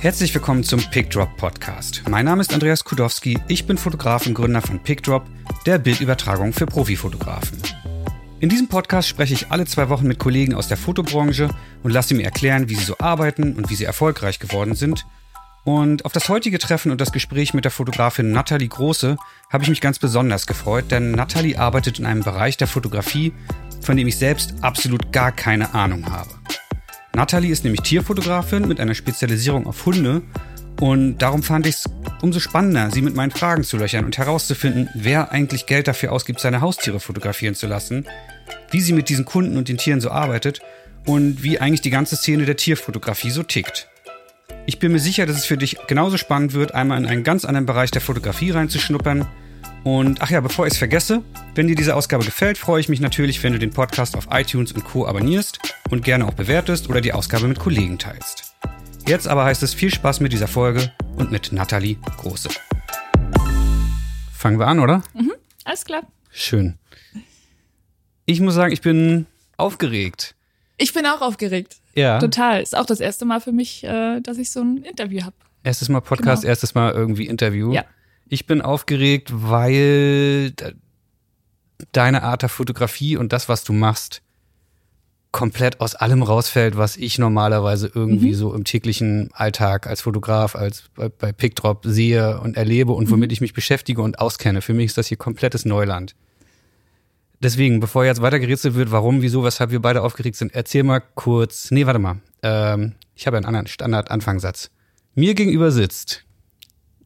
Herzlich willkommen zum PickDrop Podcast. Mein Name ist Andreas Kudowski, ich bin Fotograf und Gründer von PickDrop, der Bildübertragung für Profifotografen. In diesem Podcast spreche ich alle zwei Wochen mit Kollegen aus der Fotobranche und lasse mir erklären, wie sie so arbeiten und wie sie erfolgreich geworden sind. Und auf das heutige Treffen und das Gespräch mit der Fotografin Nathalie Große habe ich mich ganz besonders gefreut, denn Nathalie arbeitet in einem Bereich der Fotografie, von dem ich selbst absolut gar keine Ahnung habe. Nathalie ist nämlich Tierfotografin mit einer Spezialisierung auf Hunde und darum fand ich es umso spannender, sie mit meinen Fragen zu löchern und herauszufinden, wer eigentlich Geld dafür ausgibt, seine Haustiere fotografieren zu lassen, wie sie mit diesen Kunden und den Tieren so arbeitet und wie eigentlich die ganze Szene der Tierfotografie so tickt. Ich bin mir sicher, dass es für dich genauso spannend wird, einmal in einen ganz anderen Bereich der Fotografie reinzuschnuppern. Und ach ja, bevor ich es vergesse, wenn dir diese Ausgabe gefällt, freue ich mich natürlich, wenn du den Podcast auf iTunes und Co. abonnierst und gerne auch bewertest oder die Ausgabe mit Kollegen teilst. Jetzt aber heißt es viel Spaß mit dieser Folge und mit Nathalie Große. Fangen wir an, oder? Mhm, alles klar. Schön. Ich muss sagen, ich bin aufgeregt. Ich bin auch aufgeregt. Ja. Total. Ist auch das erste Mal für mich, äh, dass ich so ein Interview habe. Erstes Mal Podcast, Genau. erstes Mal irgendwie Interview. Ja. Ich bin aufgeregt, weil de- deine Art der Fotografie und das, was du machst, komplett aus allem rausfällt, was ich normalerweise irgendwie Mhm. so im täglichen Alltag als Fotograf, als bei, bei PickDrop sehe und erlebe und Mhm. womit ich mich beschäftige und auskenne. Für mich ist das hier komplettes Neuland. Deswegen, bevor jetzt weiter gerätselt wird, warum, wieso, weshalb wir beide aufgeregt sind, erzähl mal kurz. Nee, warte mal. Ähm, ich habe einen anderen Standard-Anfangssatz. Mir gegenüber sitzt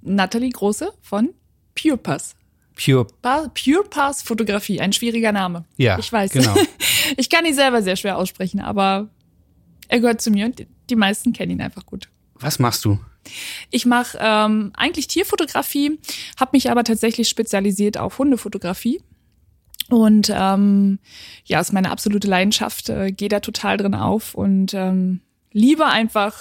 Nathalie Große von Pure Pass. Pure. Pa Pure Pass Fotografie, ein schwieriger Name. Ja, Ich weiß. genau. ich kann ihn selber sehr schwer aussprechen, aber er gehört zu mir und die- die meisten kennen ihn einfach gut. Was machst du? Ich mache ähm, eigentlich Tierfotografie, habe mich aber tatsächlich spezialisiert auf Hundefotografie. Und ähm, ja, ist meine absolute Leidenschaft, äh, gehe da total drin auf und ähm, liebe einfach,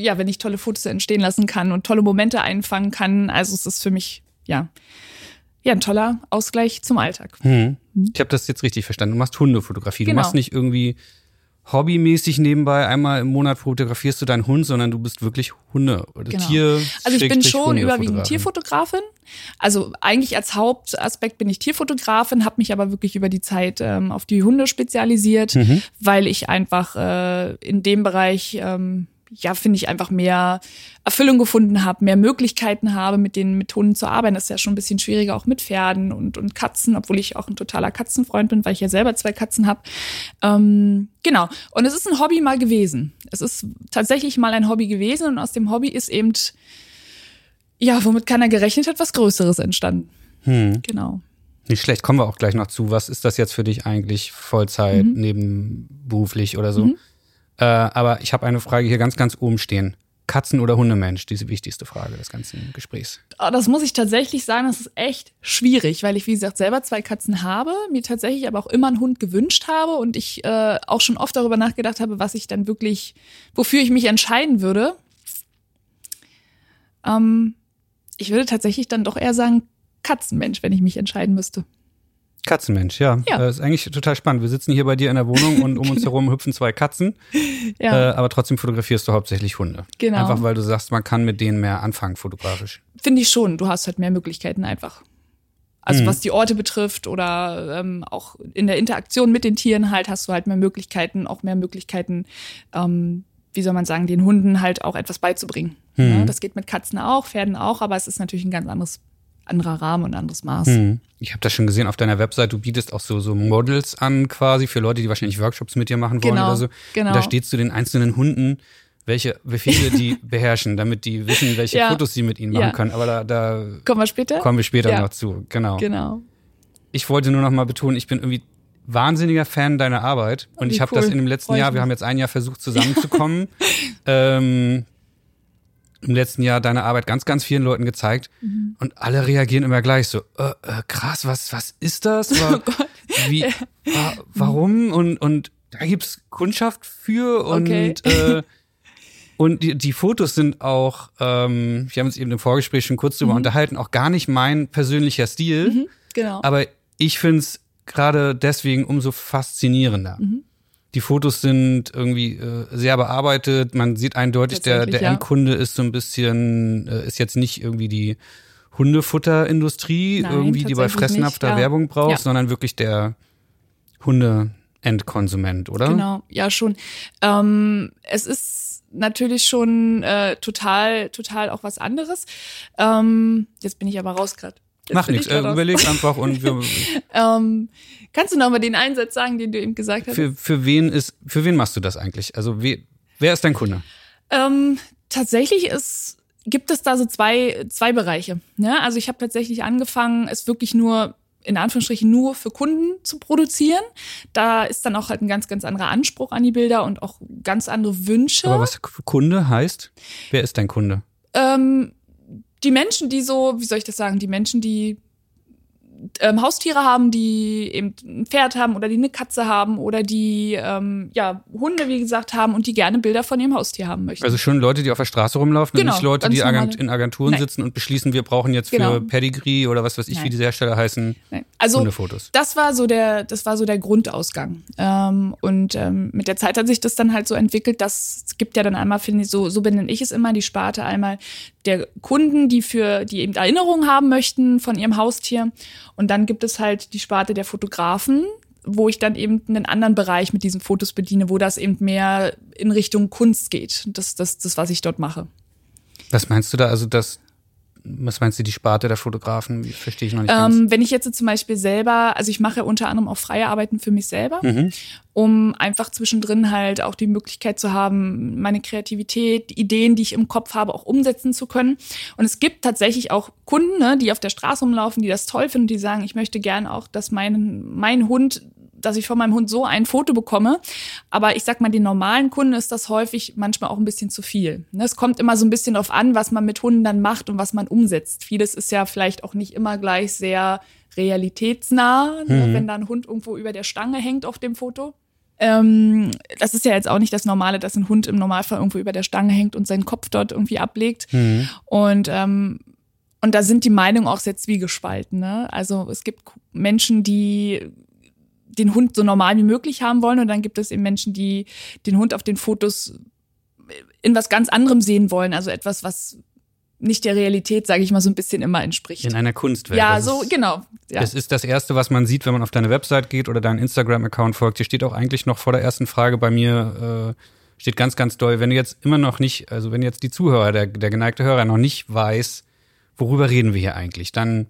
ja, wenn ich tolle Fotos entstehen lassen kann und tolle Momente einfangen kann. Also es ist für mich, ja, ja, ein toller Ausgleich zum Alltag. Hm. Ich habe das jetzt richtig verstanden. Du machst Hundefotografie. Du Genau. machst nicht irgendwie hobbymäßig nebenbei einmal im Monat fotografierst du deinen Hund, sondern du bist wirklich Hunde oder Genau. Tier. Also ich bin schon überwiegend. Tierfotografin. Also eigentlich als Hauptaspekt bin ich Tierfotografin, habe mich aber wirklich über die Zeit ähm, auf die Hunde spezialisiert, Mhm. weil ich einfach äh, in dem Bereich ähm, ja, finde ich, einfach mehr Erfüllung gefunden habe, mehr Möglichkeiten habe, mit den mit Hunden zu arbeiten. Das ist ja schon ein bisschen schwieriger, auch mit Pferden und, und Katzen, obwohl ich auch ein totaler Katzenfreund bin, weil ich ja selber zwei Katzen habe. Ähm, genau. Und es ist ein Hobby mal gewesen. Es ist tatsächlich mal ein Hobby gewesen und aus dem Hobby ist eben, ja, womit keiner gerechnet hat, was Größeres entstanden. Hm. Genau. Nicht schlecht, kommen wir auch gleich noch zu. Was ist das jetzt für dich eigentlich Vollzeit, Mhm. nebenberuflich oder so? Äh, aber ich habe eine Frage hier ganz, ganz oben stehen. Katzen- oder Hundemensch? Diese wichtigste Frage des ganzen Gesprächs. Oh, Das muss ich tatsächlich sagen, das ist echt schwierig, weil ich, wie gesagt, selber zwei Katzen habe, mir tatsächlich aber auch immer einen Hund gewünscht habe und ich äh, auch schon oft darüber nachgedacht habe, was ich dann wirklich, wofür ich mich entscheiden würde. Ähm, ich würde tatsächlich dann doch eher sagen, Katzenmensch, wenn ich mich entscheiden müsste. Katzenmensch, ja. Ja. Das ist eigentlich total spannend. Wir sitzen hier bei dir in der Wohnung und um uns herum hüpfen zwei Katzen. Ja, Äh, aber trotzdem fotografierst du hauptsächlich Hunde. Genau. Einfach weil du sagst, man kann mit denen mehr anfangen fotografisch. finde ich schon. Du hast halt mehr Möglichkeiten einfach. Also Mhm. was die Orte betrifft oder ähm, auch in der Interaktion mit den Tieren halt hast du halt mehr Möglichkeiten, auch mehr Möglichkeiten, ähm, wie soll man sagen, den Hunden halt auch etwas beizubringen. Mhm. Ja, das geht mit Katzen auch, Pferden auch, aber es ist natürlich ein ganz anderes, anderer Rahmen und anderes Maß. Hm. Ich habe das schon gesehen auf deiner Website. Du bietest auch so, so Models an quasi für Leute, die wahrscheinlich Workshops mit dir machen wollen Genau, oder so. genau. Und da steht zu den einzelnen Hunden, welche Befehle die beherrschen, damit die wissen, welche Ja. Fotos sie mit ihnen machen Ja. können. Aber da, da Kommen wir später? kommen wir später Ja. noch zu. Genau. Genau. Ich wollte nur noch mal betonen, ich bin irgendwie wahnsinniger Fan deiner Arbeit. Und wie ich habe cool. das in dem letzten Jahr, wir haben jetzt ein Jahr versucht zusammenzukommen, ähm, im letzten Jahr deine Arbeit ganz, ganz vielen Leuten gezeigt. Mhm. Und alle reagieren immer gleich so, äh, äh, krass, was, was ist das? Oh Wa- Wie, wa warum? Und, und da gibt's Kundschaft für und Okay. äh, und die, die Fotos sind auch, ähm, wir haben uns eben im Vorgespräch schon kurz drüber unterhalten, auch gar nicht mein persönlicher Stil. Genau. Aber ich find's gerade deswegen umso faszinierender. Die Fotos sind irgendwie äh, sehr bearbeitet. Man sieht eindeutig, der, der ja. Endkunde ist so ein bisschen, äh, ist jetzt nicht irgendwie die Hundefutterindustrie, Nein, irgendwie, die bei da ja. Werbung braucht, Ja. sondern wirklich der Hunde-Endkonsument, oder? Genau, ja schon. Ähm, es ist natürlich schon äh, total, total auch was anderes. Ähm, jetzt bin ich aber raus gerade. Jetzt bin nichts, äh, überleg einfach und wir, Ähm, kannst du noch mal den Einsatz sagen, den du eben gesagt hast? für, für wen ist, für wen machst du das eigentlich? Also we, wer ist dein Kunde? Ähm, tatsächlich ist, gibt es da so zwei, zwei Bereiche. Ne? Also ich habe tatsächlich angefangen, es wirklich nur in Anführungsstrichen nur für Kunden zu produzieren. Da ist dann auch halt ein ganz, ganz anderer Anspruch an die Bilder und auch ganz andere Wünsche. Aber was Kunde heißt? Wer ist dein Kunde? Ähm, die Menschen, die so, wie soll ich das sagen, die Menschen, die ähm, Haustiere haben, die eben ein Pferd haben oder die eine Katze haben oder die ähm, ja Hunde, wie gesagt, haben und die gerne Bilder von ihrem Haustier haben möchten. Also schon Leute, die auf der Straße rumlaufen Genau, und nicht Leute, die Agent, in Agenturen Nein. sitzen und beschließen, wir brauchen jetzt für Genau. Pedigree oder was weiß ich, wie Nein. diese Hersteller heißen, Nein. Also Hundefotos. das war so der, das war so der Grundausgang. Ähm, und ähm, mit der Zeit hat sich das dann halt so entwickelt, dass es gibt ja dann einmal, finde ich, so, so benenne ich es immer, die Sparte einmal der Kunden, die für, die eben Erinnerungen haben möchten von ihrem Haustier. Und dann gibt es halt die Sparte der Fotografen, wo ich dann eben einen anderen Bereich mit diesen Fotos bediene, wo das eben mehr in Richtung Kunst geht. Das, das, das, was ich dort mache. Was meinst du da? Also das, was meinst du, die Sparte der Fotografen? Verstehe ich noch nicht ganz. Ähm, wenn ich jetzt zum Beispiel selber, also ich mache unter anderem auch freie Arbeiten für mich selber, Mhm. um einfach zwischendrin halt auch die Möglichkeit zu haben, meine Kreativität, die Ideen, die ich im Kopf habe, auch umsetzen zu können. Und es gibt tatsächlich auch Kunden, ne, die auf der Straße rumlaufen, die das toll finden, die sagen, ich möchte gern auch, dass mein, mein Hund dass ich von meinem Hund so ein Foto bekomme. Aber ich sag mal, den normalen Kunden ist das häufig manchmal auch ein bisschen zu viel. Ne, Es kommt immer so ein bisschen darauf an, was man mit Hunden dann macht und was man umsetzt. Vieles ist ja vielleicht auch nicht immer gleich sehr realitätsnah, ne, wenn da ein Hund irgendwo über der Stange hängt auf dem Foto. Ähm, das ist ja jetzt auch nicht das Normale, dass ein Hund im Normalfall irgendwo über der Stange hängt und seinen Kopf dort irgendwie ablegt. Und ähm, und da sind die Meinungen auch sehr zwiegespalten. Ne? Also es gibt Menschen, die den Hund so normal wie möglich haben wollen und dann gibt es eben Menschen, die den Hund auf den Fotos in was ganz anderem sehen wollen. Also etwas, was nicht der Realität, sage ich mal, so ein bisschen immer entspricht. In einer Kunstwelt. ja, Das so ist, genau. Ja. Das ist das Erste, was man sieht, wenn man auf deine Website geht oder deinen Instagram-Account folgt. Hier steht auch eigentlich noch vor der ersten Frage bei mir, äh, steht ganz, ganz doll, wenn du jetzt immer noch nicht, also wenn jetzt die Zuhörer, der, der geneigte Hörer noch nicht weiß, worüber reden wir hier eigentlich, dann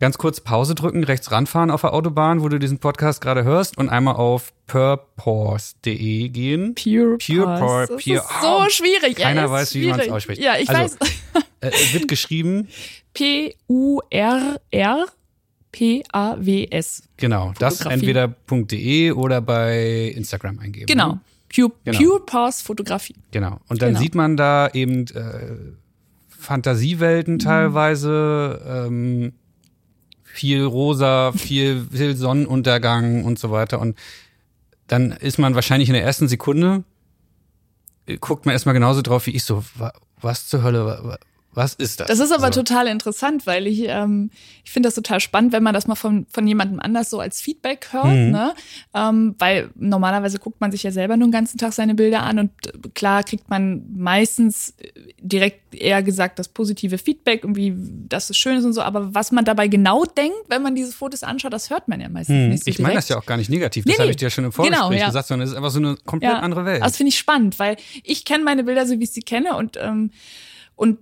ganz kurz Pause drücken, rechts ranfahren auf der Autobahn, wo du diesen Podcast gerade hörst und einmal auf purpose.de gehen. Pure, Pure. Pore- Das Pure- ist so Oh, schwierig. ja, keiner ist weiß, wie man's schwierig. ausspricht. Ja, ich Also, weiß. Äh, wird geschrieben, P-U-R-R-P-A-W-S. genau, das entweder .de oder bei Instagram eingeben. Genau. ne? Pure, Genau. Pure Pause Fotografie. Genau. Und dann Genau. sieht man da eben äh, Fantasiewelten Mhm. teilweise, ähm, viel rosa, viel, viel Sonnenuntergang und so weiter. Und dann ist man wahrscheinlich in der ersten Sekunde, guckt man erstmal genauso drauf wie ich so, wa, was zur Hölle, was ist das? Das ist aber Also, total interessant, weil ich, ähm, ich finde das total spannend, wenn man das mal von, von jemandem anders so als Feedback hört, Mhm. ne? Ähm, weil normalerweise guckt man sich ja selber nur den ganzen Tag seine Bilder an und äh, klar kriegt man meistens äh, direkt eher gesagt das positive Feedback, irgendwie, dass es schön ist und so, aber was man dabei genau denkt, wenn man diese Fotos anschaut, das hört man ja meistens hm, nicht so ich meine das ja auch gar nicht negativ, Nee, das habe nee. ich dir ja schon im Vorgespräch Genau, ja. gesagt, sondern es ist einfach so eine komplett andere Welt. Das finde ich spannend, weil ich kenne meine Bilder so, wie ich sie kenne und, ähm, und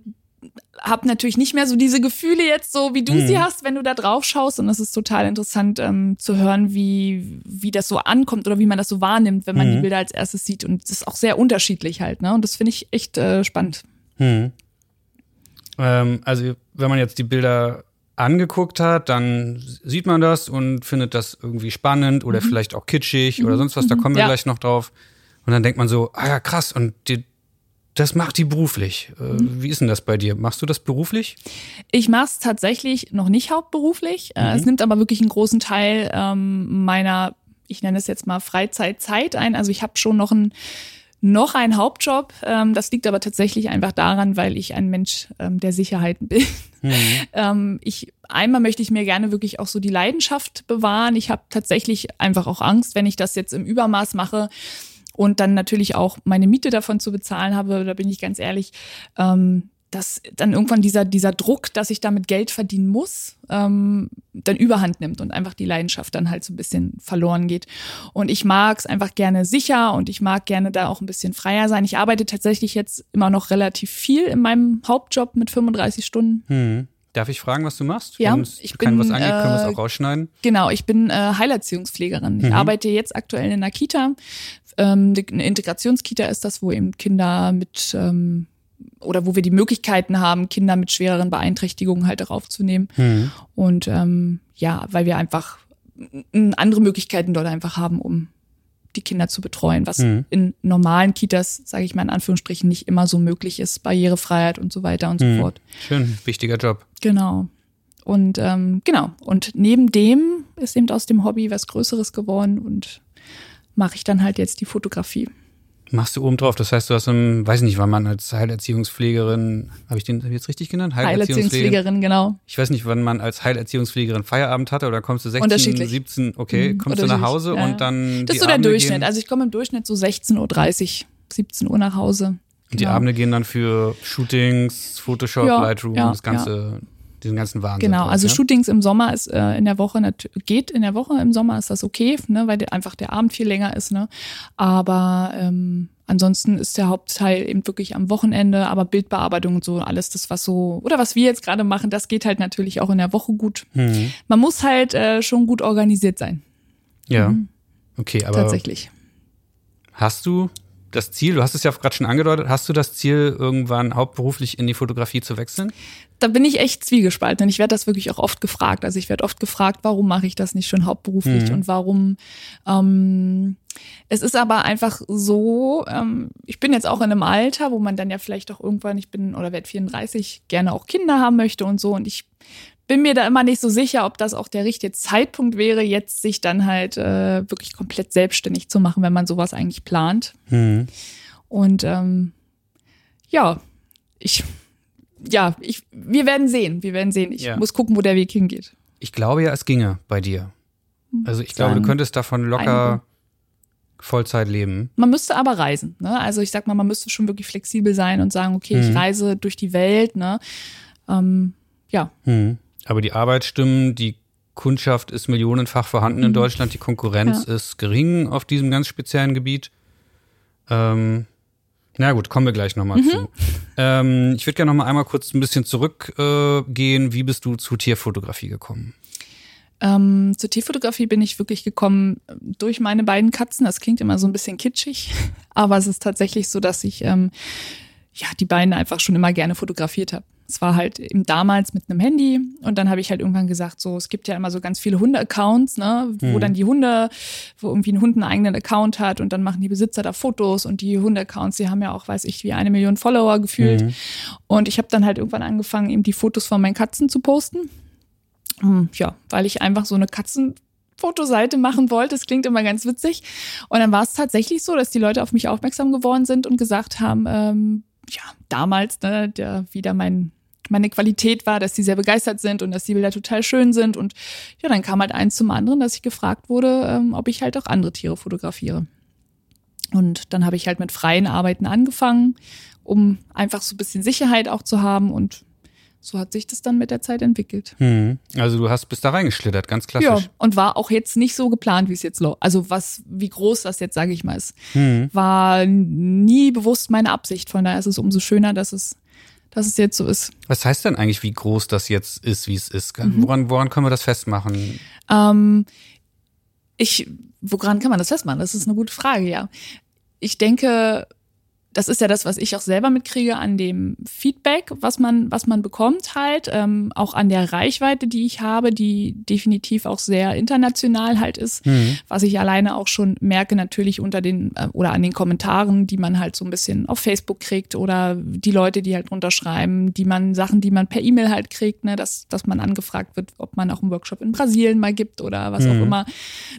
habe natürlich nicht mehr so diese Gefühle jetzt so, wie du Mhm. sie hast, wenn du da drauf schaust. Und es ist total interessant ähm, zu hören, wie, wie das so ankommt oder wie man das so wahrnimmt, wenn man Mhm. die Bilder als erstes sieht. Und es ist auch sehr unterschiedlich halt. Ne? Und das finde ich echt äh, spannend. Hm. Ähm, also, wenn man jetzt die Bilder angeguckt hat, dann sieht man das und findet das irgendwie spannend oder vielleicht auch kitschig oder sonst was, da kommen wir Mhm. Ja. gleich noch drauf. Und dann denkt man so, ah ja, krass, und die, das macht die beruflich. Äh, Mhm. Wie ist denn das bei dir? Machst du das beruflich? Ich mache es tatsächlich noch nicht hauptberuflich. Äh, Es nimmt aber wirklich einen großen Teil ähm, meiner, ich nenne es jetzt mal Freizeitzeit ein. Also ich habe schon noch einen noch einen Hauptjob. Ähm, das liegt aber tatsächlich einfach daran, weil ich ein Mensch ähm, der Sicherheiten bin. Ähm, ich einmal möchte ich mir gerne wirklich auch so die Leidenschaft bewahren. Ich habe tatsächlich einfach auch Angst, wenn ich das jetzt im Übermaß mache und dann natürlich auch meine Miete davon zu bezahlen habe, da bin ich ganz ehrlich, ähm, dass dann irgendwann dieser, dieser Druck, dass ich damit Geld verdienen muss, ähm, dann überhand nimmt und einfach die Leidenschaft dann halt so ein bisschen verloren geht. Und ich mag es einfach gerne sicher und ich mag gerne da auch ein bisschen freier sein. Ich arbeite tatsächlich jetzt immer noch relativ viel in meinem Hauptjob mit 35 Stunden. Hm. Darf ich fragen, was du machst? Ja, Wenn es ich bin, was angeht, können wir es äh, auch rausschneiden. Genau, ich bin äh, Heilerziehungspflegerin. Ich Mhm. arbeite jetzt aktuell in einer Kita. Ähm, eine Integrationskita ist das, wo eben Kinder mit ähm, oder wo wir die Möglichkeiten haben, Kinder mit schwereren Beeinträchtigungen halt auch aufzunehmen. Mhm. Und ähm, ja, weil wir einfach andere Möglichkeiten dort einfach haben, um die Kinder zu betreuen, was Mhm. in normalen Kitas, sage ich mal in Anführungsstrichen, nicht immer so möglich ist, Barrierefreiheit und so weiter und so Mhm. fort. Schön, wichtiger Job. Genau. Und ähm, genau. Und neben dem ist eben aus dem Hobby was Größeres geworden und mache ich dann halt jetzt die Fotografie. Machst du oben drauf, das heißt, du hast, um, weiß nicht, wann man als Heilerziehungspflegerin, habe ich den jetzt richtig genannt? Heilerziehungspflegerin, genau. Ich weiß nicht, wann man als Heilerziehungspflegerin Feierabend hatte oder kommst du 16, Unterschiedlich. 17, okay, Mhm, kommst du nach Hause ja. und dann Das ist so der Abende Durchschnitt. Gehen, Also ich komme im Durchschnitt so 16.30 Uhr, 17 Uhr nach Hause. und die Genau. Abende gehen dann für Shootings, Photoshop, Ja, Lightroom, ja, das ganze, diesen ganzen Wahnsinn. Genau, also ja? Shootings im Sommer ist äh, in der Woche geht in der Woche im Sommer ist das okay, ne, weil der, einfach der Abend viel länger ist, ne. Aber ähm, ansonsten ist der Hauptteil eben wirklich am Wochenende, aber Bildbearbeitung und so alles das was so oder was wir jetzt gerade machen, das geht halt natürlich auch in der Woche gut. Mhm. Man muss halt äh, schon gut organisiert sein, Ja. Okay, aber tatsächlich. hast du das Ziel, du hast es ja gerade schon angedeutet, hast du das Ziel, irgendwann hauptberuflich in die Fotografie zu wechseln? Da bin ich echt zwiegespalten und ich werde das wirklich auch oft gefragt. Also ich werde oft gefragt, warum mache ich das nicht schon hauptberuflich Mhm. und warum. Ähm, es ist aber einfach so, ähm, ich bin jetzt auch in einem Alter, wo man dann ja vielleicht auch irgendwann, ich bin oder werde 34, gerne auch Kinder haben möchte und so und ich bin mir da immer nicht so sicher, ob das auch der richtige Zeitpunkt wäre, jetzt sich dann halt äh, wirklich komplett selbstständig zu machen, wenn man sowas eigentlich plant. Mhm. Und ähm, ja, ich, ja, ich, wir werden sehen, wir werden sehen. Ich Ja. muss gucken, wo der Weg hingeht. Ich glaube ja, es ginge bei dir. Also ich glaube, du könntest davon locker. Vollzeit leben. Man müsste aber reisen. Ne? Also ich sag mal, man müsste schon wirklich flexibel sein und sagen, okay, Mhm. ich reise durch die Welt. Ne? Ähm, ja, Mhm. Aber die Arbeitsstimmen, die Kundschaft ist millionenfach vorhanden in Deutschland, die Konkurrenz. Ja. ist gering auf diesem ganz speziellen Gebiet. Ähm, na gut, kommen wir gleich nochmal Mhm. zu. Ähm, ich würde gerne nochmal einmal kurz ein bisschen zurückgehen. Äh. Wie bist du zu Tierfotografie gekommen? Ähm, zur Tierfotografie bin ich wirklich gekommen äh, durch meine beiden Katzen. Das klingt immer so ein bisschen kitschig, aber es ist tatsächlich so, dass ich ähm, ja die beiden einfach schon immer gerne fotografiert habe. Es war halt eben damals mit einem Handy und dann habe ich halt irgendwann gesagt, so es gibt ja immer so ganz viele Hunde-Accounts, ne, wo Mhm. dann die Hunde, wo irgendwie ein Hund einen eigenen Account hat und dann machen die Besitzer da Fotos und die Hunde-Accounts, die haben ja auch, weiß ich, wie eine Million Follower gefühlt. Mhm. Und ich habe dann halt irgendwann angefangen, eben die Fotos von meinen Katzen zu posten. Hm, Ja, weil ich einfach so eine Katzenfotoseite machen wollte. Das klingt immer ganz witzig. Und dann war es tatsächlich so, dass die Leute auf mich aufmerksam geworden sind und gesagt haben, ähm, ja, damals, ne, der wieder mein meine Qualität war, dass sie sehr begeistert sind und dass die Bilder total schön sind. Und ja, dann kam halt eins zum anderen, dass ich gefragt wurde, ähm, ob ich halt auch andere Tiere fotografiere. Und dann habe ich halt mit freien Arbeiten angefangen, um einfach so ein bisschen Sicherheit auch zu haben. Und so hat sich das dann mit der Zeit entwickelt. Mhm. Also du hast bis da reingeschlittert, ganz Ja, klassisch. und war auch jetzt nicht so geplant, wie es jetzt läuft. Also was, wie groß das jetzt, sage ich mal, ist. Mhm. War nie bewusst meine Absicht. Von daher ist es umso schöner, dass es, dass es jetzt so ist. Was heißt denn eigentlich, wie groß das jetzt ist, wie es ist? Mhm. Woran, woran können wir das festmachen? Ähm, ich, woran kann man das festmachen? Das ist eine gute Frage, ja. Ich denke, das ist ja das, was ich auch selber mitkriege an dem Feedback, was man, was man bekommt halt, ähm, auch an der Reichweite, die ich habe, die definitiv auch sehr international halt ist, was ich alleine auch schon merke natürlich unter den äh, oder an den Kommentaren, die man halt so ein bisschen auf Facebook kriegt oder die Leute, die halt runterschreiben, die man Sachen, die man per E-Mail halt kriegt, ne, dass dass man angefragt wird, ob man auch einen Workshop in Brasilien mal gibt oder was auch immer.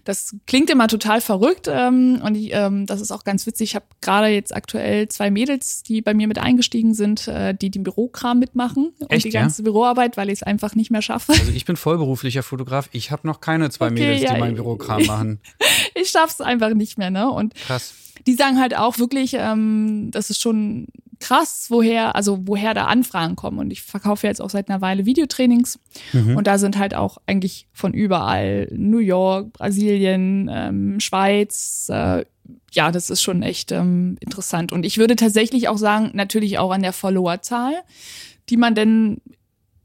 Das klingt immer total verrückt ähm, und ich, ähm, das ist auch ganz witzig. Ich habe gerade jetzt aktuell zwei Mädels, die bei mir mit eingestiegen sind, äh, die den Bürokram mitmachen und Echt, die ja? ganze Büroarbeit, weil ich es einfach nicht mehr schaffe. Also ich bin vollberuflicher Fotograf. Ich habe noch keine zwei Okay, Mädels, ja, die mein ich- Bürokram machen. Ich schaff's einfach nicht mehr, ne? Und Krass. die sagen halt auch wirklich, ähm, das ist schon krass, woher, also woher da Anfragen kommen. Und ich verkaufe jetzt auch seit einer Weile Videotrainings. Und da sind halt auch eigentlich von überall New York, Brasilien, ähm, Schweiz. Äh, ja, das ist schon echt ähm, interessant. Und ich würde tatsächlich auch sagen, natürlich auch an der Followerzahl, die man denn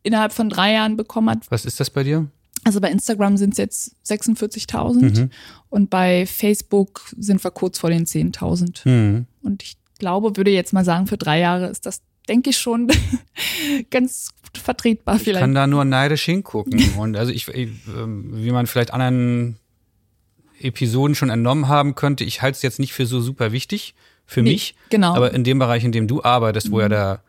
innerhalb von drei Jahren bekommen hat. Was ist das bei dir? Also bei Instagram sind es jetzt 46.000 und bei Facebook sind wir kurz vor den 10.000. Mhm. Und ich glaube, würde jetzt mal sagen, für drei Jahre ist das, denke ich, schon ganz vertretbar Ich vielleicht. kann da nur neidisch hingucken. Und also ich, ich, ähm, wie man vielleicht anderen Episoden schon entnommen haben könnte, ich halte es jetzt nicht für so super wichtig für Nee, mich. genau. Mhm. Aber in dem Bereich, in dem du arbeitest, wo ja der,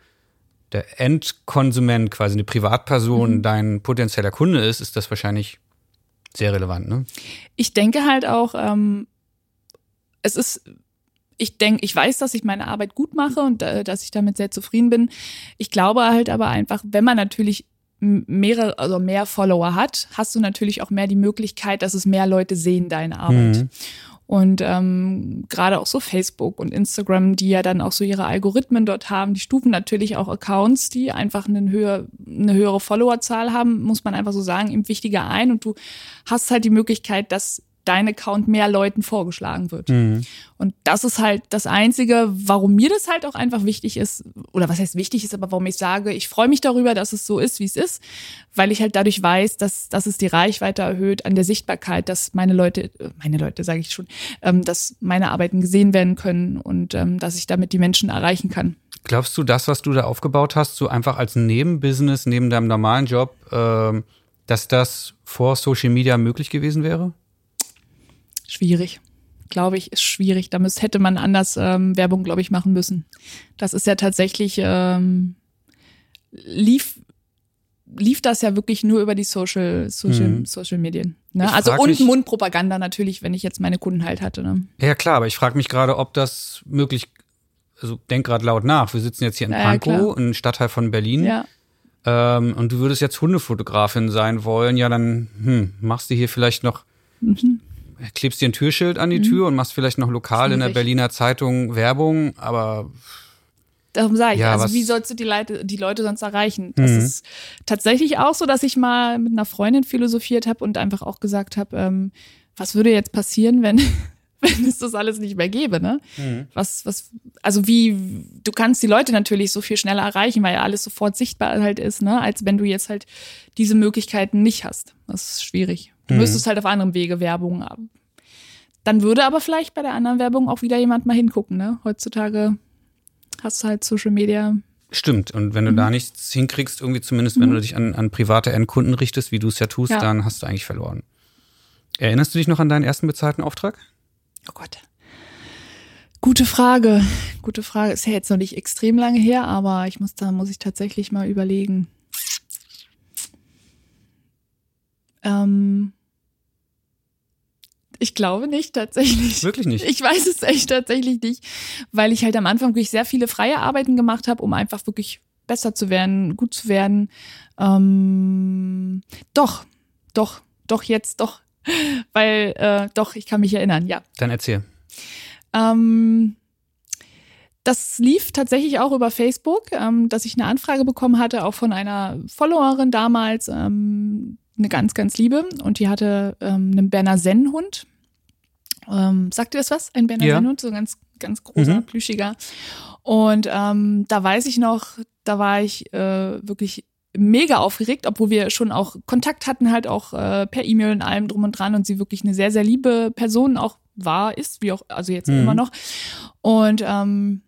der Endkonsument, quasi eine Privatperson, Mhm. dein potenzieller Kunde ist, ist das wahrscheinlich sehr relevant, ne? ich denke halt auch, ähm, es ist, ich denke, ich weiß, dass ich meine Arbeit gut mache und äh, dass ich damit sehr zufrieden bin. Ich glaube halt aber einfach, wenn man natürlich mehrere, also mehr Follower hat, hast du natürlich auch mehr die Möglichkeit, dass es mehr Leute sehen, deine Arbeit. Mhm. Und ähm, gerade auch so Facebook und Instagram, die ja dann auch so ihre Algorithmen dort haben, die stufen natürlich auch Accounts, die einfach eine, höher, eine höhere Followerzahl haben, muss man einfach so sagen, eben wichtiger ein. Und du hast halt die Möglichkeit, dass dein Account mehr Leuten vorgeschlagen wird. Und das ist halt das Einzige, warum mir das halt auch einfach wichtig ist, oder was heißt wichtig ist, aber warum ich sage, ich freue mich darüber, dass es so ist, wie es ist, weil ich halt dadurch weiß, dass, dass es die Reichweite erhöht an der Sichtbarkeit, dass meine Leute, äh, meine Leute sage ich schon, ähm, dass meine Arbeiten gesehen werden können und ähm, dass ich damit die Menschen erreichen kann. Glaubst du, das, was du da aufgebaut hast, so einfach als Nebenbusiness neben deinem normalen Job, ähm, dass das vor Social Media möglich gewesen wäre? Schwierig. Glaube ich, ist schwierig. Da müsste, hätte man anders ähm, Werbung, glaube ich, machen müssen. Das ist ja tatsächlich, ähm, lief, lief das ja wirklich nur über die Social, Social, Mhm. Social Medien. Ne? Also und mich- Mundpropaganda natürlich, wenn ich jetzt meine Kunden halt hatte. Ne? Ja, klar, aber ich frage mich gerade, ob das möglich, also denk gerade laut nach. Wir sitzen jetzt hier in Ja, ja, Pankow, klar. ein Stadtteil von Berlin. Ja. Ähm, und du würdest jetzt Hundefotografin sein wollen, ja, dann hm, machst du hier vielleicht noch, Mhm. Klebst dir ein Türschild an die Tür und machst vielleicht noch lokal in der. Berliner Zeitung Werbung, aber Darum sage ich, Ja, also wie sollst du die Leute, die Leute sonst erreichen? Das Mhm. ist tatsächlich auch so, dass ich mal mit einer Freundin philosophiert habe und einfach auch gesagt habe, ähm, was würde jetzt passieren, wenn, wenn es das alles nicht mehr gäbe, ne? Was, was, also wie, du kannst die Leute natürlich so viel schneller erreichen, weil ja alles sofort sichtbar halt ist, ne? Als wenn du jetzt halt diese Möglichkeiten nicht hast. Das ist schwierig. Du Mhm. müsstest halt auf anderem Wege Werbung haben. Dann würde aber vielleicht bei der anderen Werbung auch wieder jemand mal hingucken, ne? Heutzutage hast du halt Social Media. stimmt. Und wenn du Mhm. da nichts hinkriegst, irgendwie zumindest, wenn du dich an, an private Endkunden richtest, wie du es ja tust, Ja. dann hast du eigentlich verloren. Erinnerst du dich noch an deinen ersten bezahlten Auftrag? Oh Gott. Gute Frage. Gute Frage. Ist ja jetzt noch nicht extrem lange her, aber ich muss da muss ich tatsächlich mal überlegen. Ähm, ich glaube nicht tatsächlich. Wirklich nicht. Ich weiß es echt tatsächlich nicht, weil ich halt am Anfang wirklich sehr viele freie Arbeiten gemacht habe, um einfach wirklich besser zu werden, gut zu werden. Ähm, doch, doch, doch jetzt, doch, weil äh, doch, ich kann mich erinnern, ja. Dann erzähl. Ähm, das lief tatsächlich auch über Facebook, ähm, dass ich eine Anfrage bekommen hatte, auch von einer Followerin damals, ähm, eine ganz, ganz liebe. Und die hatte ähm, einen Berner Sennenhund. Ähm, sagt ihr das was? Ein Berner Ja. Sennenhund, so ein ganz, ganz großer, Mhm. plüschiger. Und ähm, da weiß ich noch, da war ich äh, wirklich mega aufgeregt, obwohl wir schon auch Kontakt hatten, halt auch äh, per E-Mail und allem drum und dran und sie wirklich eine sehr, sehr liebe Person auch war, ist, wie auch, also jetzt Mhm. immer noch. Und ähm,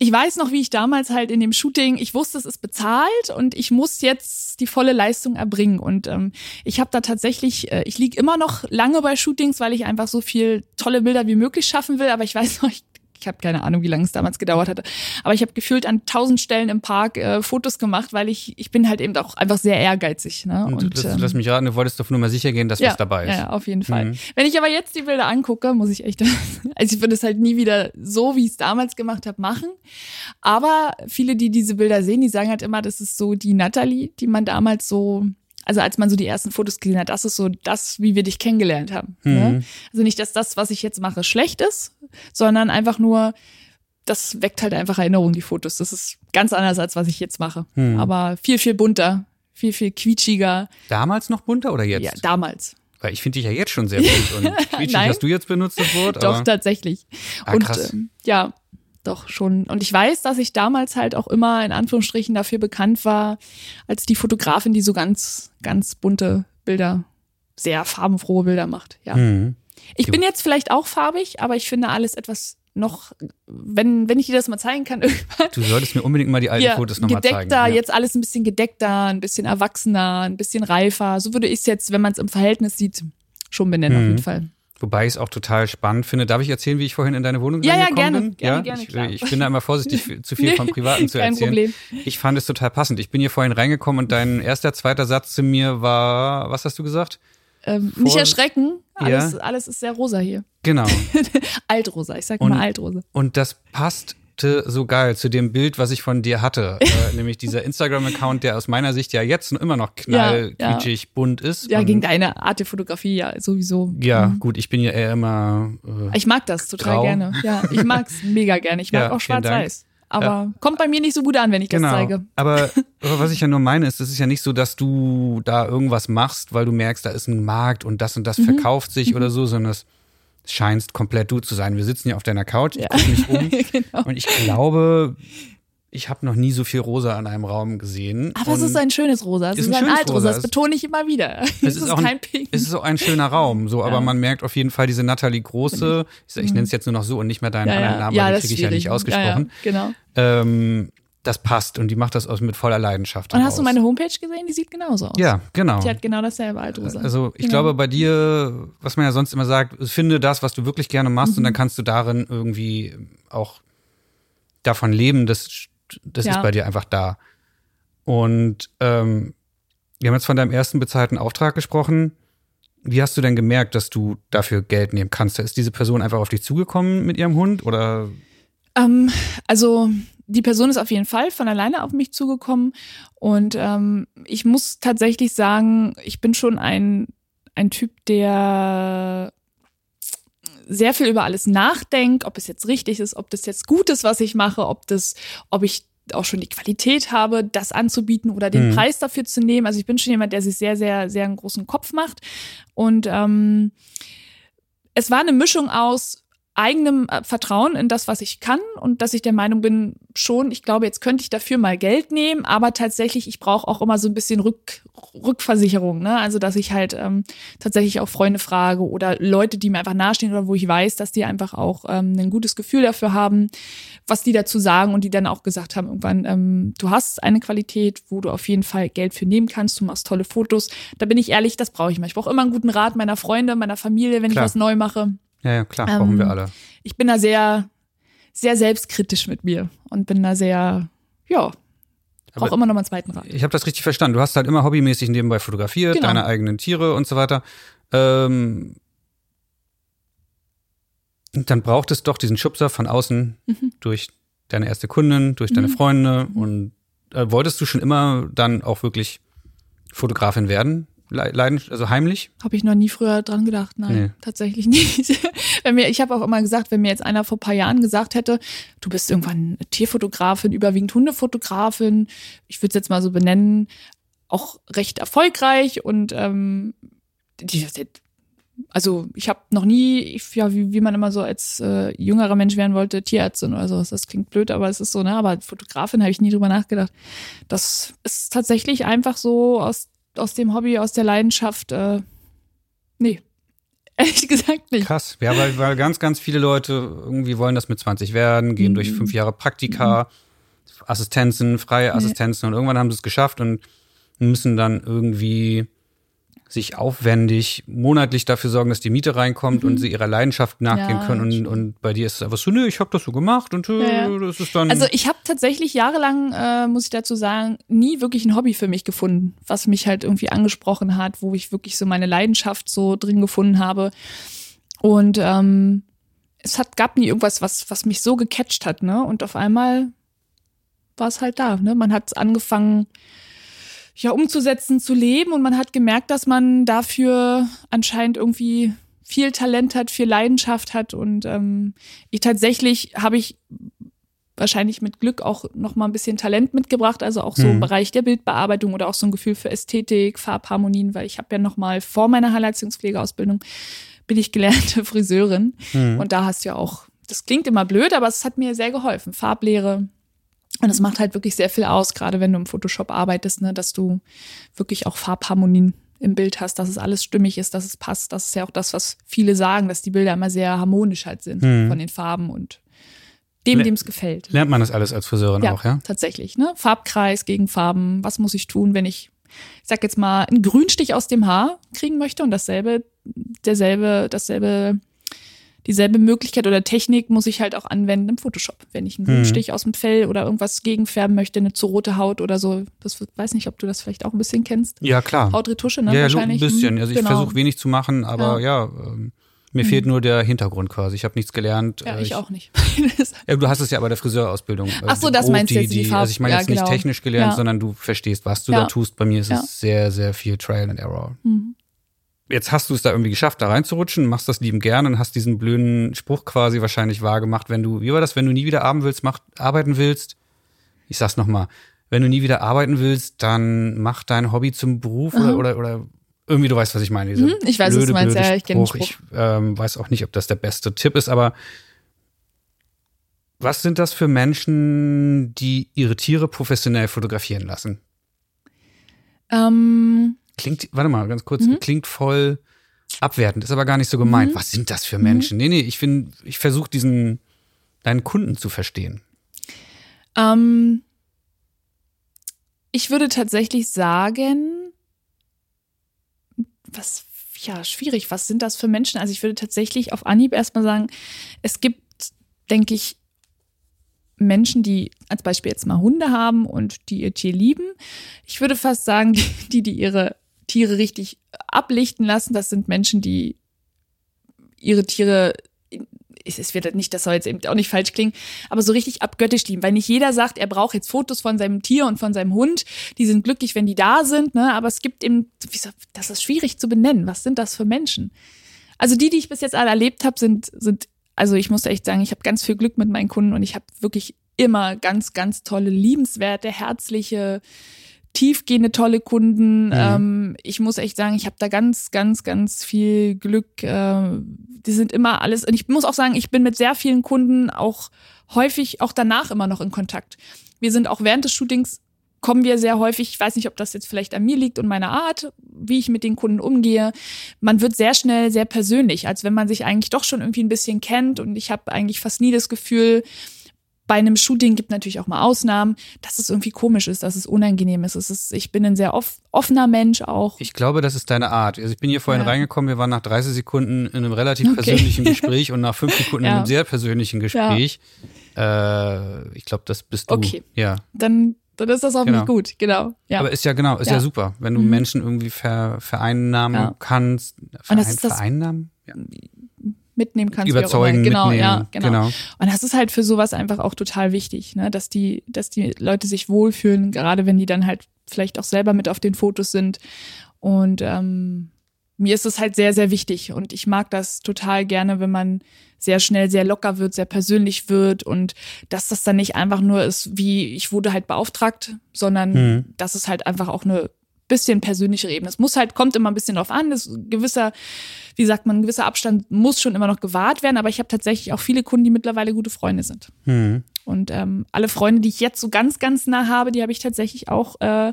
ich weiß noch, wie ich damals halt in dem Shooting, ich wusste, es ist bezahlt und ich muss jetzt die volle Leistung erbringen. Und ähm, ich habe da tatsächlich, äh, ich lieg immer noch lange bei Shootings, weil ich einfach so viel tolle Bilder wie möglich schaffen will. Aber ich weiß noch, ich Ich habe keine Ahnung, wie lange es damals gedauert hatte. Aber ich habe gefühlt an tausend Stellen im Park äh, Fotos gemacht, weil ich, ich bin halt eben auch einfach sehr ehrgeizig. Ne? Und, und lass, ähm, lass, mich raten, du wolltest doch nur mal sicher gehen, dass ja, was dabei ist. Ja, auf jeden Fall. Mhm. Wenn ich aber jetzt die Bilder angucke, muss ich echt, also ich würde es halt nie wieder so, wie ich es damals gemacht habe, machen. Aber viele, die diese Bilder sehen, die sagen halt immer, das ist so die Natalie, die man damals so also als man so die ersten Fotos gesehen hat, das ist so das, wie wir dich kennengelernt haben. Ne? Mhm. Ne? Also nicht, dass das, was ich jetzt mache, schlecht ist, sondern einfach nur, das weckt halt einfach Erinnerungen, die Fotos. Das ist ganz anders, als was ich jetzt mache. Mhm. Aber viel, viel bunter, viel, viel quietschiger. Damals noch bunter oder jetzt? Ja, damals. Weil ich finde dich ja jetzt schon sehr bunt und quietschig hast du jetzt benutzt das Wort. Doch, tatsächlich. Ah, und krass. Ähm, ja, doch schon. Und ich weiß, dass ich damals halt auch immer in Anführungsstrichen dafür bekannt war, als die Fotografin, die so ganz, ganz bunte Bilder, sehr farbenfrohe Bilder macht. Ja. Mhm. Ich bin jetzt vielleicht auch farbig, aber ich finde alles etwas noch, wenn, wenn ich dir das mal zeigen kann irgendwann. Du solltest mir unbedingt mal die alten ja, Fotos nochmal zeigen. Gedeckter, ja. jetzt alles ein bisschen gedeckter, ein bisschen erwachsener, ein bisschen reifer. So würde ich es jetzt, wenn man es im Verhältnis sieht, schon benennen mhm. auf jeden Fall. Wobei ich es auch total spannend finde. Darf ich erzählen, wie ich vorhin in deine Wohnung ja, gekommen ja, gerne, bin? Gerne, ja, gerne, ich, klar. ich bin da immer vorsichtig, zu viel vom Privaten zu Kein erzählen. Problem. Ich fand es total passend. Ich bin hier vorhin reingekommen und dein erster, zweiter Satz zu mir war, was hast du gesagt? Ähm, nicht erschrecken, alles, ja. alles ist sehr rosa hier. Genau. altrosa, ich sag immer altrosa. Und das passt so geil zu dem Bild, was ich von dir hatte. äh, nämlich dieser Instagram-Account, der aus meiner Sicht ja jetzt immer noch knallquietschig ja, bunt ist. Ja, gegen deine Art der Fotografie ja sowieso. Ja, mhm. gut, ich bin ja eher immer. Äh, ich mag das total grau. gerne. Ja, ich mag's mega gerne. Ich mag ja, auch schwarz-weiß. Aber ja. kommt bei mir nicht so gut an, wenn ich genau. das zeige. Aber, aber was ich ja nur meine, ist, es ist ja nicht so, dass du da irgendwas machst, weil du merkst, da ist ein Markt und das und das mhm. verkauft sich mhm. oder so, sondern es scheinst komplett du zu sein. Wir sitzen hier auf deiner Couch, ich ja. gucke mich um genau. und ich glaube, ich habe noch nie so viel Rosa in einem Raum gesehen. Aber es ist ein schönes Rosa. Es ist, ist ein, ein Altrosa. Das betone ich immer wieder. Es, es ist, ist, auch kein Pink. Es ist auch ein schöner Raum. So, ja. aber man merkt auf jeden Fall diese Natalie Große. Ich, ich nenne es jetzt nur noch so und nicht mehr deinen ja, anderen Namen, ja, den kriege ich ja nicht ausgesprochen. genau. Ähm, das passt und die macht das aus mit voller Leidenschaft. Und hast du meine Homepage gesehen? Die sieht genauso aus. Ja, genau. Die hat genau dasselbe Altrosa. Also ich genau. glaube bei dir, was man ja sonst immer sagt, finde das, was du wirklich gerne machst mhm. und dann kannst du darin irgendwie auch davon leben, das, das ja. ist bei dir einfach da. Und ähm, wir haben jetzt von deinem ersten bezahlten Auftrag gesprochen. Wie hast du denn gemerkt, dass du dafür Geld nehmen kannst? Ist diese Person einfach auf dich zugekommen mit ihrem Hund oder? Ähm, also die Person ist auf jeden Fall von alleine auf mich zugekommen und ähm, ich muss tatsächlich sagen, ich bin schon ein, ein Typ, der sehr viel über alles nachdenkt, ob es jetzt richtig ist, ob das jetzt gut ist, was ich mache, ob das, ob ich auch schon die Qualität habe, das anzubieten oder den mhm. Preis dafür zu nehmen. Also ich bin schon jemand, der sich sehr, sehr, sehr einen großen Kopf macht. Und ähm, es war eine Mischung aus eigenem äh, Vertrauen in das, was ich kann und dass ich der Meinung bin, schon, ich glaube, jetzt könnte ich dafür mal Geld nehmen, aber tatsächlich, ich brauche auch immer so ein bisschen Rück, Rückversicherung, ne? Also dass ich halt ähm, tatsächlich auch Freunde frage oder Leute, die mir einfach nahestehen oder wo ich weiß, dass die einfach auch ähm, ein gutes Gefühl dafür haben, was die dazu sagen und die dann auch gesagt haben, irgendwann, ähm, du hast eine Qualität, wo du auf jeden Fall Geld für nehmen kannst, du machst tolle Fotos. Da bin ich ehrlich, das brauche ich mal. Ich brauche immer einen guten Rat meiner Freunde, meiner Familie, wenn Klar. ich was neu mache. Ja, ja klar, brauchen ähm, wir alle. Ich bin da sehr, sehr selbstkritisch mit mir und bin da sehr, ja, brauche immer noch mal einen zweiten Rat. Ich habe das richtig verstanden. Du hast halt immer hobbymäßig nebenbei fotografiert, genau. deine eigenen Tiere und so weiter. Ähm, dann braucht es doch diesen Schubser von außen mhm. durch deine erste Kundin, durch deine mhm. Freunde. Mhm. Und äh, wolltest du schon immer dann auch wirklich Fotografin werden? Leiden, also heimlich? Habe ich noch nie früher dran gedacht, nein, nee. tatsächlich nicht. wenn mir, ich habe auch immer gesagt, wenn mir jetzt einer vor paar Jahren gesagt hätte, du bist irgendwann Tierfotografin, überwiegend Hundefotografin, ich würde es jetzt mal so benennen, auch recht erfolgreich und ähm, die, also ich habe noch nie, ja, wie, wie man immer so als äh, jüngerer Mensch werden wollte, Tierärztin oder sowas. Das klingt blöd, aber es ist so, ne? Aber Fotografin habe ich nie drüber nachgedacht. Das ist tatsächlich einfach so aus aus dem Hobby, aus der Leidenschaft, äh, nee. Ehrlich gesagt nicht. Krass, ja, weil, weil ganz, ganz viele Leute irgendwie wollen das mit 20 werden, gehen mhm. durch fünf Jahre Praktika, mhm. Assistenzen, freie Assistenzen nee. und irgendwann haben sie es geschafft und müssen dann irgendwie sich aufwendig monatlich dafür sorgen, dass die Miete reinkommt Mhm. und sie ihrer Leidenschaft nachgehen Ja, können. Und, und bei dir ist es einfach so, nö, ich habe das so gemacht und äh, Ja, ja. das ist dann. Also ich habe tatsächlich jahrelang, äh, muss ich dazu sagen, nie wirklich ein Hobby für mich gefunden, was mich halt irgendwie angesprochen hat, wo ich wirklich so meine Leidenschaft so drin gefunden habe. Und ähm, es hat, gab nie irgendwas, was, was mich so gecatcht hat, ne? Und auf einmal war es halt da, ne? Man hat angefangen, ja, umzusetzen, zu leben. Und man hat gemerkt, dass man dafür anscheinend irgendwie viel Talent hat, viel Leidenschaft hat. Und ähm, ich tatsächlich habe ich wahrscheinlich mit Glück auch noch mal ein bisschen Talent mitgebracht, also auch so im Mhm. Bereich der Bildbearbeitung oder auch so ein Gefühl für Ästhetik, Farbharmonien, weil ich habe ja noch mal vor meiner Heilheitungspflegeausbildung bin ich gelernte Friseurin. Mhm. und da hast du ja auch, das klingt immer blöd, aber es hat mir sehr geholfen, Farblehre und es macht halt wirklich sehr viel aus, gerade wenn du im Photoshop arbeitest, ne, dass du wirklich auch Farbharmonien im Bild hast, dass es alles stimmig ist, dass es passt. Das ist ja auch das, was viele sagen, dass die Bilder immer sehr harmonisch halt sind Mhm. von den Farben und dem, dem es gefällt. Lernt man das alles als Friseurin Ja, auch, ja? tatsächlich. Ne? Farbkreis gegen Farben. Was muss ich tun, wenn ich, ich sag jetzt mal, einen Grünstich aus dem Haar kriegen möchte und dasselbe, derselbe, dasselbe, dieselbe Möglichkeit oder Technik muss ich halt auch anwenden im Photoshop. Wenn ich einen Mhm. Grünstich aus dem Fell oder irgendwas gegenfärben möchte, eine zu rote Haut oder so. Das weiß nicht, ob du das vielleicht auch ein bisschen kennst. Ja, klar. Hautretusche, ne? ja, ja, so ein wahrscheinlich. bisschen. Mhm, Also ich genau. versuche wenig zu machen, aber ja, ähm, mir fehlt nur der Hintergrund quasi. Ich habe nichts gelernt. Ja, Äh, ich auch nicht. Ja, du hast es ja bei der Friseurausbildung. äh, Ach so, das meinst du jetzt, die Farb- Also ich meine ja, jetzt nicht genau. technisch gelernt, Ja. sondern du verstehst, was du Ja. da tust. Bei mir ist Ja. es sehr, sehr viel Trial and Error. Mhm. Jetzt hast du es da irgendwie geschafft, da reinzurutschen, machst das lieben gern und hast diesen blöden Spruch quasi wahrscheinlich wahr gemacht, wenn du, wie war das, wenn du nie wieder arbeiten willst, mach, arbeiten willst? Ich sag's nochmal, wenn du nie wieder arbeiten willst, dann mach dein Hobby zum Beruf oder, oder, oder irgendwie, du weißt, was ich meine. dieser Mhm, ich weiß, was du meinst, ja, ich kenn den Spruch. Ich ähm, weiß auch nicht, ob das der beste Tipp ist, aber was sind das für Menschen, die ihre Tiere professionell fotografieren lassen? Ähm, Klingt, warte mal, ganz kurz, Mhm. klingt voll abwertend, ist aber gar nicht so gemeint. Was sind das Mhm. für Menschen? Nee, nee, ich finde, ich versuche diesen, deinen Kunden zu verstehen. Ähm, ich würde tatsächlich sagen, was, ja, schwierig, was sind das für Menschen? Also ich würde tatsächlich auf Anhieb erstmal sagen, es gibt, denke ich, Menschen, die als Beispiel jetzt mal Hunde haben und die ihr Tier lieben. Ich würde fast sagen, die, die ihre Tiere richtig ablichten lassen, das sind Menschen, die ihre Tiere es wird nicht, das soll jetzt eben auch nicht falsch klingen, aber so richtig abgöttisch lieben, weil nicht jeder sagt, er braucht jetzt Fotos von seinem Tier und von seinem Hund. Die sind glücklich, wenn die da sind, ne? Aber es gibt eben, das ist schwierig zu benennen. Was sind das für Menschen? Also die, die ich bis jetzt alle erlebt habe, sind, sind, also ich muss echt sagen, ich habe ganz viel Glück mit meinen Kunden und ich habe wirklich immer ganz, ganz tolle, liebenswerte, herzliche, tiefgehende, tolle Kunden. Ähm, ich muss echt sagen, ich habe da ganz, ganz, ganz viel Glück. Äh, die sind immer alles. Und ich muss auch sagen, ich bin mit sehr vielen Kunden auch häufig, auch danach immer noch in Kontakt. Wir sind auch während des Shootings kommen wir sehr häufig, ich weiß nicht, ob das jetzt vielleicht an mir liegt und meiner Art, wie ich mit den Kunden umgehe. Man wird sehr schnell sehr persönlich, als wenn man sich eigentlich doch schon irgendwie ein bisschen kennt. Und ich habe eigentlich fast nie das Gefühl, bei einem Shooting gibt natürlich auch mal Ausnahmen, dass es irgendwie komisch ist, dass es unangenehm ist. Es ist ich bin ein sehr off, offener Mensch auch. Ich glaube, das ist deine Art. Also ich bin hier vorhin Ja. reingekommen, wir waren nach 30 Sekunden in einem relativ Okay. persönlichen Gespräch und nach fünf Sekunden in Ja. einem sehr persönlichen Gespräch. Äh, ich glaube, das bist du. Okay. Ja. Dann, dann ist das auch Genau. nicht gut, genau. Ja. Aber ist ja genau, ist ja, Ja. super, wenn du Mhm. Menschen irgendwie ver, vereinnahmen Ja. kannst. das Verein, ist das- vereinnahmen? Ja. Mitnehmen kannst. wie auch Überzeugen, immer. Genau, mitnehmen. ja, genau. genau. Und das ist halt für sowas einfach auch total wichtig, ne? dass die, dass die Leute sich wohlfühlen, gerade wenn die dann halt vielleicht auch selber mit auf den Fotos sind. Und ähm, mir ist es halt sehr, sehr wichtig. Und ich mag das total gerne, wenn man sehr schnell sehr locker wird, sehr persönlich wird und dass das dann nicht einfach nur ist, wie ich wurde halt beauftragt, sondern Mhm. dass es halt einfach auch eine bisschen persönlichere Ebene. Es muss halt, kommt immer ein bisschen drauf an, das gewisser, wie sagt man, ein gewisser Abstand muss schon immer noch gewahrt werden, aber ich habe tatsächlich auch viele Kunden, die mittlerweile gute Freunde sind. Hm. Und ähm, alle Freunde, die ich jetzt so ganz, ganz nah habe, die habe ich tatsächlich auch äh,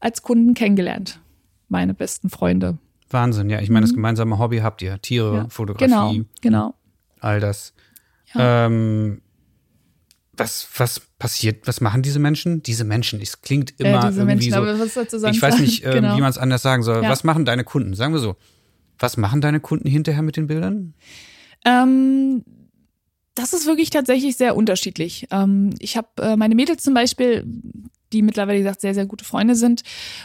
als Kunden kennengelernt. Meine besten Freunde. Wahnsinn, ja. Ich meine, das gemeinsame Hobby habt ihr. Tiere, Mhm. Ja. Fotografie, Genau, genau. all das. Ähm, was, was passiert, was machen diese Menschen? Diese Menschen, es klingt immer ja, diese irgendwie Menschen, so. aber was dazu sagen Ich weiß nicht, äh, genau. wie man es anders sagen soll. Ja. Was machen deine Kunden? Sagen wir so. Was machen deine Kunden hinterher mit den Bildern? Ähm, das ist wirklich tatsächlich sehr unterschiedlich. Ähm, ich habe äh, meine Mädels zum Beispiel, die mittlerweile wie gesagt sehr, sehr gute Freunde sind,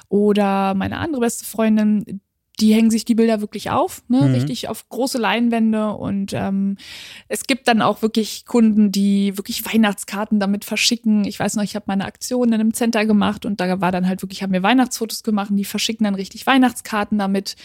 oder meine andere beste Freundin, die hängen sich die Bilder wirklich auf, ne? Mhm. richtig auf große Leinwände. Und ähm, es gibt dann auch wirklich Kunden, die wirklich Weihnachtskarten damit verschicken. Ich weiß noch, ich habe meine Aktion in einem Center gemacht und da war dann halt wirklich, haben wir Weihnachtsfotos gemacht und die verschicken dann richtig Weihnachtskarten damit.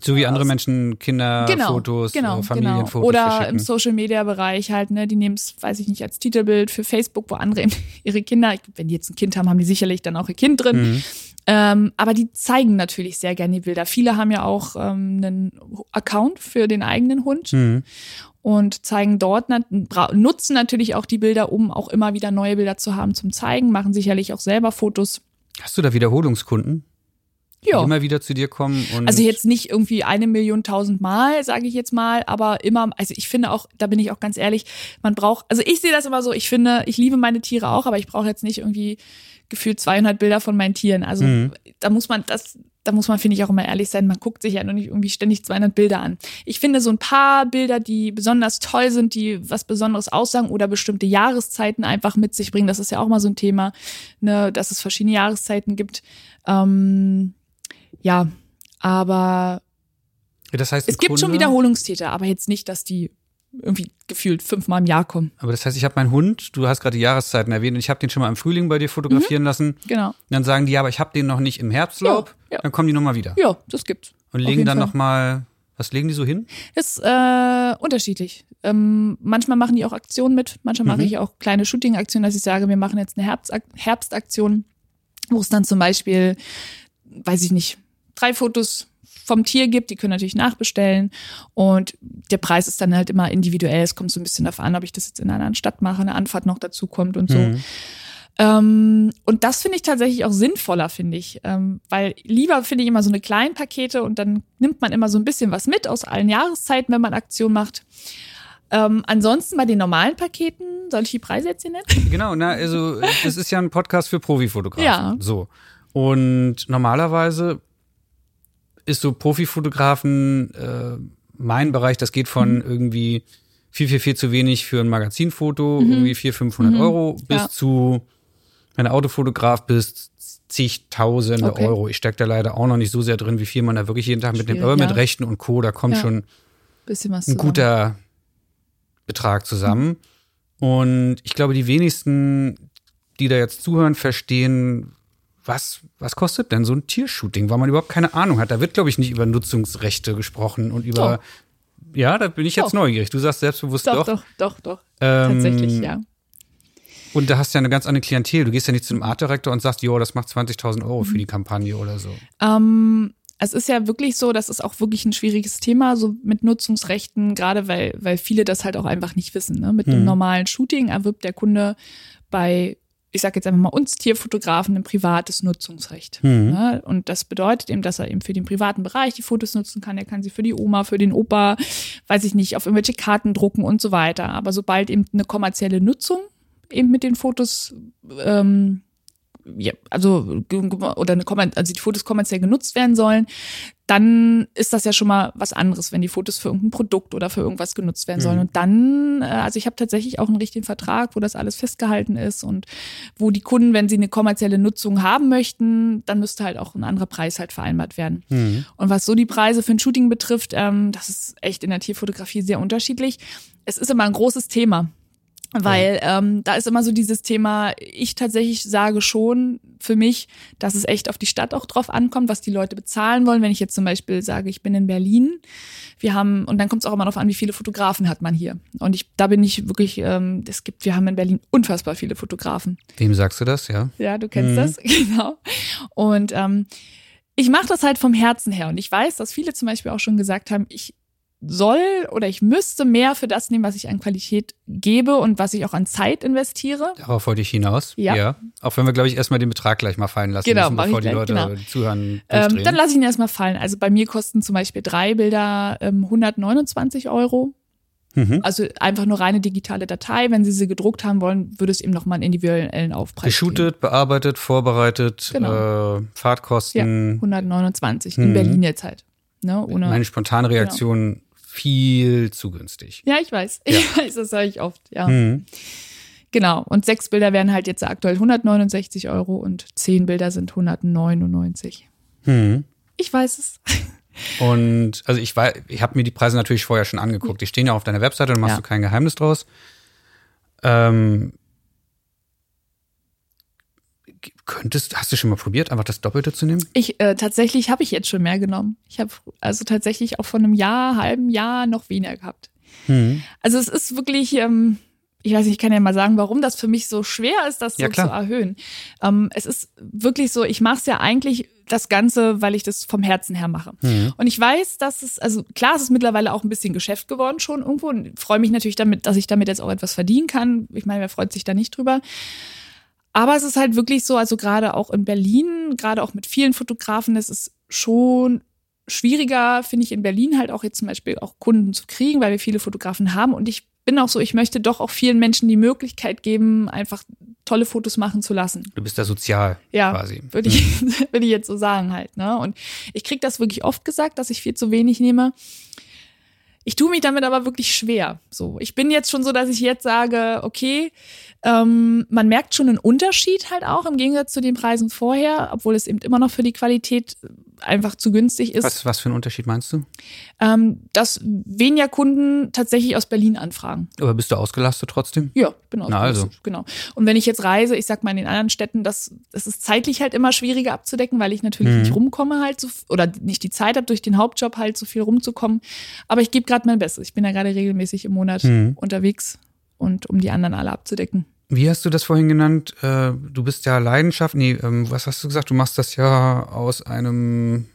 So wie andere Menschen Kinderfotos, genau, äh, Familienfotos genau. Oder verschicken. im Social Media Bereich halt, ne, die nehmen es, weiß ich nicht, als Titelbild für Facebook, wo andere ihre Kinder, wenn die jetzt ein Kind haben, haben die sicherlich dann auch ihr Kind drin. Mhm. Ähm, aber die zeigen natürlich sehr gerne die Bilder. Viele haben ja auch ähm, einen Account für den eigenen Hund Mhm. und zeigen dort, nutzen natürlich auch die Bilder, um auch immer wieder neue Bilder zu haben zum Zeigen, machen sicherlich auch selber Fotos. Hast du da Wiederholungskunden, die Ja. immer wieder zu dir kommen? Und Also jetzt nicht irgendwie eine Million tausend Mal, sage ich jetzt mal, aber immer, also ich finde auch, da bin ich auch ganz ehrlich, man braucht, also ich sehe das immer so, ich finde, ich liebe meine Tiere auch, aber ich brauche jetzt nicht irgendwie gefühlt 200 Bilder von meinen Tieren. Also Mhm. da muss man das, da muss man, finde ich, auch immer ehrlich sein, man guckt sich ja noch nicht irgendwie ständig 200 Bilder an. Ich finde so ein paar Bilder, die besonders toll sind, die was Besonderes aussagen oder bestimmte Jahreszeiten einfach mit sich bringen, das ist ja auch mal so ein Thema, ne, dass es verschiedene Jahreszeiten gibt. Ähm, ja, aber das heißt, es gibt schon Kunde- Wiederholungstäter, aber jetzt nicht, dass die irgendwie gefühlt fünfmal im Jahr kommen. Aber das heißt, ich habe meinen Hund, du hast gerade die Jahreszeiten erwähnt, und ich habe den schon mal im Frühling bei dir fotografieren lassen. Genau. Und dann sagen die, ja, aber ich habe den noch nicht im Herbstlaub. Ja, ja. Dann kommen die nochmal wieder. Ja, das gibt's. Und legen dann nochmal, was legen die so hin? Ist äh, unterschiedlich. Ähm, manchmal machen die auch Aktionen mit, manchmal mache Mhm. ich auch kleine Shooting-Aktionen, dass ich sage, wir machen jetzt eine Herbstak Herbstaktion, wo es dann zum Beispiel, weiß ich nicht, drei Fotos vom Tier gibt, die können natürlich nachbestellen und der Preis ist dann halt immer individuell. Es kommt so ein bisschen darauf an, ob ich das jetzt in einer anderen Stadt mache, eine Anfahrt noch dazu kommt und so. Mhm. Ähm, und das finde ich tatsächlich auch sinnvoller, finde ich. Ähm, weil lieber finde ich immer so eine kleinen Pakete und dann nimmt man immer so ein bisschen was mit aus allen Jahreszeiten, wenn man Aktion macht. Ähm, ansonsten bei den normalen Paketen, soll ich die Preise jetzt hier nennen? Genau, na, also das ist ja ein Podcast für Profifotografen. Ja. So. Und normalerweise ist so Profifotografen äh, mein Bereich, das geht von Mhm. irgendwie viel, viel, viel zu wenig für ein Magazinfoto, irgendwie 400, 500 Euro, bis Mhm. Ja. zu, wenn du Autofotograf bist, zigtausende Okay. Euro. Ich stecke da leider auch noch nicht so sehr drin, wie viel man da wirklich jeden Tag mitnimmt. Aber mit ja. Rechten und Co., da kommt Ja. schon ein zusammen. guter Betrag zusammen. Und ich glaube, die wenigsten, die da jetzt zuhören, verstehen, was, was kostet denn so ein Tiershooting, weil man überhaupt keine Ahnung hat. Da wird, glaube ich, nicht über Nutzungsrechte gesprochen und über. Ja, da bin ich jetzt Doch. neugierig. Du sagst selbstbewusst Doch, doch. doch, doch, doch. Ähm, Tatsächlich, ja. Und da hast du ja eine ganz andere Klientel. Du gehst ja nicht zu einem Artdirektor und sagst, jo, das macht 20.000 Euro für die Kampagne oder so. Ähm, es ist ja wirklich so, das ist auch wirklich ein schwieriges Thema, so mit Nutzungsrechten, gerade weil, weil viele das halt auch einfach nicht wissen. Ne? Mit einem Mhm. normalen Shooting erwirbt der Kunde bei, ich sage jetzt einfach mal uns Tierfotografen, ein privates Nutzungsrecht. Mhm. Ne? Und das bedeutet eben, dass er eben für den privaten Bereich die Fotos nutzen kann. Er kann sie für die Oma, für den Opa, weiß ich nicht, auf irgendwelche Karten drucken und so weiter. Aber sobald eben eine kommerzielle Nutzung eben mit den Fotos ähm, ja, also oder eine also die Fotos kommerziell genutzt werden sollen, dann ist das ja schon mal was anderes, wenn die Fotos für irgendein Produkt oder für irgendwas genutzt werden sollen. Mhm. Und dann, äh, also ich habe tatsächlich auch einen richtigen Vertrag, wo das alles festgehalten ist und wo die Kunden, wenn sie eine kommerzielle Nutzung haben möchten, dann müsste halt auch ein anderer Preis halt vereinbart werden. Mhm. Und was so die Preise für ein Shooting betrifft, ähm, das ist echt in der Tierfotografie sehr unterschiedlich. Es ist immer ein großes Thema. Weil ähm, da ist immer so dieses Thema, ich tatsächlich sage schon für mich, dass es echt auf die Stadt auch drauf ankommt, was die Leute bezahlen wollen. Wenn ich jetzt zum Beispiel sage, ich bin in Berlin, wir haben, und dann kommt es auch immer darauf an, wie viele Fotografen hat man hier. Und ich, da bin ich wirklich, ähm, es gibt, wir haben in Berlin unfassbar viele Fotografen. Wem sagst du das, ja? Ja, du kennst Mhm. das, genau. Und ähm, ich mache das halt vom Herzen her. Und ich weiß, dass viele zum Beispiel auch schon gesagt haben, ich soll oder ich müsste mehr für das nehmen, was ich an Qualität gebe und was ich auch an Zeit investiere. Darauf wollte ich hinaus. Ja. Auch wenn wir, glaube ich, erstmal den Betrag gleich mal fallen lassen Genau, müssen, bevor die gleich, Leute genau. die zuhören. Ähm, dann lasse ich ihn erstmal fallen. Also bei mir kosten zum Beispiel drei Bilder ähm, 129 Euro. Mhm. Also einfach nur reine digitale Datei. Wenn Sie sie gedruckt haben wollen, würde es eben nochmal einen individuellen Aufpreis Geshootet, geben. bearbeitet, vorbereitet, genau. äh, Fahrtkosten. Ja, 129 mhm. in Berlin jetzt halt. Ne, ohne, Meine spontane genau. Reaktion. Viel zu günstig. Ja, ich weiß. Ja. Ich weiß, das höre ich oft, ja. Mhm. Genau. Und sechs Bilder werden halt jetzt aktuell 169 Euro und zehn Bilder sind 199. Mhm. Ich weiß es. Und also ich weiß, ich habe mir die Preise natürlich vorher schon angeguckt. Die stehen ja auf deiner Webseite, da machst ja. du kein Geheimnis draus. Ähm, könntest, hast du schon mal probiert, einfach das Doppelte zu nehmen? Ich äh, tatsächlich habe ich jetzt schon mehr genommen. Ich habe also tatsächlich auch von einem Jahr, halben Jahr noch weniger gehabt. Hm. Also es ist wirklich, ähm, ich weiß nicht, ich kann ja mal sagen, warum das für mich so schwer ist, das so ja, zu erhöhen. Ähm, es ist wirklich so, ich mache es ja eigentlich das Ganze, weil ich das vom Herzen her mache. Mhm. Und ich weiß, dass es, also klar, es ist mittlerweile auch ein bisschen Geschäft geworden schon irgendwo und freue mich natürlich damit, dass ich damit jetzt auch etwas verdienen kann. Ich meine, wer freut sich da nicht drüber? Aber es ist halt wirklich so, also gerade auch in Berlin, gerade auch mit vielen Fotografen, es ist schon schwieriger, finde ich, in Berlin halt auch jetzt zum Beispiel auch Kunden zu kriegen, weil wir viele Fotografen haben. Und ich bin auch so, ich möchte doch auch vielen Menschen die Möglichkeit geben, einfach tolle Fotos machen zu lassen. Du bist da sozial ja, quasi. Würde ich, mhm. würde ich jetzt so sagen halt. Ne? Und ich kriege das wirklich oft gesagt, dass ich viel zu wenig nehme. Ich tue mich damit aber wirklich schwer. So, ich bin jetzt schon so, dass ich jetzt sage, okay, ähm, man merkt schon einen Unterschied halt auch im Gegensatz zu den Preisen vorher, obwohl es eben immer noch für die Qualität einfach zu günstig ist. Was, was für einen Unterschied meinst du? Ähm, dass weniger Kunden tatsächlich aus Berlin anfragen. Aber bist du ausgelastet trotzdem? Ja, bin ausgelastet. Na also. Genau. Und wenn ich jetzt reise, ich sag mal in den anderen Städten, das, das ist zeitlich halt immer schwieriger abzudecken, weil ich natürlich mhm. nicht rumkomme halt so, oder nicht die Zeit habe, durch den Hauptjob halt so viel rumzukommen. Aber ich gebe gerade mein Bestes. Ich bin ja gerade regelmäßig im Monat mhm. unterwegs und um die anderen alle abzudecken. Wie hast du das vorhin genannt? Äh, du bist ja Leidenschaft. Nee, ähm, was hast du gesagt? Du machst das ja aus einem.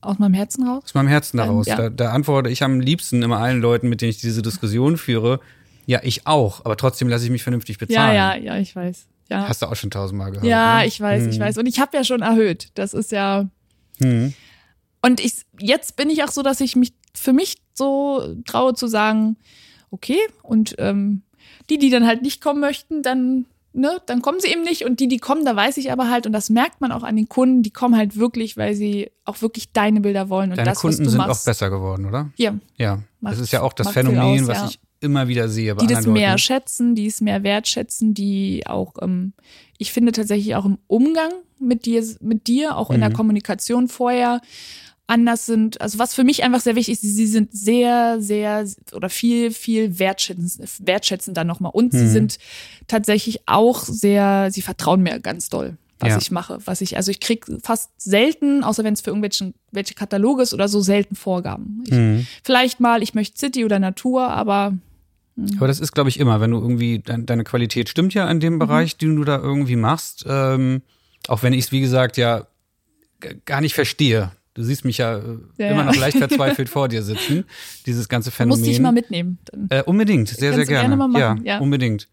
Aus meinem Herzen raus? Aus meinem Herzen daraus. Ja. Da, da antworte ich am liebsten immer allen Leuten, mit denen ich diese Diskussion führe. Ja, ich auch, aber trotzdem lasse ich mich vernünftig bezahlen. Ja, ja, ja, ich weiß. Ja. Hast du auch schon tausendmal gehört. Ja, ne? ich weiß, hm. ich weiß. Und ich habe ja schon erhöht. Das ist ja. Hm. Und ich, jetzt bin ich auch so, dass ich mich für mich so traue zu sagen, okay, und ähm, die, die dann halt nicht kommen möchten, dann, ne, dann kommen sie eben nicht. Und die, die kommen, da weiß ich aber halt, und das merkt man auch an den Kunden, die kommen halt wirklich, weil sie auch wirklich deine Bilder wollen. Und Deine das, Kunden sind machst, auch besser geworden, oder? Ja. Ja. Macht, das ist ja auch das Phänomen, aus, was ja. ich immer wieder sehe. Bei die das mehr Leuten. schätzen, die es mehr wertschätzen, die auch, ähm, ich finde tatsächlich auch im Umgang mit dir, mit dir, auch in der mhm. Kommunikation vorher, anders sind. Also was für mich einfach sehr wichtig ist, sie sind sehr, sehr oder viel, viel wertschätzend, wertschätzender nochmal. Und mhm. sie sind tatsächlich auch sehr, sie vertrauen mir ganz doll, was ja. ich mache. Was ich, also ich krieg fast selten, außer wenn es für irgendwelche welche Kataloge ist oder so, selten Vorgaben. Ich, mhm. Vielleicht mal, ich möchte City oder Natur, aber hm. aber das ist, glaube ich, immer, wenn du irgendwie, deine Qualität stimmt ja in dem mhm. Bereich, den du da irgendwie machst. Ähm, auch wenn ich es, wie gesagt, ja gar nicht verstehe. Du siehst mich ja, äh, ja immer noch leicht verzweifelt vor dir sitzen, dieses ganze Phänomen. Muss ich mal mitnehmen. Äh, unbedingt, sehr, sehr gerne. gerne ja, ja, unbedingt.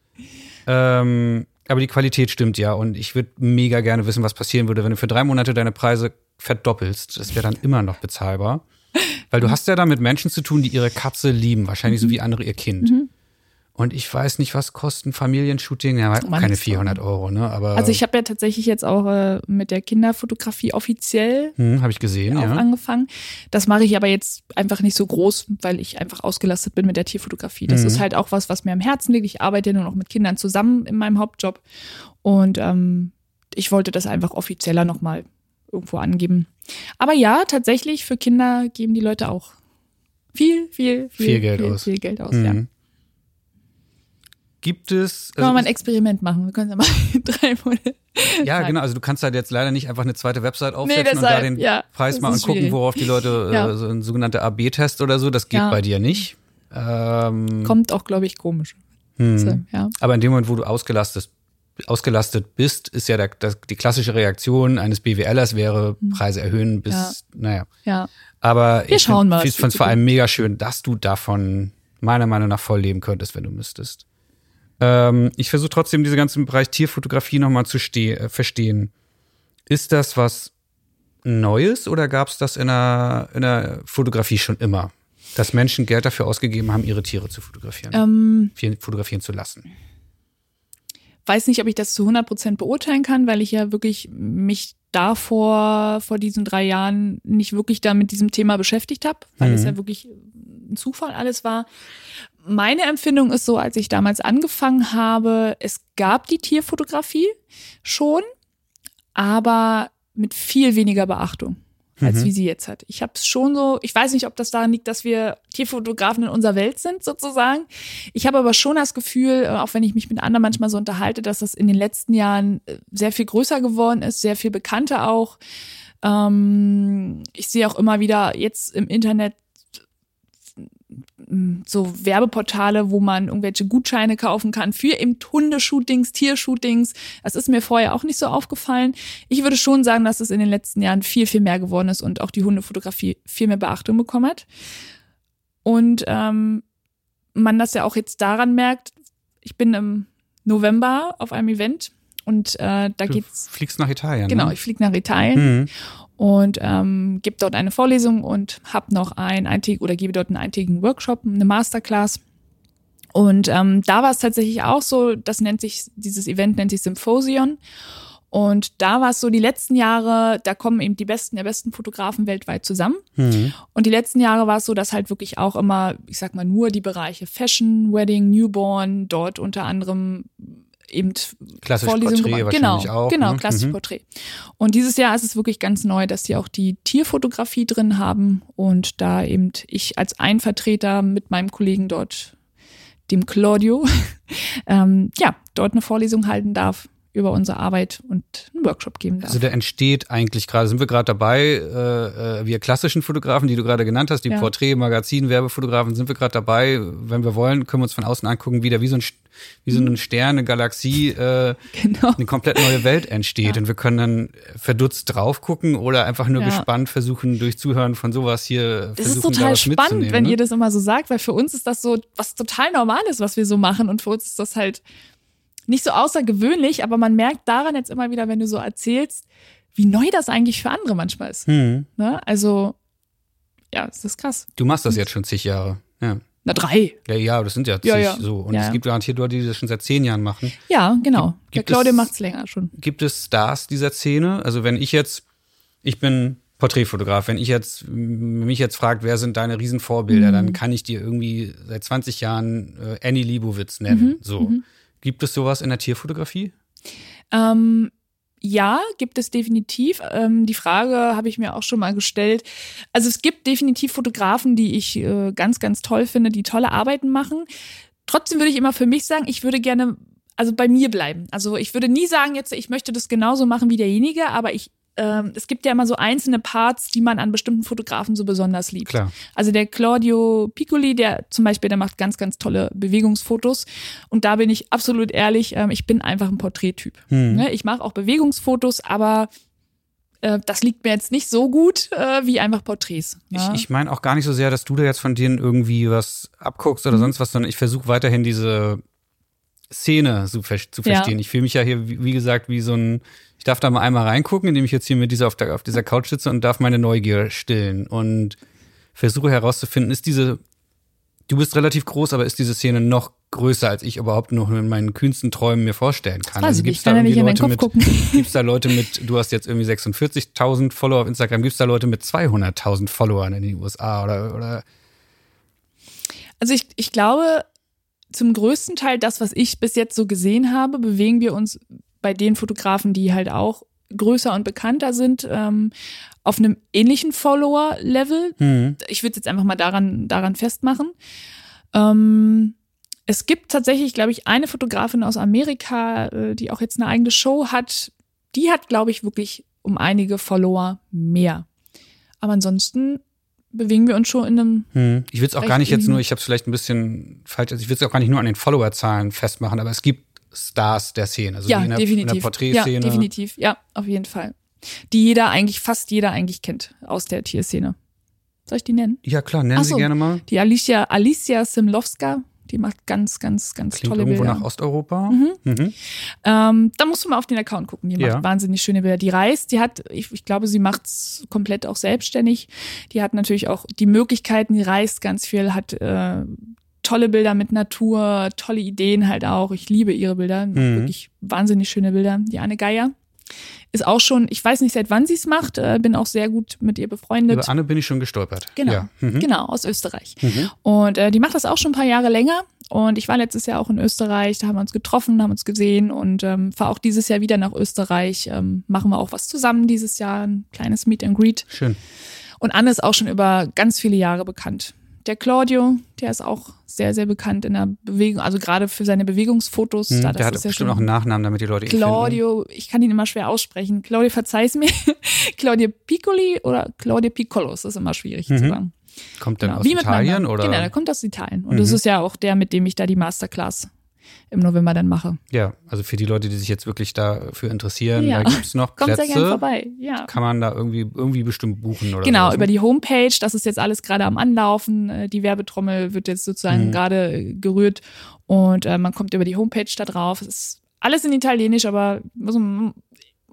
Ähm, aber die Qualität stimmt ja und ich würde mega gerne wissen, was passieren würde, wenn du für drei Monate deine Preise verdoppelst. Das wäre dann immer noch bezahlbar. Weil du hast ja da mit Menschen zu tun, die ihre Katze lieben, wahrscheinlich mhm. so wie andere ihr Kind. Mhm. Und ich weiß nicht, was kosten Familienshooting. Ja, oh, keine 400 Euro, ne? Aber also ich habe ja tatsächlich jetzt auch äh, mit der Kinderfotografie offiziell hm, habe ich gesehen, auch ja. angefangen. Das mache ich aber jetzt einfach nicht so groß, weil ich einfach ausgelastet bin mit der Tierfotografie. Das mhm. ist halt auch was, was mir am Herzen liegt. Ich arbeite ja nur noch mit Kindern zusammen in meinem Hauptjob und ähm, ich wollte das einfach offizieller nochmal irgendwo angeben. Aber ja, tatsächlich für Kinder geben die Leute auch viel, viel, viel, viel Geld viel, aus. Viel Geld aus, mhm. ja. Gibt es. Können also, wir mal ein Experiment machen? Wir können ja mal drei Monate. Ja, Nein. genau. Also du kannst halt jetzt leider nicht einfach eine zweite Website aufsetzen nee, deshalb, und da den ja, Preis mal angucken, schwierig. worauf die Leute ja. äh, so ein sogenannter AB-Test oder so. Das geht ja. bei dir nicht. Ähm, Kommt auch, glaube ich, komisch. Hm. So, ja. Aber in dem Moment, wo du ausgelastet, ausgelastet bist, ist ja der, der, die klassische Reaktion eines BWLers wäre hm. Preise erhöhen bis, naja. Ja. Aber Wir ich finde es vor allem mega schön, dass du davon meiner Meinung nach voll leben könntest, wenn du müsstest. Ähm, ich versuche trotzdem diesen ganzen Bereich Tierfotografie nochmal zu äh, verstehen. Ist das was Neues oder gab es das in der, in der Fotografie schon immer? Dass Menschen Geld dafür ausgegeben haben, ihre Tiere zu fotografieren, Ähm, fotografieren zu lassen. weiß nicht, ob ich das zu 100 Prozent beurteilen kann, weil ich ja wirklich mich davor, vor diesen drei Jahren, nicht wirklich da mit diesem Thema beschäftigt habe, weil es ja wirklich ein Zufall alles war. Meine Empfindung ist so, als ich damals angefangen habe, es gab die Tierfotografie schon, aber mit viel weniger Beachtung als wie sie jetzt hat. Ich habe es schon so, ich weiß nicht, ob das daran liegt, dass wir Tierfotografen in unserer Welt sind, sozusagen. Ich habe aber schon das Gefühl, äh, auch wenn ich mich mit anderen manchmal so unterhalte, dass das in den letzten Jahren äh, sehr viel größer geworden ist, sehr viel bekannter auch. Ähm, ich sehe auch immer wieder jetzt im Internet so Werbeportale, wo man irgendwelche Gutscheine kaufen kann für eben Hundeshootings, Tiershootings. Das ist mir vorher auch nicht so aufgefallen. Ich würde schon sagen, dass es in den letzten Jahren viel, viel mehr geworden ist und auch die Hundefotografie viel mehr Beachtung bekommen hat. Und ähm, man das ja auch jetzt daran merkt, ich bin im November auf einem Event und äh, da Du geht's fliegst nach Italien. Genau, Ne? ich fliege nach Italien Mhm. und ähm, gebe dort eine Vorlesung und habe noch ein eintäg oder gebe dort einen eintägigen Workshop, eine Masterclass. Und ähm, da war es tatsächlich auch so, das nennt sich, dieses Event nennt sich Symposion. Und da war es so, die letzten Jahre, da kommen eben die besten der besten Fotografen weltweit zusammen. Mhm. Und die letzten Jahre war es so, dass halt wirklich auch immer, ich sag mal, nur die Bereiche Fashion, Wedding, Newborn, dort unter anderem eben Klassisch Vorlesungen Porträt gemacht. Genau, wahrscheinlich auch, genau, ne? klassisch Mhm. Porträt. Und dieses Jahr ist es wirklich ganz neu, dass die auch die Tierfotografie drin haben und da eben ich als ein Vertreter mit meinem Kollegen dort, dem Claudio, ähm, ja, dort eine Vorlesung halten darf über unsere Arbeit und einen Workshop geben darf. Also da entsteht eigentlich gerade, sind wir gerade dabei, äh, äh, wir klassischen Fotografen, die du gerade genannt hast, die Ja. Porträt, Magazin, Werbefotografen, sind wir gerade dabei, wenn wir wollen, können wir uns von außen angucken, wie da wie so ein wie so ein Stern, eine Galaxie, äh, genau. eine komplett neue Welt entsteht und wir können dann verdutzt drauf gucken oder einfach nur Ja. gespannt versuchen durch Zuhören von sowas hier Das ist da total spannend, wenn ne? ihr das immer so sagt, weil für uns ist das so was total Normales, was wir so machen und für uns ist das halt nicht so außergewöhnlich, aber man merkt daran jetzt immer wieder, wenn du so erzählst, wie neu das eigentlich für andere manchmal ist. Hm. Ne? Also, ja, es ist krass. Du machst das jetzt schon zig Jahre. Ja. Na, drei. Ja, ja, das sind ja zig Ja, ja. so. Und Ja, es ja. gibt garantiert Leute, die das schon seit zehn Jahren machen. Ja, genau. Gibt- Der gibt Claudio es- macht's länger schon. gibt es Stars dieser Szene? Also wenn ich jetzt, ich bin Porträtfotograf, wenn ich jetzt mich jetzt fragt, wer sind deine Riesenvorbilder, Mhm. dann kann ich dir irgendwie seit 20 Jahren äh, Annie Leibovitz Mhm. nennen. So. Gibt es sowas in der Tierfotografie? Ähm, ja, gibt es definitiv. Ähm, die Frage habe ich mir auch schon mal gestellt. Also es gibt definitiv Fotografen, die ich äh, ganz, ganz toll finde, die tolle Arbeiten machen. Trotzdem würde ich immer für mich sagen, ich würde gerne, also bei mir bleiben. Also ich würde nie sagen, jetzt ich möchte das genauso machen wie derjenige, aber ich ähm, es gibt ja immer so einzelne Parts, die man an bestimmten Fotografen so besonders liebt. Klar. Also der Claudio Piccoli, der zum Beispiel, der macht ganz, ganz tolle Bewegungsfotos. Und da bin ich absolut ehrlich, ähm, ich bin einfach ein Porträttyp. Ne? Ich mache auch Bewegungsfotos, aber äh, das liegt mir jetzt nicht so gut äh, wie einfach Porträts. Ne? Ich, ich meine auch gar nicht so sehr, dass du da jetzt von denen irgendwie was abguckst Mhm. oder sonst was, sondern ich versuche weiterhin diese Szene zu, ver zu Ja. verstehen. Ich fühle mich ja hier, wie, wie gesagt, wie so ein, ich darf da mal einmal reingucken, indem ich jetzt hier mit dieser auf, der, auf dieser Couch sitze und darf meine Neugier stillen und versuche herauszufinden, ist diese, du bist relativ groß, aber ist diese Szene noch größer, als ich überhaupt noch in meinen kühnsten Träumen mir vorstellen kann? kann ja nicht in meinen Kopf mit, gibt's da Leute mit, du hast jetzt irgendwie 46.000 Follower auf Instagram, gibt's da Leute mit 200.000 Followern in den USA oder, oder Also ich, ich glaube, zum größten Teil das, was ich bis jetzt so gesehen habe, bewegen wir uns bei den Fotografen, die halt auch größer und bekannter sind, ähm, auf einem ähnlichen Follower-Level. hm. Ich würde jetzt einfach mal daran, daran festmachen. Ähm, es gibt tatsächlich, glaube ich, eine Fotografin aus Amerika, äh, die auch jetzt eine eigene Show hat. Die hat, glaube ich, wirklich um einige Follower mehr. Aber ansonsten bewegen wir uns schon in einem Hm. Ich will es auch gar nicht jetzt nur, ich habe es vielleicht ein bisschen falsch, also ich will es auch gar nicht nur an den Followerzahlen festmachen, aber es gibt Stars der Szene, also ja, die in der, in der definitiv. Ja, Porträtszene. definitiv. Ja, auf jeden Fall. Die jeder eigentlich, fast jeder eigentlich kennt aus der Tierszene. Soll ich die nennen? Ja, klar, nennen Ach Sie so. gerne mal. Die Alicia, Alicia Simlowska, Die macht ganz, ganz, ganz Klingt tolle irgendwo Bilder. nach Osteuropa. Mhm. Ähm, da musst du mal auf den Account gucken. Die Ja. macht wahnsinnig schöne Bilder. Die reist, die hat, ich, ich glaube, sie macht's komplett auch selbstständig. Die hat natürlich auch die Möglichkeiten, die reist ganz viel, hat äh, tolle Bilder mit Natur, tolle Ideen halt auch. Ich liebe ihre Bilder, Mhm. wirklich wahnsinnig schöne Bilder. Die Anne Geier ist auch schon, ich weiß nicht, seit wann sie es macht, äh, bin auch sehr gut mit ihr befreundet. Über Anne bin ich schon gestolpert. Genau, Ja. Mhm. genau, aus Österreich. Mhm. Und äh, die macht das auch schon ein paar Jahre länger. Und ich war letztes Jahr auch in Österreich, da haben wir uns getroffen, haben uns gesehen und ähm, fahre auch dieses Jahr wieder nach Österreich. Ähm, machen wir auch was zusammen dieses Jahr, ein kleines Meet and Greet. Schön. Und Anne ist auch schon über ganz viele Jahre bekannt. Der Claudio, der ist auch sehr, sehr bekannt in der Bewegung, also gerade für seine Bewegungsfotos. Mhm. da, Der hat ist ja bestimmt schon- auch einen Nachnamen, damit die Leute ihn finden. Claudio, ich kann ihn immer schwer aussprechen. Claudio, verzeih's mir. Claudio Piccoli oder Claudio Piccolos, das ist immer schwierig Mhm. zu sagen. Kommt der Genau, aus wie Italien oder? Genau, der kommt aus Italien. Und Mhm. das ist ja auch der, mit dem ich da die Masterclass im November dann mache. Ja, also für die Leute, die sich jetzt wirklich dafür interessieren, Ja. da gibt's noch Kommt Plätze. sehr gern vorbei. Ja. Kann man da irgendwie, irgendwie bestimmt buchen oder Genau, so. über die Homepage, das ist jetzt alles gerade am Anlaufen. Äh, Die Werbetrommel wird jetzt sozusagen Mhm. gerade äh, gerührt und äh, man kommt über die Homepage da drauf. Es ist alles in Italienisch, aber muss man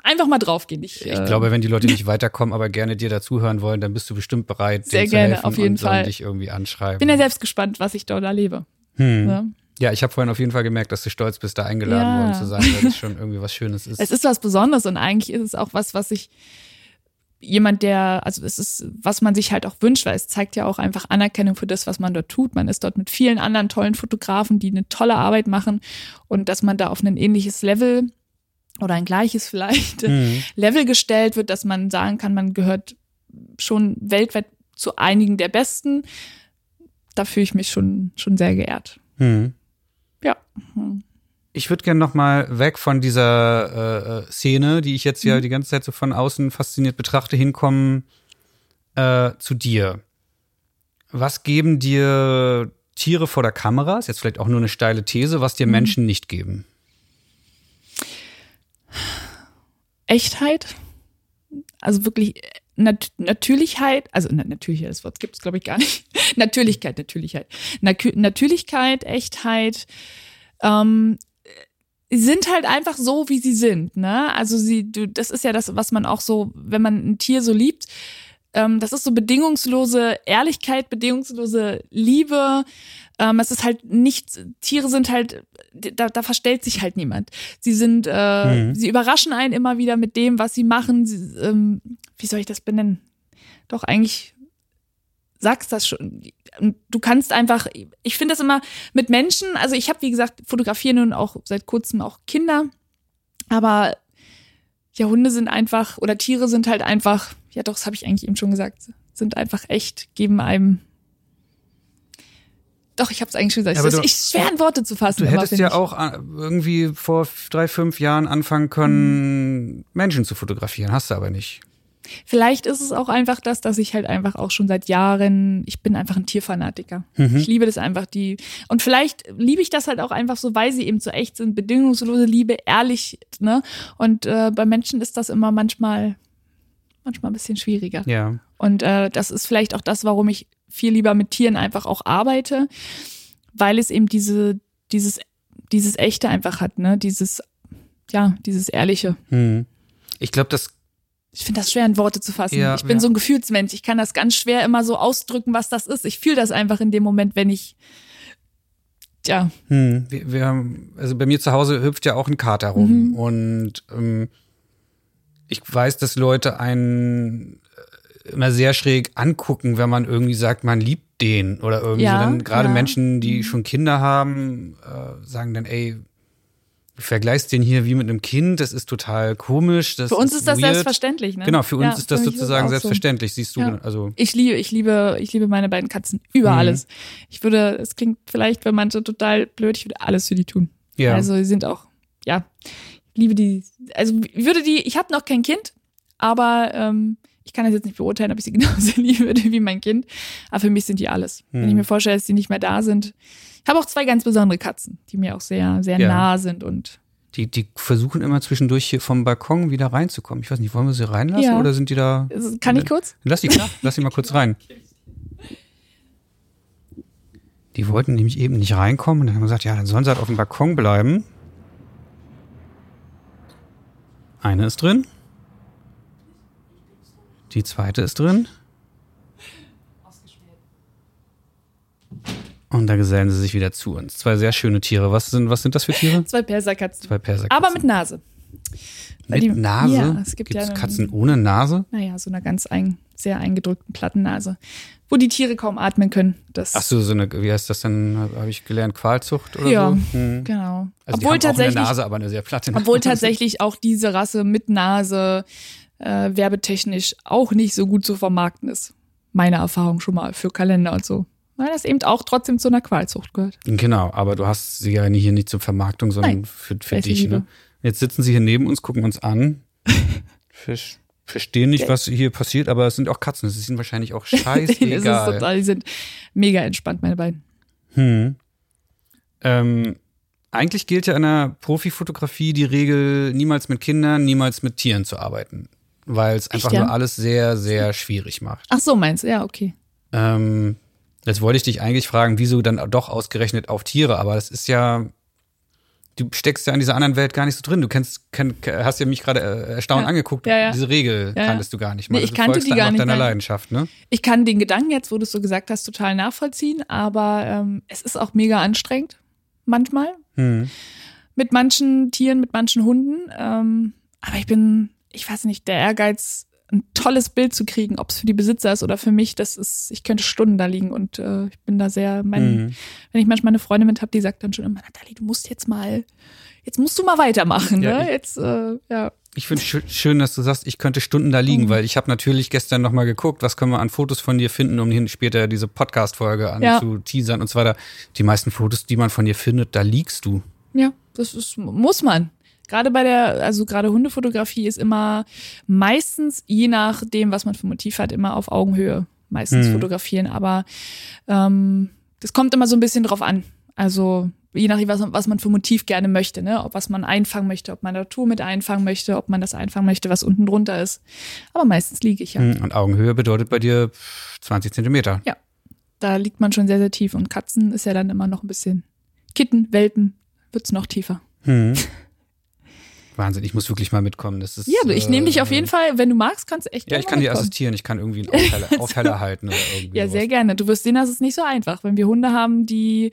einfach mal draufgehen. Ich, Ich äh, glaube, wenn die Leute nicht weiterkommen, aber gerne dir dazuhören wollen, dann bist du bestimmt bereit, Sehr denen zu gerne, helfen auf jeden und sollen Fall. dich irgendwie anschreiben. bin ja selbst gespannt, was ich dort erlebe. hm. Ne? Ja, ich habe vorhin auf jeden Fall gemerkt, dass du stolz bist, da eingeladen Ja. worden zu sein, weil das schon irgendwie was Schönes ist. Es ist was Besonderes und eigentlich ist es auch was, was ich jemand, der, also es ist, was man sich halt auch wünscht, weil es zeigt ja auch einfach Anerkennung für das, was man dort tut. Man ist dort mit vielen anderen tollen Fotografen, die eine tolle Arbeit machen und dass man da auf ein ähnliches Level oder ein gleiches vielleicht Hm. Level gestellt wird, dass man sagen kann, man gehört schon weltweit zu einigen der Besten. Da fühle ich mich schon, schon sehr geehrt. Hm. Ich würde gerne noch mal weg von dieser äh, äh, Szene, die ich jetzt Mhm. ja die ganze Zeit so von außen fasziniert betrachte, hinkommen äh, zu dir. Was geben dir Tiere vor der Kamera? Ist jetzt vielleicht auch nur eine steile These, was dir Mhm. Menschen nicht geben. Echtheit, also wirklich äh, Nat Natürlichkeit, also na, Natürlichkeit, das Wort gibt es, glaube ich, gar nicht. Natürlichkeit, Natürlichkeit. Nakü Natürlichkeit, Echtheit, ähm, sind halt einfach so, wie sie sind. Ne? Also sie, du, das ist ja das, was man auch so, wenn man ein Tier so liebt, ähm, das ist so bedingungslose Ehrlichkeit, bedingungslose Liebe. Ähm, es ist halt nicht, Tiere sind halt, da, da verstellt sich halt niemand. Sie sind, äh, Mhm. sie überraschen einen immer wieder mit dem, was sie machen. Sie, ähm, wie soll ich das benennen? Doch eigentlich sagst das schon. Du kannst einfach, ich finde das immer mit Menschen, also ich habe, wie gesagt, fotografiere nun auch seit kurzem auch Kinder, aber ja, Hunde sind einfach, oder Tiere sind halt einfach, ja doch, das habe ich eigentlich eben schon gesagt, sind einfach echt, geben einem. Doch, ich habe es eigentlich schon gesagt. Aber Es ist du- echt schwer in Worte zu fassen. Du hättest finde ja ich. auch äh, irgendwie vor drei, fünf Jahren anfangen können, Menschen zu fotografieren. Hast du aber nicht. Vielleicht ist es auch einfach das, dass ich halt einfach auch schon seit Jahren, ich bin einfach ein Tierfanatiker. Mhm. Ich liebe das einfach, die, und vielleicht liebe ich das halt auch einfach so, weil sie eben so echt sind, bedingungslose Liebe, ehrlich, ne? Und äh, bei Menschen ist das immer manchmal, manchmal ein bisschen schwieriger. Ja. Und äh, das ist vielleicht auch das, warum ich viel lieber mit Tieren einfach auch arbeite, weil es eben diese, dieses, dieses Echte einfach hat, ne? Dieses, ja, dieses Ehrliche. Hm. Ich glaube, das Ich finde das schwer in Worte zu fassen. Ja, ich bin ja. so ein Gefühlsmensch. Ich kann das ganz schwer immer so ausdrücken, was das ist. Ich fühle das einfach in dem Moment, wenn ich, ja, Hm, wir, wir haben, also bei mir zu Hause hüpft ja auch ein Kater rum und ähm, ich weiß, dass Leute einen äh, immer sehr schräg angucken, wenn man irgendwie sagt, man liebt den oder irgendwie Ja, so. Gerade. Menschen, die schon Kinder haben, äh, sagen dann, ey, vergleichst den hier wie mit einem Kind, das ist total komisch. Das für uns ist, das weird. selbstverständlich. Ne? Genau, für uns Ja, ist das sozusagen auch so. selbstverständlich, siehst du. Ja. Also Ich liebe, ich liebe, ich liebe meine beiden Katzen über Mhm. alles. Ich würde, es klingt vielleicht für manche total blöd, ich würde alles für die tun. ja. Also sie sind auch, ja, ich liebe die, also ich würde die, ich habe noch kein Kind, aber ähm, ich kann das jetzt nicht beurteilen, ob ich sie genauso lieben würde wie mein Kind. Aber für mich sind die alles. Wenn ich Hm. mir vorstelle, dass die nicht mehr da sind. Ich habe auch zwei ganz besondere Katzen, die mir auch sehr, sehr Ja. nah sind und die, die versuchen immer zwischendurch hier vom Balkon wieder reinzukommen. Ich weiß nicht, wollen wir sie reinlassen Ja. oder sind die da? kann ich kurz? Lass sie, lass sie mal kurz rein. Die wollten nämlich eben nicht reinkommen und dann haben wir gesagt, ja, dann sollen sie halt auf dem Balkon bleiben. Eine ist drin. Die zweite ist drin. Und da gesellen sie sich wieder zu uns. Zwei sehr schöne Tiere. Was sind, was sind das für Tiere? Zwei Perserkatzen. Zwei Perserkatzen. Aber mit Nase. Mit die- Nase? Ja, es gibt Gibt's ja einen- Katzen ohne Nase? Naja, so einer ganz ein, sehr eingedrückten Plattennase, wo die Tiere kaum atmen können. Das, Ach so, so eine, wie heißt das denn? Habe ich gelernt, Qualzucht oder ja, so? Hm. genau. Also obwohl tatsächlich, eine Nase, aber eine sehr platte Nase. obwohl tatsächlich auch diese Rasse mit Nase äh, werbetechnisch auch nicht so gut zu vermarkten ist. Meine Erfahrung schon mal für Kalender und so. Weil das eben auch trotzdem zu einer Qualzucht gehört. Genau, aber du hast sie ja hier nicht zur Vermarktung, sondern Nein, für, für dich. liebe. Ne? Jetzt sitzen sie hier neben uns, gucken uns an. Fisch. Verstehen nicht, was hier passiert, aber es sind auch Katzen. Es ist ihnen wahrscheinlich auch scheißegal. total, die sind mega entspannt, meine beiden. Hm. Ähm, eigentlich gilt ja in der Profifotografie die Regel, niemals mit Kindern, niemals mit Tieren zu arbeiten. Weil es einfach ja? nur alles sehr, sehr schwierig macht. Ach so, meinst du? Ja, okay. Ähm, jetzt wollte ich dich eigentlich fragen, wieso dann doch ausgerechnet auf Tiere, aber das ist ja, du steckst ja in dieser anderen Welt gar nicht so drin. Du kennst, kenn, hast ja mich gerade äh, erstaunt Ja. angeguckt. Ja, ja. Diese Regel kanntest du gar nicht. Nee, mal. ich kannte folgst die gar nicht, deiner. Leidenschaft, ne? Ich kann den Gedanken jetzt, wo du es so gesagt hast, total nachvollziehen, aber ähm, es ist auch mega anstrengend. Manchmal. Hm. Mit manchen Tieren, mit manchen Hunden. Ähm, aber ich bin, ich weiß nicht, der Ehrgeiz, ein tolles Bild zu kriegen, ob es für die Besitzer ist oder für mich, das ist, ich könnte Stunden da liegen und äh, ich bin da sehr, mein, Mhm. wenn ich manchmal eine Freundin mit habe, die sagt dann schon immer, Nathalie, du musst jetzt mal, jetzt musst du mal weitermachen, Ja, ne? ich- Jetzt, äh, ja. Ich finde schön, schön, dass du sagst, ich könnte Stunden da liegen, Mhm. weil ich habe natürlich gestern nochmal geguckt, was können wir an Fotos von dir finden, um hin später diese Podcast-Folge an Ja. zu teasern und so weiter. Die meisten Fotos, die man von dir findet, da liegst du. Ja, das ist, muss man. Gerade bei der, also gerade Hundefotografie ist immer meistens, je nachdem, was man für Motiv hat, immer auf Augenhöhe meistens Mhm. fotografieren. Aber ähm, das kommt immer so ein bisschen drauf an. Also je nachdem, was, was man für Motiv gerne möchte, ne? Ob was man einfangen möchte, ob man Natur mit einfangen möchte, ob man das einfangen möchte, was unten drunter ist. Aber meistens liege ich ja. Hm, Und Augenhöhe bedeutet bei dir 20 Zentimeter. Da liegt man schon sehr, sehr tief. Und Katzen ist ja dann immer noch ein bisschen Kitten, Welpen, wird's noch tiefer. Hm. Wahnsinn, ich muss wirklich mal mitkommen. Das ist, Ja, ich nehme dich auf äh, jeden Fall, wenn du magst, kannst du echt Ja, ich kann dir assistieren, ich kann irgendwie einen Aufheller, Aufheller halten oder irgendwie. Ja, sehr gerne. Du wirst sehen, das ist nicht so einfach. Wenn wir Hunde haben, die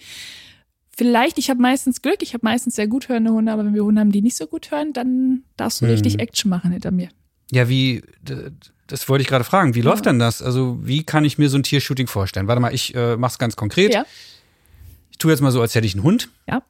vielleicht, ich habe meistens Glück, ich habe meistens sehr gut hörende Hunde, aber wenn wir Hunde haben, die nicht so gut hören, dann darfst du Hm. richtig Action machen hinter mir. Ja, wie, das wollte ich gerade fragen. Wie läuft denn das? Also, wie kann ich mir so ein Tiershooting vorstellen? Warte mal, ich äh, mach's ganz konkret. Ja. Ich tue jetzt mal so, als hätte ich einen Hund. Ja.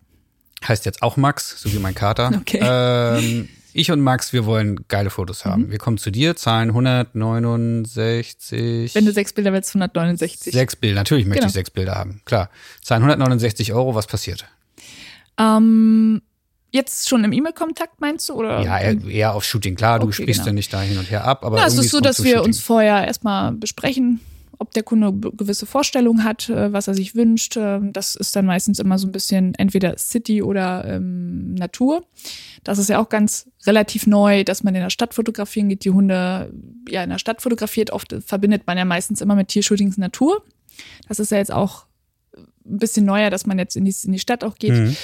Heißt jetzt auch Max, so wie mein Kater. Okay. Ähm, ich und Max, wir wollen geile Fotos haben. Mhm. Wir kommen zu dir, zahlen 169. Wenn du sechs Bilder willst, 169. Sechs Bilder, natürlich möchte Genau. ich sechs Bilder haben. Klar. Zahlen 169 Euro, was passiert? Ähm, jetzt schon im E-Mail-Kontakt meinst du? Oder? Ja, eher, auf Shooting. Klar, du Okay, sprichst genau. ja nicht da hin und her ab, aber Na, es ist so, dass wir Shooting. uns vorher erstmal besprechen, ob der Kunde gewisse Vorstellungen hat, äh, was er sich wünscht. Ähm, Das ist dann meistens immer so ein bisschen entweder City oder ähm, Natur. Das ist ja auch ganz relativ neu, dass man in der Stadt fotografieren geht, die Hunde ja in der Stadt fotografiert. Oft verbindet man ja meistens immer mit Tiershootings Natur. Das ist ja jetzt auch ein bisschen neuer, dass man jetzt in die, in die Stadt auch geht. Mhm.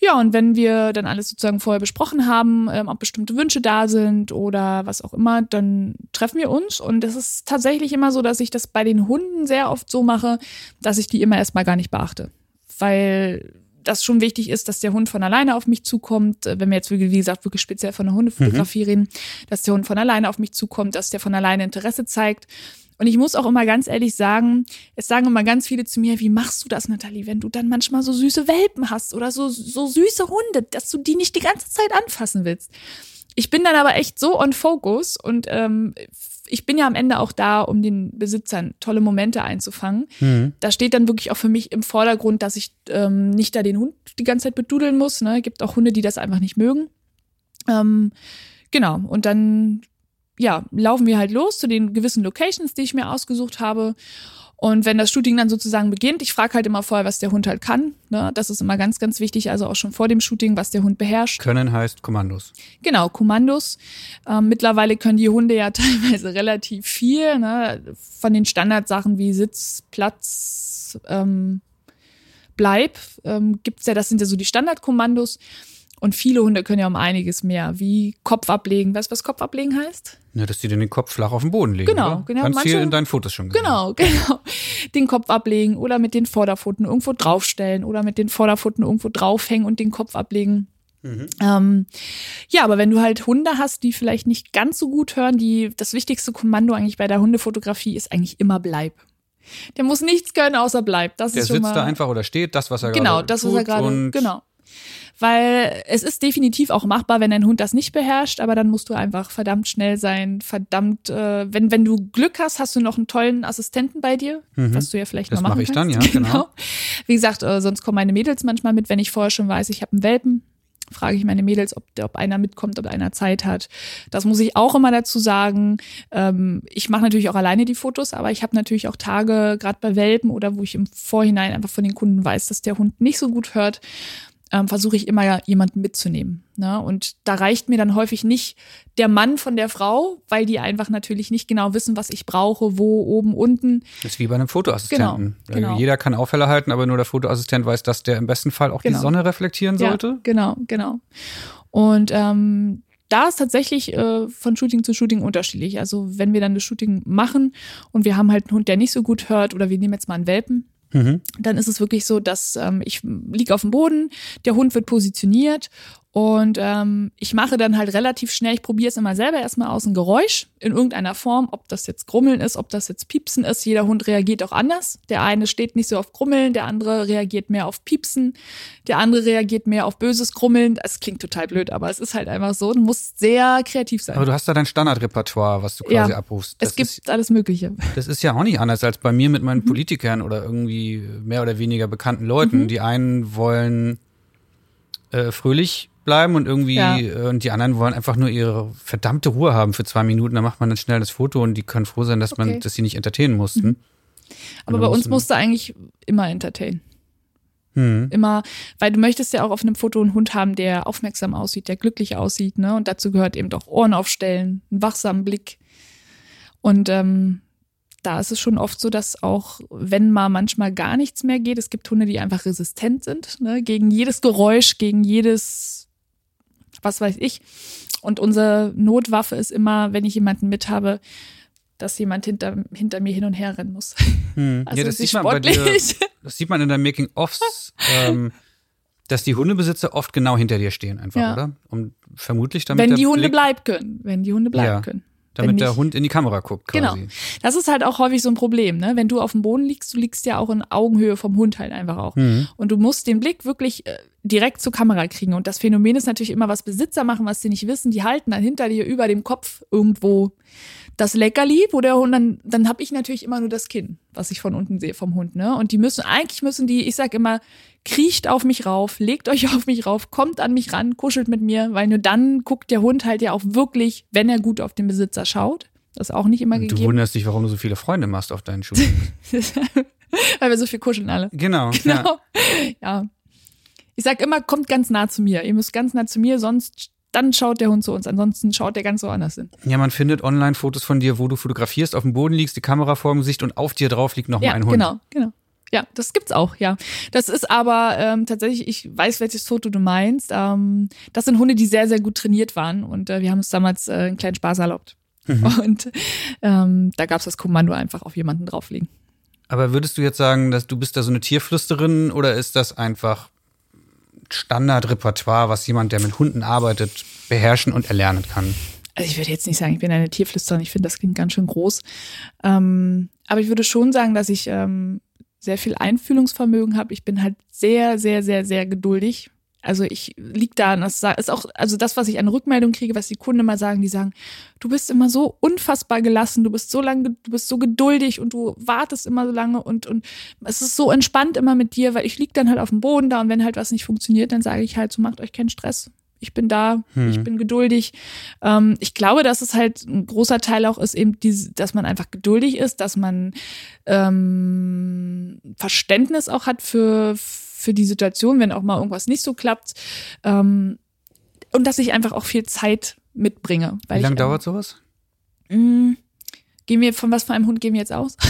Ja, und wenn wir dann alles sozusagen vorher besprochen haben, ähm, ob bestimmte Wünsche da sind oder was auch immer, dann treffen wir uns. Und es ist tatsächlich immer so, dass ich das bei den Hunden sehr oft so mache, dass ich die immer erstmal gar nicht beachte. Weil das schon wichtig ist, dass der Hund von alleine auf mich zukommt. Äh, Wenn wir jetzt, wie wie gesagt, wirklich speziell von der Hundefotografie reden, dass der Hund von alleine auf mich zukommt, dass der von alleine Interesse zeigt. Und ich muss auch immer ganz ehrlich sagen, es sagen immer ganz viele zu mir, wie machst du das, Nathalie, wenn du dann manchmal so süße Welpen hast oder so, so süße Hunde, dass du die nicht die ganze Zeit anfassen willst. Ich bin dann aber echt so on focus und ähm, ich bin ja am Ende auch da, um den Besitzern tolle Momente einzufangen. Mhm. Da steht dann wirklich auch für mich im Vordergrund, dass ich ähm, nicht da den Hund die ganze Zeit bedudeln muss. Ne? Gibt auch Hunde, die das einfach nicht mögen. Ähm, genau. Und dann ja, laufen wir halt los zu den gewissen Locations, die ich mir ausgesucht habe. Und wenn das Shooting dann sozusagen beginnt, ich frage halt immer vorher, was der Hund halt kann. Ne? Das ist immer ganz, ganz wichtig, also auch schon vor dem Shooting, was der Hund beherrscht. Können heißt Kommandos. Genau, Kommandos. Ähm, mittlerweile können die Hunde ja teilweise relativ viel, ne? von den Standardsachen wie Sitz, Platz, ähm, bleib, ähm, gibt's ja, das sind ja so die Standardkommandos. Und viele Hunde können ja um einiges mehr, wie Kopf ablegen. Weißt du, was Kopf ablegen heißt? Ja, dass die den Kopf flach auf den Boden legen. Genau, oder? genau. Ganz Manche- viel in deinen Fotos schon gesehen. Genau, genau. Den Kopf ablegen oder mit den Vorderpfoten irgendwo draufstellen oder mit den Vorderpfoten irgendwo draufhängen und den Kopf ablegen. Ähm, ja, aber wenn du halt Hunde hast, die vielleicht nicht ganz so gut hören, die das wichtigste Kommando eigentlich bei der Hundefotografie ist eigentlich immer bleib. Der muss nichts können außer bleib. Das Der ist schon sitzt mal da einfach oder steht, das, was er genau, gerade das tut. was er gerade genau. Weil es ist definitiv auch machbar, wenn dein Hund das nicht beherrscht, aber dann musst du einfach verdammt schnell sein, verdammt, äh, wenn, wenn du Glück hast, hast du noch einen tollen Assistenten bei dir, was du ja vielleicht Mhm. Das noch machen mache ich dann, ja, genau. Wie gesagt, äh, sonst kommen meine Mädels manchmal mit, wenn ich vorher schon weiß, ich habe einen Welpen. Frage ich meine Mädels, ob, ob einer mitkommt, ob einer Zeit hat. Das muss ich auch immer dazu sagen. Ähm, ich mache natürlich auch alleine die Fotos, aber ich habe natürlich auch Tage, gerade bei Welpen oder wo ich im Vorhinein einfach von den Kunden weiß, dass der Hund nicht so gut hört, ähm, versuche ich immer jemanden mitzunehmen. Ne? Und da reicht mir dann häufig nicht der Mann von der Frau, weil die einfach natürlich nicht genau wissen, was ich brauche, wo, oben, unten. Das ist wie bei einem Fotoassistenten. Genau, genau. Jeder kann Aufhälle halten, aber nur der Fotoassistent weiß, dass der im besten Fall auch Genau. die Sonne reflektieren sollte. Ja, genau, genau. Und ähm, da ist tatsächlich äh, von Shooting zu Shooting unterschiedlich. Also wenn wir dann das Shooting machen und wir haben halt einen Hund, der nicht so gut hört, oder wir nehmen jetzt mal einen Welpen, Mhm. dann ist es wirklich so, dass ähm, ich liege auf dem Boden, der Hund wird positioniert und ähm, ich mache dann halt relativ schnell, ich probiere es immer selber erstmal aus, ein Geräusch in irgendeiner Form, ob das jetzt Grummeln ist, ob das jetzt Piepsen ist. Jeder Hund reagiert auch anders. Der eine steht nicht so auf Grummeln, der andere reagiert mehr auf Piepsen, der andere reagiert mehr auf böses Grummeln. Es klingt total blöd, aber es ist halt einfach so. Du musst sehr kreativ sein. Aber du hast da dein Standardrepertoire, was du quasi Ja, abrufst. es Das gibt ist, alles Mögliche. das ist ja auch nicht anders als bei mir mit Mhm. meinen Politikern oder irgendwie mehr oder weniger bekannten Leuten. Mhm. Die einen wollen äh, fröhlich bleiben und irgendwie Ja. äh, und die anderen wollen einfach nur ihre verdammte Ruhe haben für zwei Minuten. Da macht man dann schnell das Foto und die können froh sein, dass man, Okay. Mhm. dass sie nicht entertainen mussten. Aber Und bei uns mussten- musst du eigentlich immer entertainen. Hm. immer, weil du möchtest ja auch auf einem Foto einen Hund haben, der aufmerksam aussieht, der glücklich aussieht, ne? Und dazu gehört eben doch Ohren aufstellen, einen wachsamen Blick. Und ähm, da ist es schon oft so, dass auch, wenn mal manchmal gar nichts mehr geht, es gibt Hunde, die einfach resistent sind, ne? gegen jedes Geräusch, gegen jedes, was weiß ich. Und unsere Notwaffe ist immer, wenn ich jemanden mit habe, dass jemand hinter, hinter mir hin und her rennen muss. Hm. Also ja, das sie sieht man bei dir. sportlich. Das sieht man in der Making-Offs, ähm, dass die Hundebesitzer oft genau hinter dir stehen, einfach, Ja. oder? Um vermutlich damit wenn die Hunde bleiben können. Wenn die Hunde bleiben Ja. können. Damit wenn der nicht- Hund in die Kamera guckt, quasi. Genau. Das ist halt auch häufig so ein Problem, ne? Wenn du auf dem Boden liegst, du liegst ja auch in Augenhöhe vom Hund halt einfach auch. Mhm. Und du musst den Blick wirklich äh, direkt zur Kamera kriegen. Und das Phänomen ist natürlich immer, was Besitzer machen, was sie nicht wissen. Die halten dann hinter dir über dem Kopf irgendwo das Leckerli, wo der Hund dann, dann habe ich natürlich immer nur das Kinn, was ich von unten sehe vom Hund, ne? Und die müssen, eigentlich müssen die, ich sag immer, kriecht auf mich rauf, legt euch auf mich rauf, kommt an mich ran, kuschelt mit mir, weil nur dann guckt der Hund halt ja auch wirklich, wenn er gut auf den Besitzer schaut. Das ist auch nicht immer Und Du gegeben, wunderst dich, warum du so viele Freunde machst auf deinen Schuhen. weil wir so viel kuscheln alle. genau. Ja. Genau. Ja. Ich sag immer, kommt ganz nah zu mir. Ihr müsst ganz nah zu mir, sonst dann schaut der Hund zu uns. Ansonsten schaut der ganz woanders hin. ja, man findet online Fotos von dir, wo du fotografierst, auf dem Boden liegst, die Kamera vor dem Gesicht und auf dir drauf liegt noch Ja, ein Hund. genau, genau. Ja, das gibt's auch, ja. Das ist aber ähm, tatsächlich, ich weiß, welches Foto du meinst. Ähm, das sind Hunde, die sehr, sehr gut trainiert waren und äh, wir haben uns damals äh, einen kleinen Spaß erlaubt. Mhm. Und ähm, da gab's das Kommando einfach auf jemanden drauflegen. Aber würdest du jetzt sagen, dass du bist da so eine Tierflüsterin oder ist das einfach Standardrepertoire, was jemand, der mit Hunden arbeitet, beherrschen und erlernen kann? Also ich würde jetzt nicht sagen, ich bin eine Tierflüsterin. Ich finde, das klingt ganz schön groß. Ähm, aber ich würde schon sagen, dass ich ähm, sehr viel Einfühlungsvermögen habe. Ich bin halt sehr, sehr, sehr, sehr geduldig. Also ich lieg da, und das ist auch, also das, was ich an Rückmeldung kriege, was die Kunden immer sagen, die sagen, du bist immer so unfassbar gelassen, du bist so lange, du bist so geduldig und du wartest immer so lange und, und es ist so entspannt immer mit dir, weil ich lieg dann halt auf dem Boden da und wenn halt was nicht funktioniert, dann sage ich halt so, macht euch keinen Stress. Ich bin da, ich bin geduldig. Ähm, ich glaube, dass es halt ein großer Teil auch ist, eben diese, dass man einfach geduldig ist, dass man ähm, Verständnis auch hat für, für die Situation, wenn auch mal irgendwas nicht so klappt. Ähm, und dass ich einfach auch viel Zeit mitbringe. Weil Wie lange ähm, dauert sowas? Mh, gehen wir, von was für einem Hund gehen wir jetzt aus?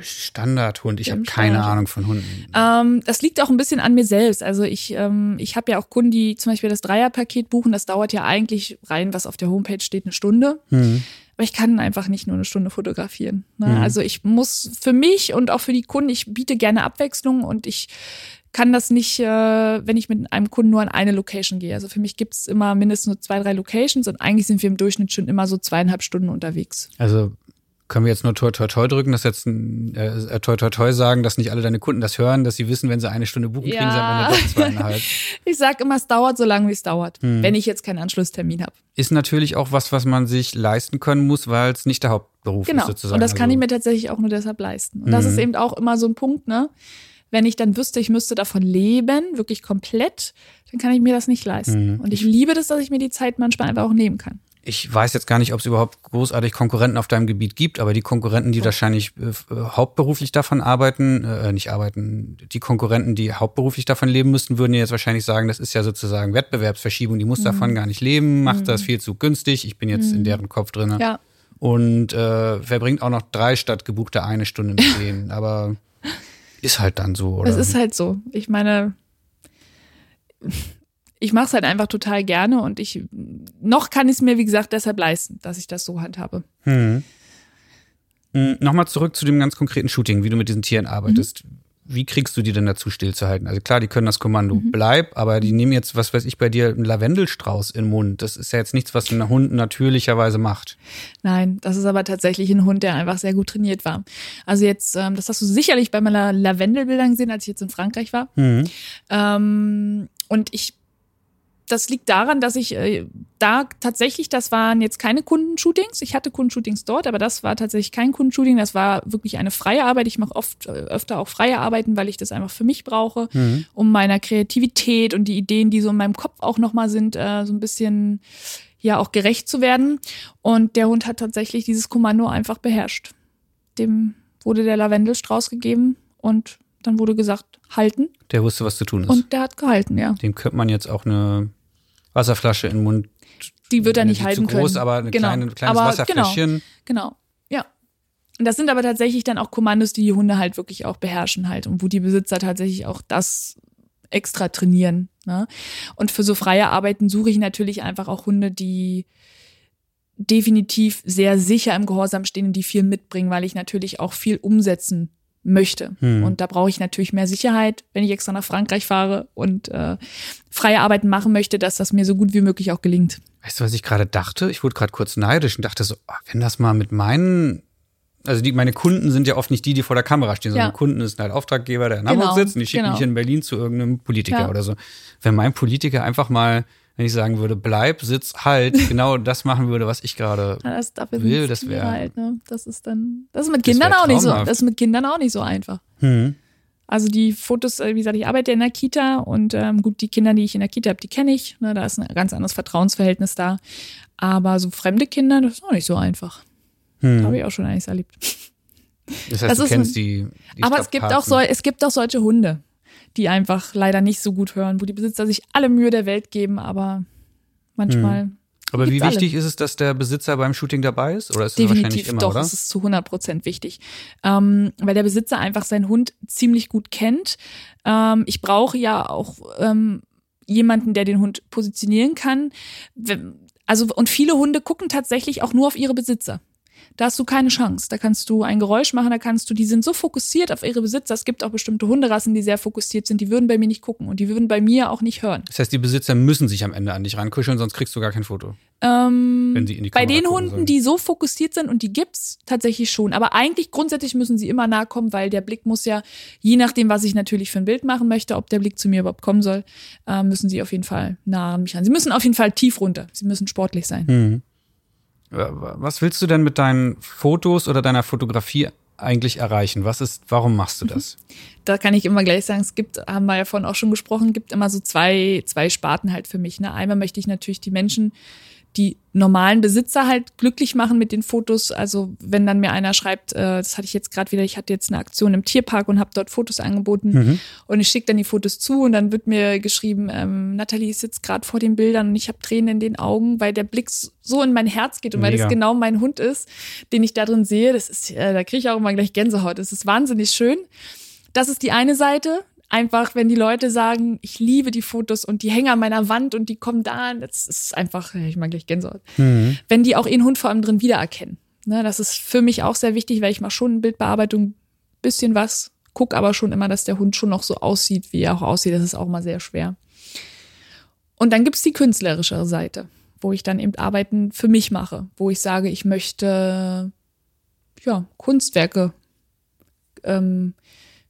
Standardhund. Ich habe keine Ahnung von Hunden. Ähm, das liegt auch ein bisschen an mir selbst. Also ich, ähm, ich habe ja auch Kunden, die zum Beispiel das Dreierpaket buchen. Das dauert ja eigentlich rein, was auf der Homepage steht, eine Stunde. Mhm. Aber ich kann einfach nicht nur eine Stunde fotografieren. Ne? Mhm. Also ich muss für mich und auch für die Kunden, ich biete gerne Abwechslung und ich kann das nicht, äh, wenn ich mit einem Kunden nur an eine Location gehe. Also für mich gibt es immer mindestens nur zwei, drei Locations und eigentlich sind wir im Durchschnitt schon immer so zweieinhalb Stunden unterwegs. Also können wir jetzt nur toi toi toi drücken, dass jetzt ein, äh, toi toi toi sagen, dass nicht alle deine Kunden das hören, dass sie wissen, wenn sie eine Stunde buchen, ja. kriegen sie am Ende doch zweieinhalb. ich sag immer, es dauert so lange, wie es dauert, hm. wenn ich jetzt keinen Anschlusstermin habe. Ist natürlich auch was, was man sich leisten können muss, weil es nicht der Hauptberuf genau. ist sozusagen. Und das kann also. ich mir tatsächlich auch nur deshalb leisten. Und hm. das ist eben auch immer so ein Punkt, ne? Wenn ich dann wüsste, ich müsste davon leben, wirklich komplett, dann kann ich mir das nicht leisten. Mhm. Und ich liebe das, dass ich mir die Zeit manchmal einfach auch nehmen kann ich weiß jetzt gar nicht, ob es überhaupt großartig Konkurrenten auf deinem Gebiet gibt, aber die Konkurrenten, die wahrscheinlich äh, hauptberuflich davon arbeiten, äh, nicht arbeiten, die Konkurrenten, die hauptberuflich davon leben müssten, würden jetzt wahrscheinlich sagen, das ist ja sozusagen Wettbewerbsverschiebung, die muss mhm. davon gar nicht leben, macht mhm. das viel zu günstig, ich bin jetzt mhm. in deren Kopf drin. Ja. Und äh, verbringt auch noch drei statt gebuchte eine Stunde mit denen. aber ist halt dann so, oder? Es ist halt so. Ich meine, ich mache es halt einfach total gerne und ich noch kann ich es mir, wie gesagt, deshalb leisten, dass ich das so handhabe. Hm. hm Nochmal zurück zu dem ganz konkreten Shooting, wie du mit diesen Tieren arbeitest. Mhm. Wie kriegst du die denn dazu stillzuhalten? Also klar, die können das Kommando mhm. bleib, aber die nehmen jetzt, was weiß ich, bei dir einen Lavendelstrauß in den Mund. Das ist ja jetzt nichts, was ein Hund natürlicherweise macht. Nein, das ist aber tatsächlich ein Hund, der einfach sehr gut trainiert war. Also jetzt, ähm, das hast du sicherlich bei meiner Lavendelbildern gesehen, als ich jetzt in Frankreich war. Mhm. Ähm, und ich das liegt daran, dass ich äh, da tatsächlich, das waren jetzt keine Kundenshootings. Ich hatte Kundenshootings dort, aber das war tatsächlich kein Kundenshooting. Das war wirklich eine freie Arbeit. Ich mache oft äh, öfter auch freie Arbeiten, weil ich das einfach für mich brauche, mhm. um meiner Kreativität und die Ideen, die so in meinem Kopf auch nochmal sind, äh, so ein bisschen ja auch gerecht zu werden. Und der Hund hat tatsächlich dieses Kommando einfach beherrscht. Dem wurde der Lavendelstrauß gegeben und dann wurde gesagt, halten. Der wusste, was zu tun ist. Und der hat gehalten, ja. Dem könnte man jetzt auch eine Wasserflasche in den Mund. Die wird er nicht halten zu groß, können. aber ein genau. kleine, kleines aber Wasserfläschchen. Genau, genau, ja. Und das sind aber tatsächlich dann auch Kommandos, die die Hunde halt wirklich auch beherrschen halt und wo die Besitzer tatsächlich auch das extra trainieren. Ne? Und für so freie Arbeiten suche ich natürlich einfach auch Hunde, die definitiv sehr sicher im Gehorsam stehen und die viel mitbringen, weil ich natürlich auch viel umsetzen möchte. Hm. Und da brauche ich natürlich mehr Sicherheit, wenn ich extra nach Frankreich fahre und äh, freie Arbeiten machen möchte, dass das mir so gut wie möglich auch gelingt. Weißt du, was ich gerade dachte? Ich wurde gerade kurz neidisch und dachte so, ah, wenn das mal mit meinen also die, meine Kunden sind ja oft nicht die, die vor der Kamera stehen, sondern ja. Kunden ist halt Auftraggeber, der in Hamburg genau, sitzt und die schicken genau. mich in Berlin zu irgendeinem Politiker ja. oder so. Wenn mein Politiker einfach mal wenn ich sagen würde, bleib, sitz, halt, genau das machen würde, was ich gerade ja, will, das wäre. Halt, ne? Das ist dann, das ist mit Kindern auch nicht so, das ist mit Kindern auch nicht so einfach. Hm. Also die Fotos, äh, wie gesagt, ich arbeite in der Kita und ähm, gut, die Kinder, die ich in der Kita habe, die kenne ich. Ne, da ist ein ganz anderes Vertrauensverhältnis da. Aber so fremde Kinder, das ist auch nicht so einfach. Hm. Habe ich auch schon einiges erlebt. Das heißt, das du kennst die, die Aber es gibt auch so, es gibt auch solche Hunde die einfach leider nicht so gut hören, wo die Besitzer sich alle Mühe der Welt geben, aber manchmal. Hm. Aber wie wichtig alle. ist es, dass der Besitzer beim Shooting dabei ist? Oder ist es Definitiv, wahrscheinlich immer, doch, oder? es ist zu 100 Prozent wichtig. Ähm, weil der Besitzer einfach seinen Hund ziemlich gut kennt. Ähm, ich brauche ja auch ähm, jemanden, der den Hund positionieren kann. Also, und viele Hunde gucken tatsächlich auch nur auf ihre Besitzer da hast du keine Chance. Da kannst du ein Geräusch machen, da kannst du, die sind so fokussiert auf ihre Besitzer. Es gibt auch bestimmte Hunderassen, die sehr fokussiert sind, die würden bei mir nicht gucken und die würden bei mir auch nicht hören. Das heißt, die Besitzer müssen sich am Ende an dich rankuscheln, sonst kriegst du gar kein Foto. Ähm, wenn sie in die bei den Hunden, sollen. die so fokussiert sind und die gibt's tatsächlich schon. Aber eigentlich grundsätzlich müssen sie immer nahe kommen, weil der Blick muss ja, je nachdem, was ich natürlich für ein Bild machen möchte, ob der Blick zu mir überhaupt kommen soll, äh, müssen sie auf jeden Fall nah an mich ran. Sie müssen auf jeden Fall tief runter. Sie müssen sportlich sein. Mhm. Was willst du denn mit deinen Fotos oder deiner Fotografie eigentlich erreichen? Was ist, warum machst du das? Da kann ich immer gleich sagen, es gibt, haben wir ja vorhin auch schon gesprochen, gibt immer so zwei, zwei Sparten halt für mich. Ne? Einmal möchte ich natürlich die Menschen, die normalen Besitzer halt glücklich machen mit den Fotos. Also wenn dann mir einer schreibt, äh, das hatte ich jetzt gerade wieder, ich hatte jetzt eine Aktion im Tierpark und habe dort Fotos angeboten mhm. und ich schicke dann die Fotos zu und dann wird mir geschrieben, ähm, Nathalie sitzt gerade vor den Bildern und ich habe Tränen in den Augen, weil der Blick so in mein Herz geht und Mega. weil das genau mein Hund ist, den ich da drin sehe. Das ist, äh, da kriege ich auch immer gleich Gänsehaut. Das ist wahnsinnig schön. Das ist die eine Seite einfach, wenn die Leute sagen, ich liebe die Fotos und die hängen an meiner Wand und die kommen da, das ist einfach, ich mag gleich Gänsehaut. Mhm. Wenn die auch ihren Hund vor allem drin wiedererkennen. Ne, das ist für mich auch sehr wichtig, weil ich mache schon in Bildbearbeitung bisschen was, guck aber schon immer, dass der Hund schon noch so aussieht, wie er auch aussieht. Das ist auch mal sehr schwer. Und dann gibt's die künstlerischere Seite, wo ich dann eben Arbeiten für mich mache, wo ich sage, ich möchte ja Kunstwerke ähm,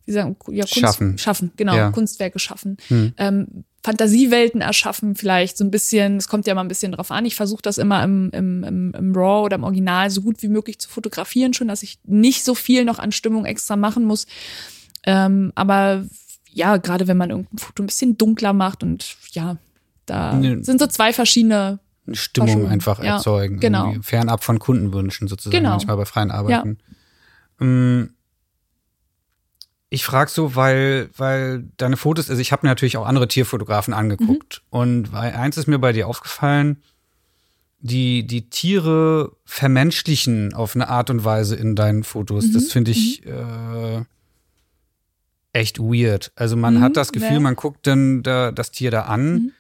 wie sagen, ja, Kunst schaffen. Schaffen, genau, ja. Kunstwerke schaffen. Hm. Ähm, Fantasiewelten erschaffen, vielleicht so ein bisschen, es kommt ja mal ein bisschen drauf an. Ich versuche das immer im, im, im, im RAW oder im Original so gut wie möglich zu fotografieren, schon, dass ich nicht so viel noch an Stimmung extra machen muss. Ähm, aber ja, gerade wenn man irgendein Foto ein bisschen dunkler macht und ja, da ne, sind so zwei verschiedene Stimmung einfach ja, erzeugen. Genau. Fernab von Kundenwünschen sozusagen, genau. manchmal bei freien Arbeiten. Ja. Ähm, ich frage so, weil, weil deine Fotos, also ich habe mir natürlich auch andere Tierfotografen angeguckt. Mhm. Und weil eins ist mir bei dir aufgefallen, die, die Tiere vermenschlichen auf eine Art und Weise in deinen Fotos. Mhm. Das finde ich mhm. äh, echt weird. Also man hat mhm. das Gefühl, ja. man guckt dann da, das Tier da an mhm.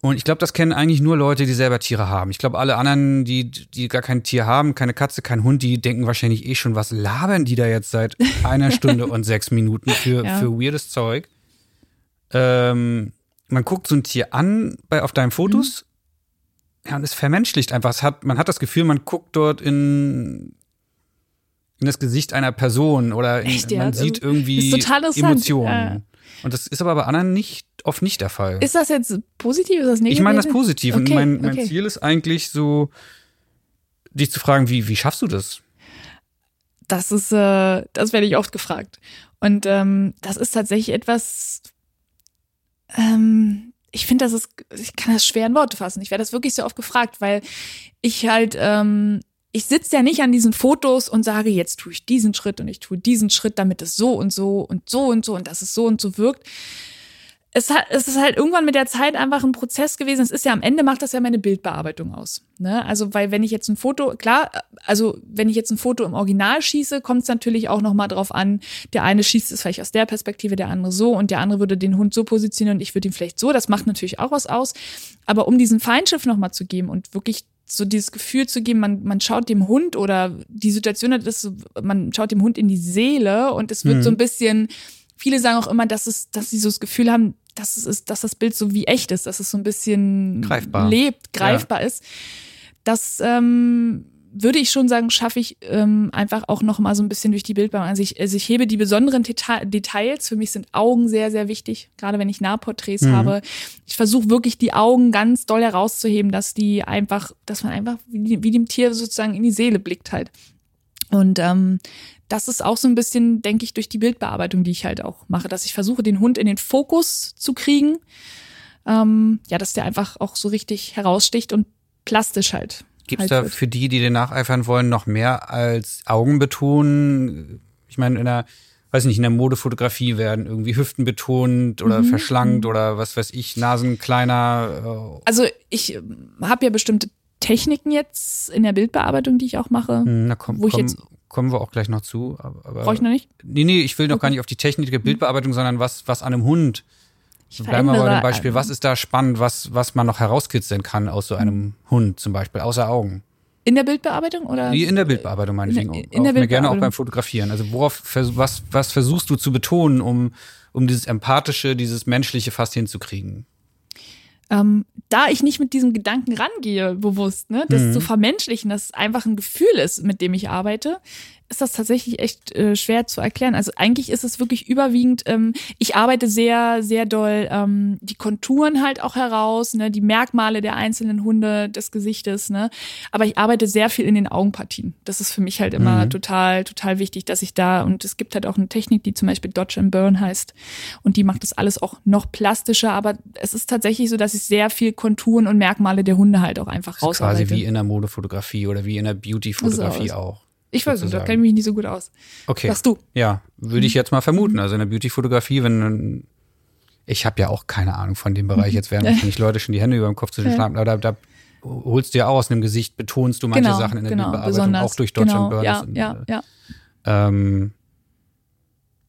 Und ich glaube, das kennen eigentlich nur Leute, die selber Tiere haben. Ich glaube, alle anderen, die, die gar kein Tier haben, keine Katze, kein Hund, die denken wahrscheinlich eh schon, was labern die da jetzt seit einer Stunde und sechs Minuten für, ja. für weirdes Zeug. Ähm, man guckt so ein Tier an bei, auf deinen Fotos. Mhm. Ja, und es vermenschlicht einfach. Es hat, man hat das Gefühl, man guckt dort in, in das Gesicht einer Person oder in, Echt, ja? man sieht irgendwie Emotionen. Ja. Und das ist aber bei anderen nicht oft nicht der Fall. Ist das jetzt positiv? Ist das negativ? Ich meine das positiv. Okay, und mein, mein okay. Ziel ist eigentlich so, dich zu fragen, wie, wie schaffst du das? Das ist, äh, das werde ich oft gefragt. Und ähm, das ist tatsächlich etwas, ähm, ich finde, das ist, ich kann das schwer in Worte fassen. Ich werde das wirklich so oft gefragt, weil ich halt, ähm, ich sitze ja nicht an diesen Fotos und sage, jetzt tue ich diesen Schritt und ich tue diesen Schritt, damit es so und so und so und so und dass es so und so wirkt, es, hat, es ist halt irgendwann mit der Zeit einfach ein Prozess gewesen. Es ist ja am Ende macht das ja meine Bildbearbeitung aus. Ne? Also, weil wenn ich jetzt ein Foto, klar, also wenn ich jetzt ein Foto im Original schieße, kommt es natürlich auch nochmal drauf an, der eine schießt es vielleicht aus der Perspektive, der andere so und der andere würde den Hund so positionieren und ich würde ihn vielleicht so. Das macht natürlich auch was aus. Aber um diesen Feinschiff nochmal zu geben und wirklich so dieses Gefühl zu geben, man, man schaut dem Hund oder die Situation hat ist, man schaut dem Hund in die Seele und es wird mhm. so ein bisschen viele sagen auch immer, dass es, dass sie so das Gefühl haben, dass es ist, dass das Bild so wie echt ist, dass es so ein bisschen greifbar. lebt, greifbar ja. ist. Das ähm, würde ich schon sagen, schaffe ich ähm, einfach auch noch mal so ein bisschen durch die Bildbearbeitung. Also ich, also ich hebe die besonderen Deta Details. Für mich sind Augen sehr, sehr wichtig, gerade wenn ich Nahporträts mhm. habe. Ich versuche wirklich die Augen ganz doll herauszuheben, dass die einfach, dass man einfach wie, wie dem Tier sozusagen in die Seele blickt halt. Und ähm, das ist auch so ein bisschen, denke ich, durch die Bildbearbeitung, die ich halt auch mache, dass ich versuche, den Hund in den Fokus zu kriegen. Ähm, ja, dass der einfach auch so richtig heraussticht und plastisch halt. Gibt es halt da für die, die den nacheifern wollen, noch mehr als Augen betonen? Ich meine, in der, weiß nicht, in der Modefotografie werden irgendwie Hüften betont oder mhm. verschlankt mhm. oder was weiß ich, Nasen kleiner. Äh. Also ich ähm, habe ja bestimmte Techniken jetzt in der Bildbearbeitung, die ich auch mache. Hm, na komm, wo ich komm, jetzt kommen wir auch gleich noch zu. Aber, Brauche ich noch nicht? Nee, nee, ich will noch okay. gar nicht auf die Technik der Bildbearbeitung, sondern was, was an einem Hund. Ich Bleiben wir bei dem Beispiel. Was ist da spannend, was, was man noch herauskitzeln kann aus so einem Hund zum Beispiel, außer Augen? In der Bildbearbeitung oder? In der Bildbearbeitung meinetwegen. In, in der Bildbearbeitung. gerne auch beim Fotografieren. Also worauf, was, was versuchst du zu betonen, um, um dieses Empathische, dieses Menschliche fast hinzukriegen? ähm, da ich nicht mit diesem Gedanken rangehe, bewusst, ne, das mhm. zu vermenschlichen, dass es einfach ein Gefühl ist, mit dem ich arbeite, ist das tatsächlich echt äh, schwer zu erklären. Also eigentlich ist es wirklich überwiegend, ähm, ich arbeite sehr, sehr doll ähm, die Konturen halt auch heraus, ne, die Merkmale der einzelnen Hunde, des Gesichtes, ne. Aber ich arbeite sehr viel in den Augenpartien. Das ist für mich halt immer mhm. total, total wichtig, dass ich da, und es gibt halt auch eine Technik, die zum Beispiel Dodge and Burn heißt. Und die macht das alles auch noch plastischer. Aber es ist tatsächlich so, dass ich sehr viel Konturen und Merkmale der Hunde halt auch einfach raus. Quasi wie in der Modefotografie oder wie in der Beauty-Fotografie auch. Ich weiß nicht, da kenne ich mich nicht so gut aus. Okay. Sagst du? Ja, würde ich jetzt mal vermuten. Also in der Beauty-Fotografie, wenn ich habe ja auch keine Ahnung von dem Bereich. Jetzt werden wahrscheinlich Leute schon die Hände über dem Kopf zu den schlagen, aber da, da holst du ja auch aus einem Gesicht, betonst du manche genau, Sachen in der genau, Bildbearbeitung, auch durch Deutschland genau, ja, und, ja, äh, ja. Ähm,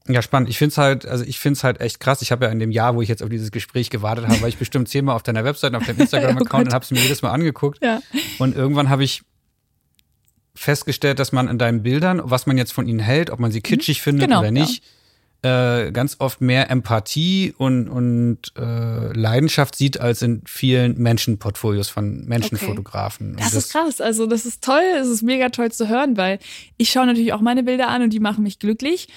ja, spannend. Ich finde es halt, also ich finde es halt echt krass. Ich habe ja in dem Jahr, wo ich jetzt auf dieses Gespräch gewartet habe, war ich bestimmt zehnmal auf deiner Webseite, auf deinem Instagram-Account oh und habe es mir jedes Mal angeguckt. Ja. Und irgendwann habe ich festgestellt, dass man in deinen Bildern, was man jetzt von ihnen hält, ob man sie kitschig mhm. findet genau, oder nicht, ja. äh, ganz oft mehr Empathie und, und äh, Leidenschaft sieht als in vielen Menschenportfolios von Menschenfotografen. Okay. Das, das, ist krass. Also das ist toll. Es ist mega toll zu hören, weil ich schaue natürlich auch meine Bilder an und die machen mich glücklich.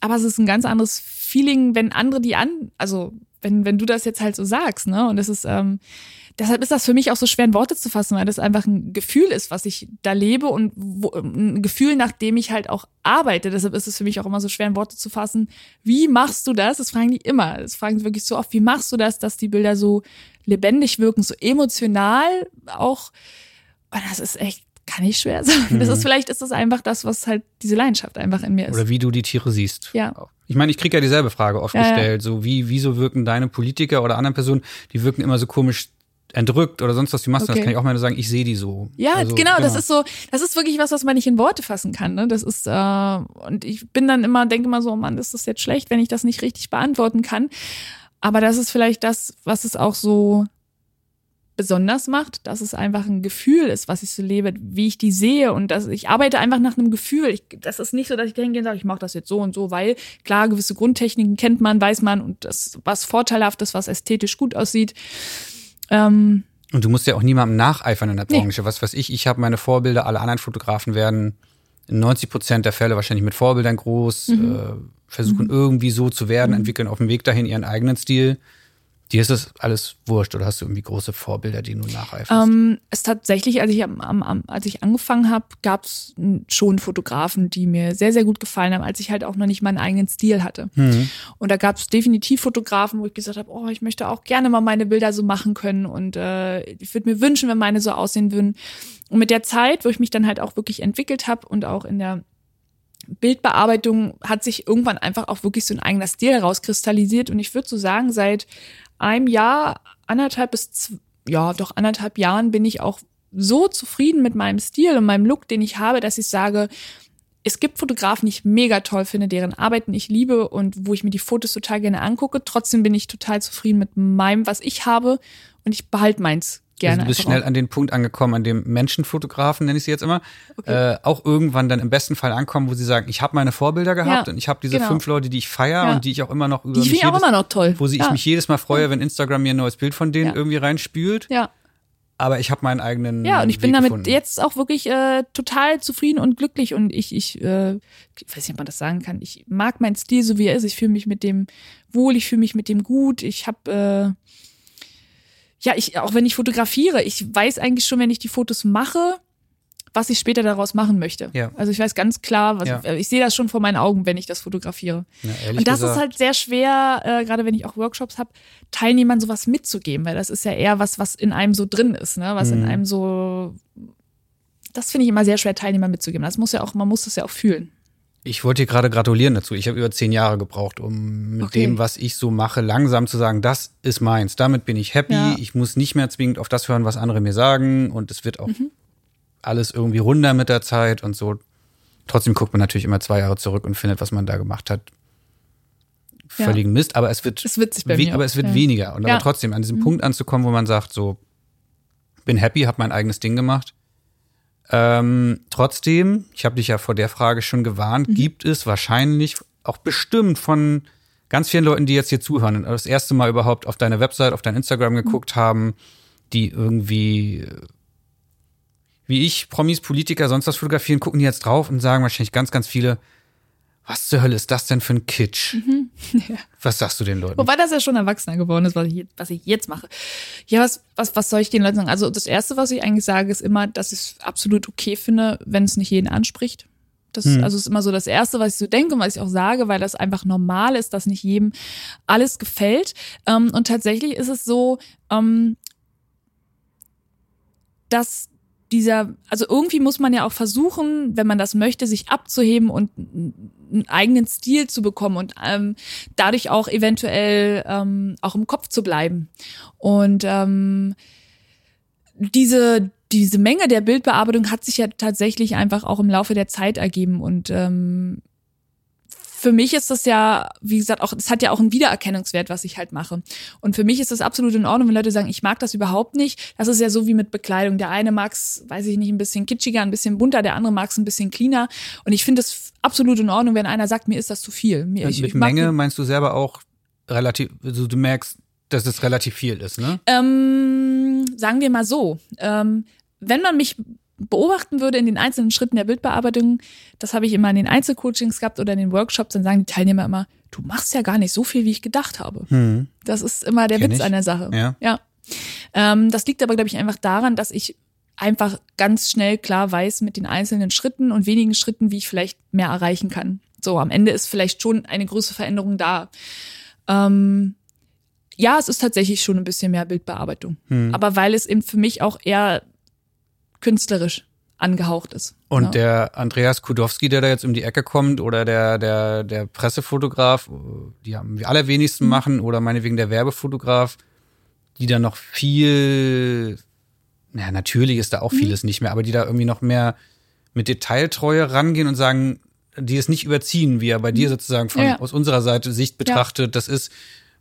Aber es ist ein ganz anderes Feeling, wenn andere die an, also wenn, wenn du das jetzt halt so sagst, ne? Und es ist, ähm, deshalb ist das für mich auch so schwer in Worte zu fassen, weil das einfach ein Gefühl ist, was ich da lebe und wo, ein Gefühl, nach dem ich halt auch arbeite. Deshalb ist es für mich auch immer so schwer in Worte zu fassen. Wie machst du das? Das fragen die immer. Das fragen sie wirklich so oft. Wie machst du das, dass die Bilder so lebendig wirken, so emotional auch? Und das ist echt kann ich schwer sagen. Mhm. Das ist vielleicht ist das einfach das, was halt diese Leidenschaft einfach in mir ist. Oder wie du die Tiere siehst. Ja. Ich meine, ich kriege ja dieselbe Frage oft ja, gestellt. Ja. So wie, wieso wirken deine Politiker oder andere Personen, die wirken immer so komisch entrückt oder sonst was die machst, okay. das kann ich auch mal sagen, ich sehe die so. Ja, also, genau, genau, das ist so, das ist wirklich was, was man nicht in Worte fassen kann. Ne? Das ist, äh, und ich bin dann immer, denke immer so, oh Mann, ist das jetzt schlecht, wenn ich das nicht richtig beantworten kann. Aber das ist vielleicht das, was es auch so besonders macht, dass es einfach ein Gefühl ist, was ich so lebe, wie ich die sehe und dass ich arbeite einfach nach einem Gefühl. Ich, das ist nicht so, dass ich hingehe und sage, ich mache das jetzt so und so, weil klar, gewisse Grundtechniken kennt man, weiß man und das, was vorteilhaft ist, was ästhetisch gut aussieht. Ähm, und du musst ja auch niemandem nacheifern in der Branche. Nee. Was weiß ich, ich habe meine Vorbilder, alle anderen Fotografen werden in 90 Prozent der Fälle wahrscheinlich mit Vorbildern groß, mhm. äh, versuchen mhm. irgendwie so zu werden, mhm. entwickeln auf dem Weg dahin ihren eigenen Stil. Dir ist das alles wurscht oder hast du irgendwie große Vorbilder, die du nacheiferst? Ähm, es tatsächlich, als ich, am, am, als ich angefangen habe, gab es schon Fotografen, die mir sehr, sehr gut gefallen haben, als ich halt auch noch nicht meinen eigenen Stil hatte. Mhm. Und da gab es definitiv Fotografen, wo ich gesagt habe, oh, ich möchte auch gerne mal meine Bilder so machen können und äh, ich würde mir wünschen, wenn meine so aussehen würden. Und mit der Zeit, wo ich mich dann halt auch wirklich entwickelt habe und auch in der Bildbearbeitung hat sich irgendwann einfach auch wirklich so ein eigener Stil herauskristallisiert. Und ich würde so sagen, seit einem Jahr, anderthalb bis, zwei, ja, doch anderthalb Jahren bin ich auch so zufrieden mit meinem Stil und meinem Look, den ich habe, dass ich sage, es gibt Fotografen, die ich mega toll finde, deren Arbeiten ich liebe und wo ich mir die Fotos total gerne angucke. Trotzdem bin ich total zufrieden mit meinem, was ich habe und ich behalte meins gerne. Du bist schnell an den Punkt angekommen, an dem Menschenfotografen, nenne ich sie jetzt immer, okay. äh, auch irgendwann dann im besten Fall ankommen, wo sie sagen, ich habe meine Vorbilder gehabt ja, und ich habe diese genau. fünf Leute, die ich feiere ja. und die ich auch immer noch über die mich jedes, auch immer noch toll. Wo sie, ja. ich mich jedes Mal freue, wenn Instagram mir ein neues Bild von denen irgendwie reinspült. Ja. Aber ich habe meinen eigenen. Ja, und ich Weg bin damit gefunden. jetzt auch wirklich äh, total zufrieden und glücklich. Und ich, ich, äh, ich weiß nicht, ob man das sagen kann. Ich mag meinen Stil so, wie er ist. Ich fühle mich mit dem wohl, ich fühle mich mit dem gut. Ich habe äh, ja, ich, auch wenn ich fotografiere, ich weiß eigentlich schon, wenn ich die Fotos mache, was ich später daraus machen möchte. Ja. Also ich weiß ganz klar, was, ja. ich sehe das schon vor meinen Augen, wenn ich das fotografiere. Ja, und das gesagt. ist halt sehr schwer, äh, gerade wenn ich auch Workshops habe, Teilnehmern sowas mitzugeben, weil das ist ja eher was, was in einem so drin ist, ne? Was mhm. in einem so. Das finde ich immer sehr schwer, Teilnehmern mitzugeben. Das muss ja auch, man muss das ja auch fühlen. Ich wollte dir gerade gratulieren dazu. Ich habe über zehn Jahre gebraucht, um mit okay. dem, was ich so mache, langsam zu sagen, das ist meins. Damit bin ich happy. Ja. Ich muss nicht mehr zwingend auf das hören, was andere mir sagen. Und es wird auch mhm. alles irgendwie runder mit der Zeit und so. Trotzdem guckt man natürlich immer zwei Jahre zurück und findet, was man da gemacht hat. Ja. Völligen Mist, aber es wird, es wird sich mir aber es wird ja. weniger. Und aber trotzdem an diesem mhm. Punkt anzukommen, wo man sagt, so, bin happy, habe mein eigenes Ding gemacht ähm, trotzdem, ich habe dich ja vor der Frage schon gewarnt, mhm. gibt es wahrscheinlich auch bestimmt von ganz vielen Leuten, die jetzt hier zuhören und das erste Mal überhaupt auf deine Website, auf dein Instagram mhm. geguckt mhm. haben, die irgendwie wie ich, Promis, Politiker, sonst was fotografieren, gucken die jetzt drauf und sagen wahrscheinlich ganz, ganz viele, was zur Hölle ist das denn für ein Kitsch? Mhm. Ja. Was sagst du den Leuten? Wobei das ja schon erwachsener geworden ist, was ich, was ich jetzt mache. Ja, was, was, was soll ich den Leuten sagen? Also das Erste, was ich eigentlich sage, ist immer, dass ich es absolut okay finde, wenn es nicht jeden anspricht. Das hm. also ist immer so das Erste, was ich so denke und was ich auch sage, weil das einfach normal ist, dass nicht jedem alles gefällt. Ähm, und tatsächlich ist es so, ähm, dass dieser, also irgendwie muss man ja auch versuchen, wenn man das möchte, sich abzuheben und einen eigenen Stil zu bekommen und ähm, dadurch auch eventuell ähm, auch im Kopf zu bleiben. Und ähm, diese diese Menge der Bildbearbeitung hat sich ja tatsächlich einfach auch im Laufe der Zeit ergeben und ähm, für mich ist das ja, wie gesagt, auch, es hat ja auch einen Wiedererkennungswert, was ich halt mache. Und für mich ist das absolut in Ordnung, wenn Leute sagen, ich mag das überhaupt nicht. Das ist ja so wie mit Bekleidung. Der eine mag es, weiß ich nicht, ein bisschen kitschiger, ein bisschen bunter, der andere mag es ein bisschen cleaner. Und ich finde es absolut in Ordnung, wenn einer sagt, mir ist das zu viel. Mir, ich, Mit Menge meinst du selber auch relativ, also du merkst, dass es relativ viel ist, ne? Ähm, sagen wir mal so. Ähm, wenn man mich beobachten würde in den einzelnen Schritten der Bildbearbeitung, das habe ich immer in den Einzelcoachings gehabt oder in den Workshops, dann sagen die Teilnehmer immer, du machst ja gar nicht so viel, wie ich gedacht habe. Hm. Das ist immer der Kenn Witz ich. an der Sache. Ja. ja. Ähm, das liegt aber, glaube ich, einfach daran, dass ich einfach ganz schnell klar weiß mit den einzelnen Schritten und wenigen Schritten, wie ich vielleicht mehr erreichen kann. So, am Ende ist vielleicht schon eine größere Veränderung da. Ähm, ja, es ist tatsächlich schon ein bisschen mehr Bildbearbeitung. Hm. Aber weil es eben für mich auch eher künstlerisch angehaucht ist. Und ja. der Andreas Kudowski, der da jetzt um die Ecke kommt, oder der, der, der Pressefotograf, die am allerwenigsten mhm. machen, oder meinetwegen der Werbefotograf, die da noch viel, naja, natürlich ist da auch mhm. vieles nicht mehr, aber die da irgendwie noch mehr mit Detailtreue rangehen und sagen, die es nicht überziehen, wie er bei mhm. dir sozusagen von ja. aus unserer Seite Sicht betrachtet, ja. das ist,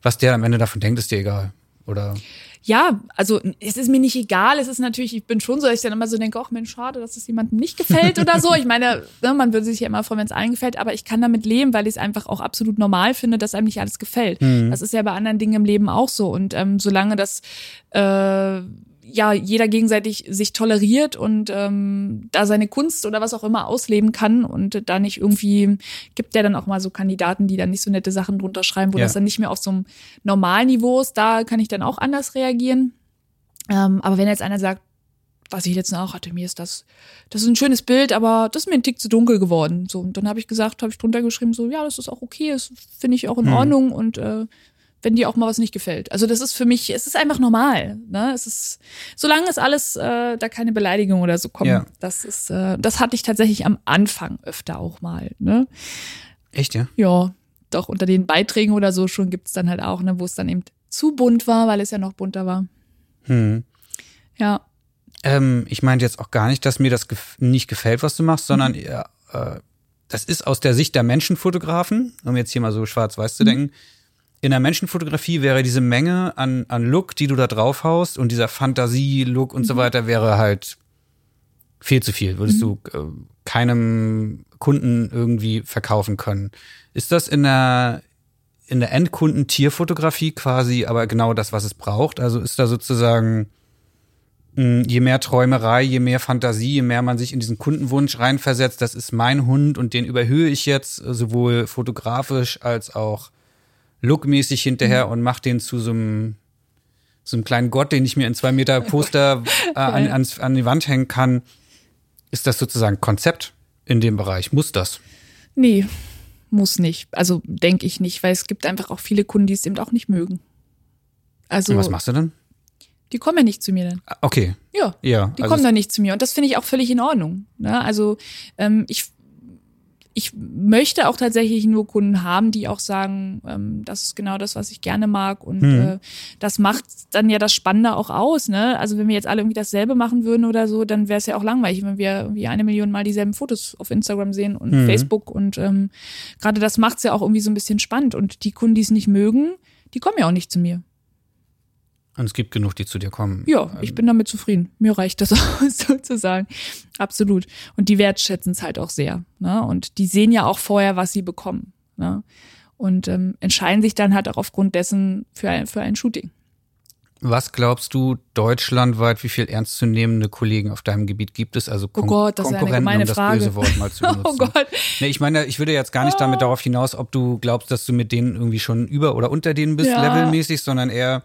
was der am Ende davon denkt, ist dir egal. Oder? Ja, also es ist mir nicht egal. Es ist natürlich, ich bin schon so, dass ich dann immer so denke, ach Mensch, schade, dass es jemandem nicht gefällt oder so. Ich meine, ne, man würde sich ja immer freuen, wenn es allen gefällt, aber ich kann damit leben, weil ich es einfach auch absolut normal finde, dass einem nicht alles gefällt. Mhm. Das ist ja bei anderen Dingen im Leben auch so. Und ähm, solange das äh, ja jeder gegenseitig sich toleriert und ähm, da seine Kunst oder was auch immer ausleben kann und da nicht irgendwie gibt der dann auch mal so Kandidaten, die dann nicht so nette Sachen drunter schreiben, wo ja. das dann nicht mehr auf so einem Normalniveau ist, da kann ich dann auch anders reagieren. Ähm, aber wenn jetzt einer sagt, was ich jetzt auch hatte, mir ist das, das ist ein schönes Bild, aber das ist mir ein Tick zu dunkel geworden. So, und dann habe ich gesagt, habe ich drunter geschrieben, so, ja, das ist auch okay, das finde ich auch in hm. Ordnung und äh, wenn dir auch mal was nicht gefällt. Also das ist für mich, es ist einfach normal. Ne? Es ist, solange es alles, äh, da keine Beleidigung oder so kommt. Ja. Das ist, äh, das hatte ich tatsächlich am Anfang öfter auch mal. Ne? Echt, ja? Ja, doch unter den Beiträgen oder so schon gibt's dann halt auch, ne, wo es dann eben zu bunt war, weil es ja noch bunter war. Hm. Ja. Ähm, ich meinte jetzt auch gar nicht, dass mir das gef nicht gefällt, was du machst, sondern mhm. äh, das ist aus der Sicht der Menschenfotografen, um jetzt hier mal so schwarz-weiß zu mhm. In der Menschenfotografie wäre diese Menge an, an Look, die du da draufhaust und dieser Fantasie-Look und mhm. so weiter wäre halt viel zu viel. Würdest mhm. du äh, keinem Kunden irgendwie verkaufen können. Ist das in der, in der Endkunden-Tierfotografie quasi aber genau das, was es braucht? Also ist da sozusagen hm, je mehr Träumerei, je mehr Fantasie, je mehr man sich in diesen Kundenwunsch reinversetzt, das ist mein Hund und den überhöhe ich jetzt sowohl fotografisch als auch lookmäßig hinterher mhm. und mache den zu so einem so einem kleinen Gott, den ich mir in zwei Meter Poster äh, an, an, an die Wand hängen kann. Ist das sozusagen Konzept in dem Bereich? Muss das? Nee, muss nicht. Also denke ich nicht, weil es gibt einfach auch viele Kunden, die es eben auch nicht mögen. Also. Und was machst du dann? Die kommen ja nicht zu mir dann. Ah, okay. Ja. Ja. Die also kommen dann nicht zu mir. Und das finde ich auch völlig in Ordnung. Ne? Also ähm, ich ich möchte auch tatsächlich nur Kunden haben, die auch sagen, ähm, das ist genau das, was ich gerne mag. Und mhm. äh, das macht dann ja das Spannende auch aus. Ne? Also wenn wir jetzt alle irgendwie dasselbe machen würden oder so, dann wäre es ja auch langweilig, wenn wir irgendwie eine Million Mal dieselben Fotos auf Instagram sehen und mhm. Facebook. Und ähm, gerade das macht es ja auch irgendwie so ein bisschen spannend. Und die Kunden, die es nicht mögen, die kommen ja auch nicht zu mir. Und es gibt genug, die zu dir kommen. Ja, ich bin damit zufrieden. Mir reicht das auch sozusagen. Absolut. Und die wertschätzen es halt auch sehr. Ne? Und die sehen ja auch vorher, was sie bekommen. Ne? Und ähm, entscheiden sich dann halt auch aufgrund dessen für ein, für ein Shooting. Was glaubst du deutschlandweit, wie viel ernstzunehmende Kollegen auf deinem Gebiet gibt es? Also Kon oh Gott, das Konkurrenten, ist eine um das Frage. böse Wort mal zu benutzen. oh Gott. Nee, ich meine, ich würde jetzt gar nicht damit oh. darauf hinaus, ob du glaubst, dass du mit denen irgendwie schon über oder unter denen bist, ja. levelmäßig, sondern eher,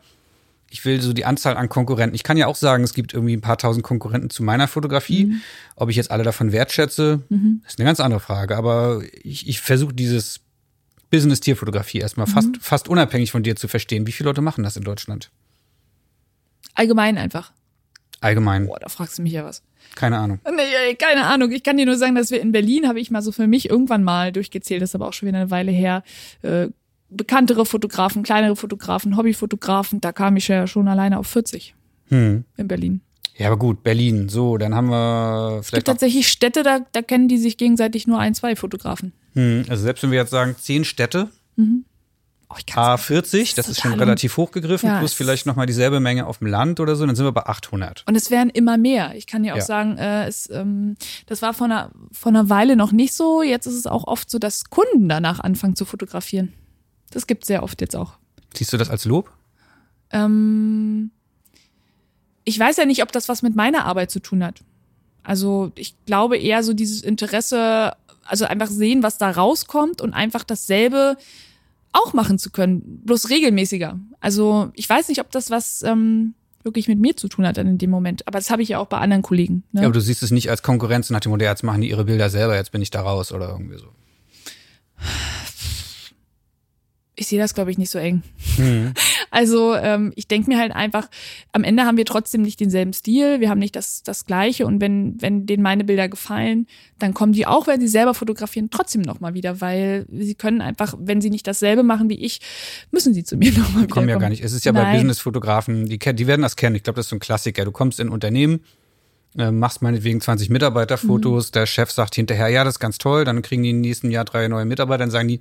ich will so die Anzahl an Konkurrenten. Ich kann ja auch sagen, es gibt irgendwie ein paar tausend Konkurrenten zu meiner Fotografie. Mhm. Ob ich jetzt alle davon wertschätze, mhm. ist eine ganz andere Frage. Aber ich, ich versuche dieses Business-Tierfotografie erstmal mhm. fast, fast unabhängig von dir zu verstehen. Wie viele Leute machen das in Deutschland? Allgemein einfach. Allgemein. Boah, da fragst du mich ja was. Keine Ahnung. Nee, keine Ahnung. Ich kann dir nur sagen, dass wir in Berlin, habe ich mal so für mich irgendwann mal durchgezählt, das ist aber auch schon wieder eine Weile her, äh, bekanntere Fotografen, kleinere Fotografen, Hobbyfotografen, da kam ich ja schon alleine auf 40 Hm. in Berlin. Ja, aber gut, Berlin. So, dann haben wir Es gibt vielleicht tatsächlich Städte, da, da kennen die sich gegenseitig nur ein, zwei Fotografen. hm, also selbst wenn wir jetzt sagen, zehn Städte, Oh, kann's A40, das ist schon relativ hochgegriffen, Ja, plus vielleicht nochmal dieselbe Menge auf dem Land oder so, dann sind wir bei 800. Und es werden immer mehr. Ich kann dir auch Ja. sagen, äh, es, ähm, das war vor einer, vor einer Weile noch nicht so. Jetzt ist es auch oft so, dass Kunden danach anfangen zu fotografieren. Das gibt sehr oft jetzt auch. Siehst du das als Lob? Ähm, ich weiß ja nicht, ob das was mit meiner Arbeit zu tun hat. Also ich glaube eher so dieses Interesse, also einfach sehen, was da rauskommt und einfach dasselbe auch machen zu können, bloß regelmäßiger. Also ich weiß nicht, ob das was ähm, wirklich mit mir zu tun hat dann in dem Moment. Aber das habe ich ja auch bei anderen Kollegen. Ne? Ja, aber du siehst es nicht als Konkurrenz nach dem Modell, jetzt machen die ihre Bilder selber, jetzt bin ich da raus oder irgendwie so. Ich sehe das, glaube ich, nicht so eng. Also ähm, ich denke mir halt einfach, am Ende haben wir trotzdem nicht denselben Stil, wir haben nicht das, das Gleiche und wenn, wenn denen meine Bilder gefallen, dann kommen die auch, wenn sie selber fotografieren, trotzdem nochmal wieder, weil sie können einfach, wenn sie nicht dasselbe machen wie ich, müssen sie zu mir nochmal wieder Kommen ja gar nicht. Es ist ja bei Nein. Business-Fotografen, die, kennen- die werden das kennen. Ich glaube, das ist so ein Klassiker. Du kommst in ein Unternehmen, äh, machst meinetwegen 20 Mitarbeiterfotos, der Chef sagt hinterher, ja, das ist ganz toll, dann kriegen die im nächsten Jahr drei neue Mitarbeiter, dann sagen die,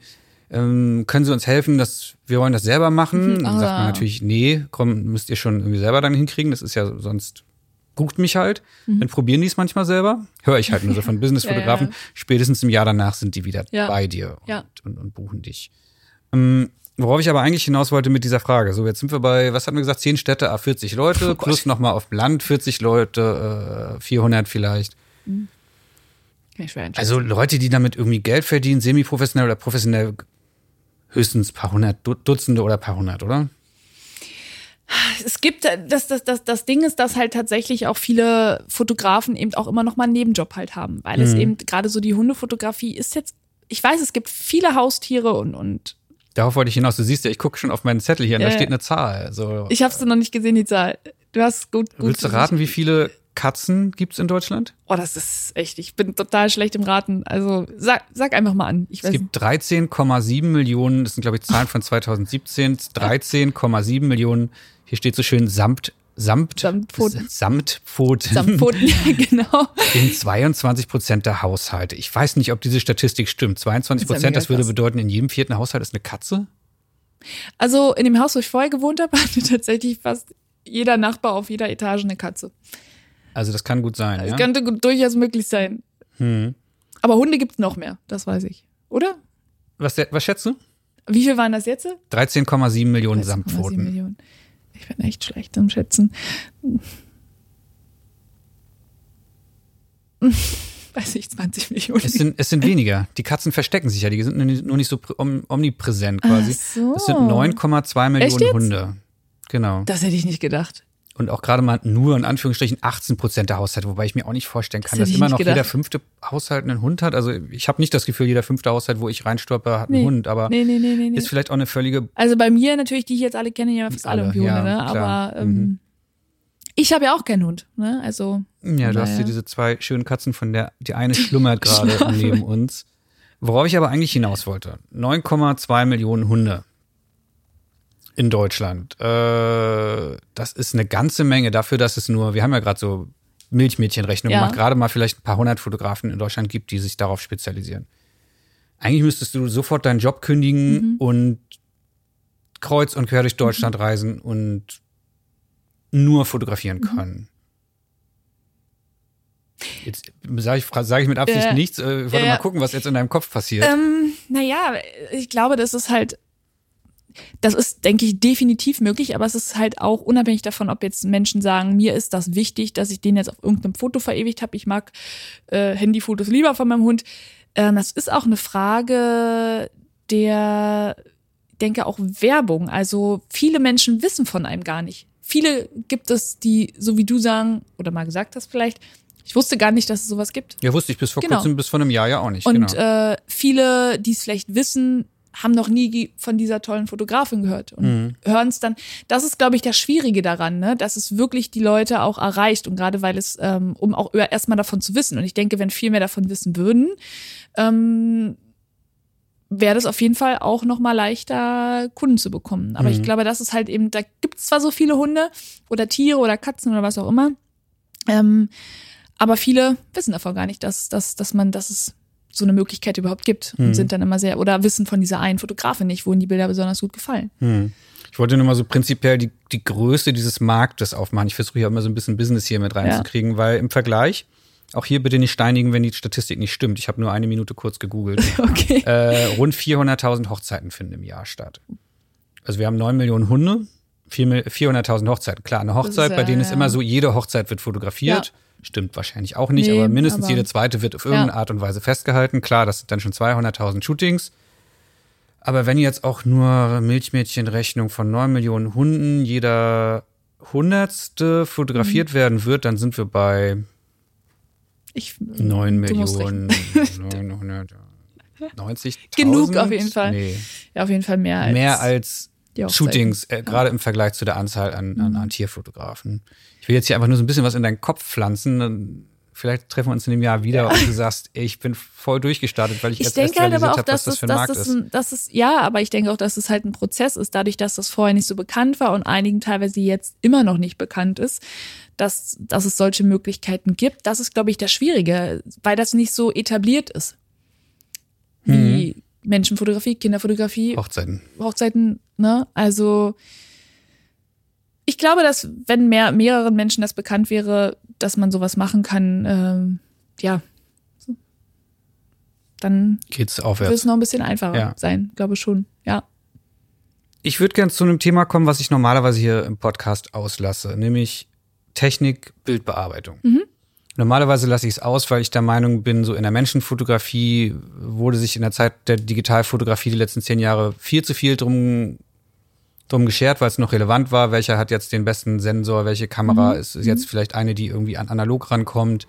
ähm, können Sie uns helfen, dass wir wollen das selber machen? Dann sagt man Ah. natürlich, nee, komm, müsst ihr schon irgendwie selber dann hinkriegen. Das ist ja sonst guckt mich halt. Dann probieren die es manchmal selber. Höre ich halt nur so von Business-Fotografen. Ja, ja. Spätestens im Jahr danach sind die wieder Ja. bei dir und, und, und buchen dich. Ähm, worauf ich aber eigentlich hinaus wollte mit dieser Frage. So, jetzt sind wir bei, was hatten wir gesagt, 10 Städte, a 40 Leute, Oh plus nochmal auf Land 40 Leute, äh, 400 vielleicht. Einschätzen. Also Leute, die damit irgendwie Geld verdienen, semi-professionell oder professionell, höchstens paar hundert, Du- Dutzende oder paar hundert, oder? es gibt, äh, das, das, das, das Ding ist, dass halt tatsächlich auch viele Fotografen eben auch immer noch mal einen Nebenjob halt haben, weil Mhm. es eben gerade so die Hundefotografie ist jetzt, ich weiß, es gibt viele Haustiere und, und Darauf wollte ich hinaus. Du siehst ja, ich gucke schon auf meinen Zettel hier und Ja, da steht eine Zahl. So, ich habe es noch nicht gesehen, die Zahl. Du hast gut, gut. Willst du raten, wie viele Katzen gibt's in Deutschland? Oh, das ist echt, ich bin total schlecht im Raten. Also sag, sag einfach mal an. Es gibt 13,7 Millionen, das sind glaube ich Zahlen von 2017, 13,7 Millionen, hier steht so schön Samt, Samt, Samtpfoten. Samtpfoten Samtpfoten, ja, genau. in 22 Prozent der Haushalte. Ich weiß nicht, ob diese Statistik stimmt. 22 Das ist ja Prozent, das mega würde bedeuten, in jedem vierten Haushalt ist eine Katze? Also in dem Haus, wo ich vorher gewohnt habe, hatte tatsächlich fast jeder Nachbar auf jeder Etage eine Katze. Also das kann gut sein, Das ja? könnte gut, durchaus möglich sein. Hm. Aber Hunde gibt's noch mehr, das weiß ich. Oder? Was, was schätzt du? Wie viel waren das jetzt? 13,7 Millionen 13,7 Samtpfoten. Millionen. Ich bin echt schlecht im Schätzen. Weiß ich, 20 Millionen. Es sind, es sind weniger. Die Katzen verstecken sich ja, die sind nur nicht- so prä- om- omnipräsent quasi. Ach so. Es sind 9,2 Millionen? Hunde. Genau. Das hätte ich nicht gedacht. Und auch gerade mal nur in Anführungsstrichen 18 Prozent der Haushalte, wobei ich mir auch nicht vorstellen kann, Das dass immer noch gedacht. jeder fünfte Haushalt einen Hund hat. Also ich habe nicht das Gefühl, jeder fünfte Haushalt, wo ich reinstolper, hat einen Nee. Hund, aber Nee, nee, nee, nee. nee. ist vielleicht auch eine völlige. Also bei mir natürlich, die ich jetzt alle kenne, ja fast alle, Alle, Hunde, ja, ne? Aber ähm, ich habe ja auch keinen Hund, ne? Also Ja, du hast hier diese zwei schönen Katzen, von der die eine schlummert gerade neben uns. Worauf ich aber eigentlich hinaus wollte. 9,2 Millionen Hunde in Deutschland. Äh, das ist eine ganze Menge dafür, dass es nur, wir haben ja gerade so Milchmädchenrechnung Ja. gemacht, gerade mal vielleicht ein paar hundert Fotografen in Deutschland gibt, die sich darauf spezialisieren. Eigentlich müsstest du sofort deinen Job kündigen und kreuz und quer durch Deutschland reisen und nur fotografieren können. Jetzt sage ich, sag ich mit Absicht Ja. nichts. Äh, Ich wollte ja. mal gucken, was jetzt in deinem Kopf passiert. Ähm, naja, ich glaube, das ist halt, das ist, denke ich, definitiv möglich, aber es ist halt auch unabhängig davon, ob jetzt Menschen sagen, mir ist das wichtig, dass ich den jetzt auf irgendeinem Foto verewigt habe. Ich mag äh, Handyfotos lieber von meinem Hund. Ähm, das ist auch eine Frage der, ich denke auch Werbung. Also viele Menschen wissen von einem gar nicht. Viele gibt es, die, so wie du sagen, oder mal gesagt hast vielleicht, ich wusste gar nicht, dass es sowas gibt. ja, wusste ich bis vor genau. kurzem, bis vor einem Jahr ja auch nicht. Und genau. äh, viele, die es vielleicht wissen, haben noch nie von dieser tollen Fotografin gehört und mhm. hören es dann. Das ist, glaube ich, das Schwierige daran, ne? dass es wirklich die Leute auch erreicht und gerade weil es, ähm, um auch erstmal davon zu wissen. Und ich denke, wenn viel mehr davon wissen würden, ähm, wäre das auf jeden Fall auch noch mal leichter, Kunden zu bekommen. Aber mhm. ich glaube, das ist halt eben, da gibt es zwar so viele Hunde oder Tiere oder Katzen oder was auch immer, ähm, aber viele wissen davon gar nicht, dass, dass, dass man, dass es so eine Möglichkeit überhaupt gibt und mhm. sind dann immer sehr, oder wissen von dieser einen Fotografin nicht, wo ihnen die Bilder besonders gut gefallen. Mhm. Ich wollte nur mal so prinzipiell die, die Größe dieses Marktes aufmachen. Ich versuche ja immer so ein bisschen Business hier mit reinzukriegen, ja. weil im Vergleich, auch hier bitte nicht steinigen, wenn die Statistik nicht stimmt. Ich habe nur eine Minute kurz gegoogelt. Okay. Äh, rund 400.000 Hochzeiten finden im Jahr statt. Also wir haben 9 Millionen Hunde, 400.000 Hochzeiten. Klar, eine Hochzeit, ist, bei denen ja. ist immer so, jede Hochzeit wird fotografiert. Ja. Stimmt wahrscheinlich auch nicht, nee, aber mindestens aber, jede zweite wird auf irgendeine ja. Art und Weise festgehalten. Klar, das sind dann schon 200.000 Shootings. Aber wenn jetzt auch nur Milchmädchenrechnung von 9 Millionen Hunden jeder Hundertste fotografiert mhm. werden wird, dann sind wir bei ich, 9 Millionen 990. Genug auf jeden Fall. Nee. Ja, auf jeden Fall mehr als. Mehr als Shootings, äh, gerade im Vergleich zu der Anzahl an, an, an, mhm. Tierfotografen. Ich will jetzt hier einfach nur so ein bisschen was in deinen Kopf pflanzen. Vielleicht treffen wir uns in dem Jahr wieder und du sagst, ich bin voll durchgestartet, weil ich, ich jetzt denke halt aber auch, hab, dass das, für ein Markt ist. Ein, dass es, ja, aber ich denke auch, dass es halt ein Prozess ist, dadurch, dass das vorher nicht so bekannt war und einigen teilweise jetzt immer noch nicht bekannt ist, dass, dass es solche Möglichkeiten gibt. Das ist, glaube ich, das Schwierige, weil das nicht so etabliert ist. Wie mhm. Menschenfotografie, Kinderfotografie. Hochzeiten. Hochzeiten, ne? Also ich glaube, dass wenn mehr mehreren Menschen das bekannt wäre, dass man sowas machen kann, ähm, ja, dann geht's aufwärts. Wird es noch ein bisschen einfacher ja. sein, glaube schon. Ja. Ich würde gerne zu einem Thema kommen, was ich normalerweise hier im Podcast auslasse, nämlich Technik, Bildbearbeitung. Mhm. Normalerweise lasse ich es aus, weil ich der Meinung bin, so in der Menschenfotografie wurde sich in der Zeit der Digitalfotografie die letzten zehn Jahre viel zu viel drum, drum geschert, weil es noch relevant war. Welcher hat jetzt den besten Sensor? Welche Kamera mhm. ist jetzt vielleicht eine, die irgendwie an analog rankommt?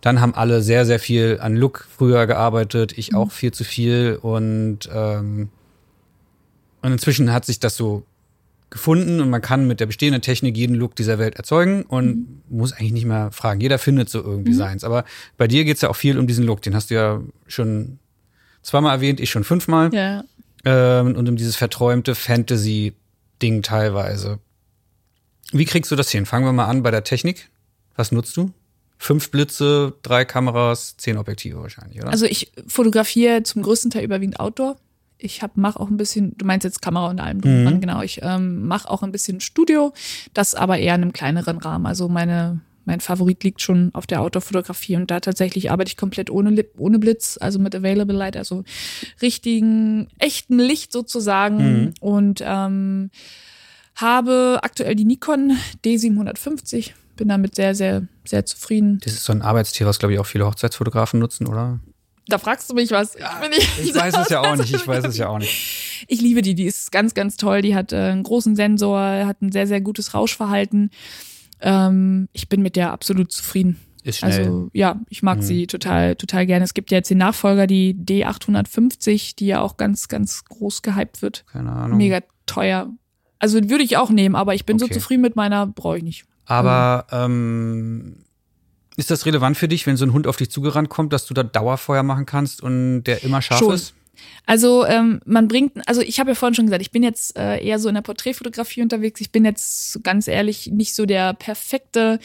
Dann haben alle sehr, sehr viel an Look früher gearbeitet. Ich mhm. auch viel zu viel. Und, ähm, und inzwischen hat sich das so gefunden und man kann mit der bestehenden Technik jeden Look dieser Welt erzeugen und mhm. muss eigentlich nicht mehr fragen. Jeder findet so irgendwie mhm. seins. Aber bei dir geht's ja auch viel um diesen Look. Den hast du ja schon zweimal erwähnt, ich schon fünfmal. Ja. Ähm, und um dieses verträumte Fantasy-Ding teilweise. Wie kriegst du das hin? Fangen wir mal an bei der Technik. Was nutzt du? Fünf Blitze, drei Kameras, zehn Objektive wahrscheinlich, oder? Also ich fotografiere zum größten Teil überwiegend Outdoor ich hab, mach auch ein bisschen, du meinst jetzt Kamera und allem drum mhm. genau. Ich ähm, mache auch ein bisschen Studio, das aber eher in einem kleineren Rahmen. Also meine, mein Favorit liegt schon auf der Outdoor-Fotografie und da tatsächlich arbeite ich komplett ohne, ohne Blitz, also mit Available Light, also richtigen, echten Licht sozusagen. Mhm. Und ähm, habe aktuell die Nikon D750. Bin damit sehr, sehr, sehr zufrieden. Das ist so ein Arbeitstier, was, glaube ich, auch viele Hochzeitsfotografen nutzen, oder? Da fragst du mich was. Ja, ich, ich weiß es ja auch nicht. Ich weiß es ja auch nicht. Ich liebe die. Die ist ganz, ganz toll. Die hat äh, einen großen Sensor, hat ein sehr, sehr gutes Rauschverhalten. Ähm, ich bin mit der absolut zufrieden. Ist schnell. Also ja, ich mag mhm. sie total, total gerne. Es gibt ja jetzt den Nachfolger, die D850, die ja auch ganz, ganz groß gehypt wird. Keine Ahnung. Mega teuer. Also würde ich auch nehmen, aber ich bin okay. so zufrieden mit meiner, brauche ich nicht. Aber ähm, ist das relevant für dich, wenn so ein Hund auf dich zugerannt kommt, dass du da Dauerfeuer machen kannst und der immer scharf Schon. ist? Also ähm, man bringt, also ich habe ja vorhin schon gesagt, ich bin jetzt äh, eher so in der Porträtfotografie unterwegs. Ich bin jetzt ganz ehrlich nicht so der perfekte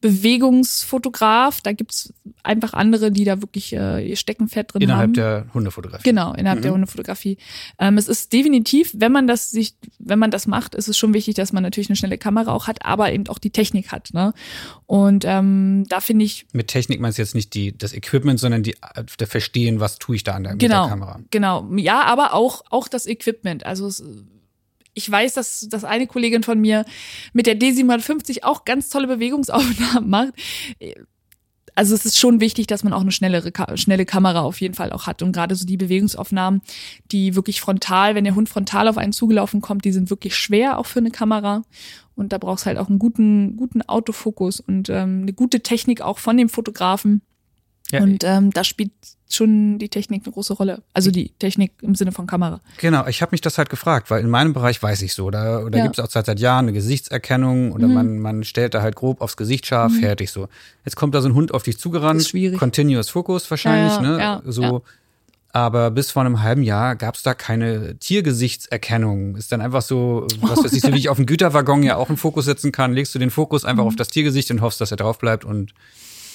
Bewegungsfotograf. Da gibt's einfach andere, die da wirklich äh, ihr Steckenpferd drin innerhalb haben. Innerhalb der Hundefotografie. Genau, innerhalb mhm. der Hundefotografie. Ähm, es ist definitiv, wenn man das sich, wenn man das macht, ist es schon wichtig, dass man natürlich eine schnelle Kamera auch hat, aber eben auch die Technik hat. Ne? Und ähm, da finde ich. Mit Technik meinst du jetzt nicht die, das Equipment, sondern die, der Verstehen, was tue ich da an der, genau, der Kamera. Genau, ja, aber auch, auch das Equipment. Also ich weiß, dass, dass eine Kollegin von mir mit der D750 auch ganz tolle Bewegungsaufnahmen macht. Also es ist schon wichtig, dass man auch eine schnellere, schnelle Kamera auf jeden Fall auch hat. Und gerade so die Bewegungsaufnahmen, die wirklich frontal, wenn der Hund frontal auf einen zugelaufen kommt, die sind wirklich schwer auch für eine Kamera. Und da brauchst halt auch einen guten, guten Autofokus und ähm, eine gute Technik auch von dem Fotografen. Ja, und ähm, da spielt schon die Technik eine große Rolle. Also die Technik im Sinne von Kamera. Genau, ich habe mich das halt gefragt, weil in meinem Bereich weiß ich so. Da, da ja. gibt es auch seit, seit Jahren eine Gesichtserkennung oder mhm. man, man stellt da halt grob aufs Gesicht scharf, mhm. fertig so. Jetzt kommt da so ein Hund auf dich zugerannt. ist schwierig. Continuous Focus wahrscheinlich, ja, ne? Ja, so. Aber bis vor einem halben Jahr gab es da keine Tiergesichtserkennung. Ist dann einfach so, was weiß ich, so wie ich auf dem Güterwaggon ja auch einen Fokus setzen kann, legst du den Fokus einfach mhm. auf das Tiergesicht und hoffst, dass er drauf bleibt und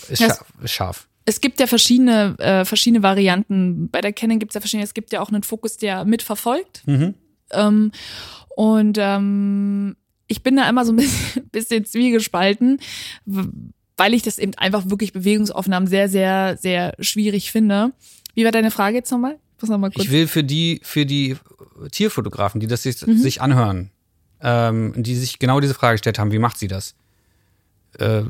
ist scharf. Ist scharf es gibt ja verschiedene, äh, verschiedene Varianten. Bei der Canon gibt es ja verschiedene. Es gibt ja auch einen Fokus, der mitverfolgt. Mhm. Ähm, und ähm, ich bin da immer so ein bisschen, bisschen zwiegespalten, weil ich das eben einfach wirklich Bewegungsaufnahmen sehr, sehr, sehr schwierig finde. Wie war deine Frage jetzt nochmal? Ich, noch ich will für die, für die Tierfotografen, die das sich, mhm. sich anhören, ähm, die sich genau diese Frage gestellt haben, wie macht sie das? Äh,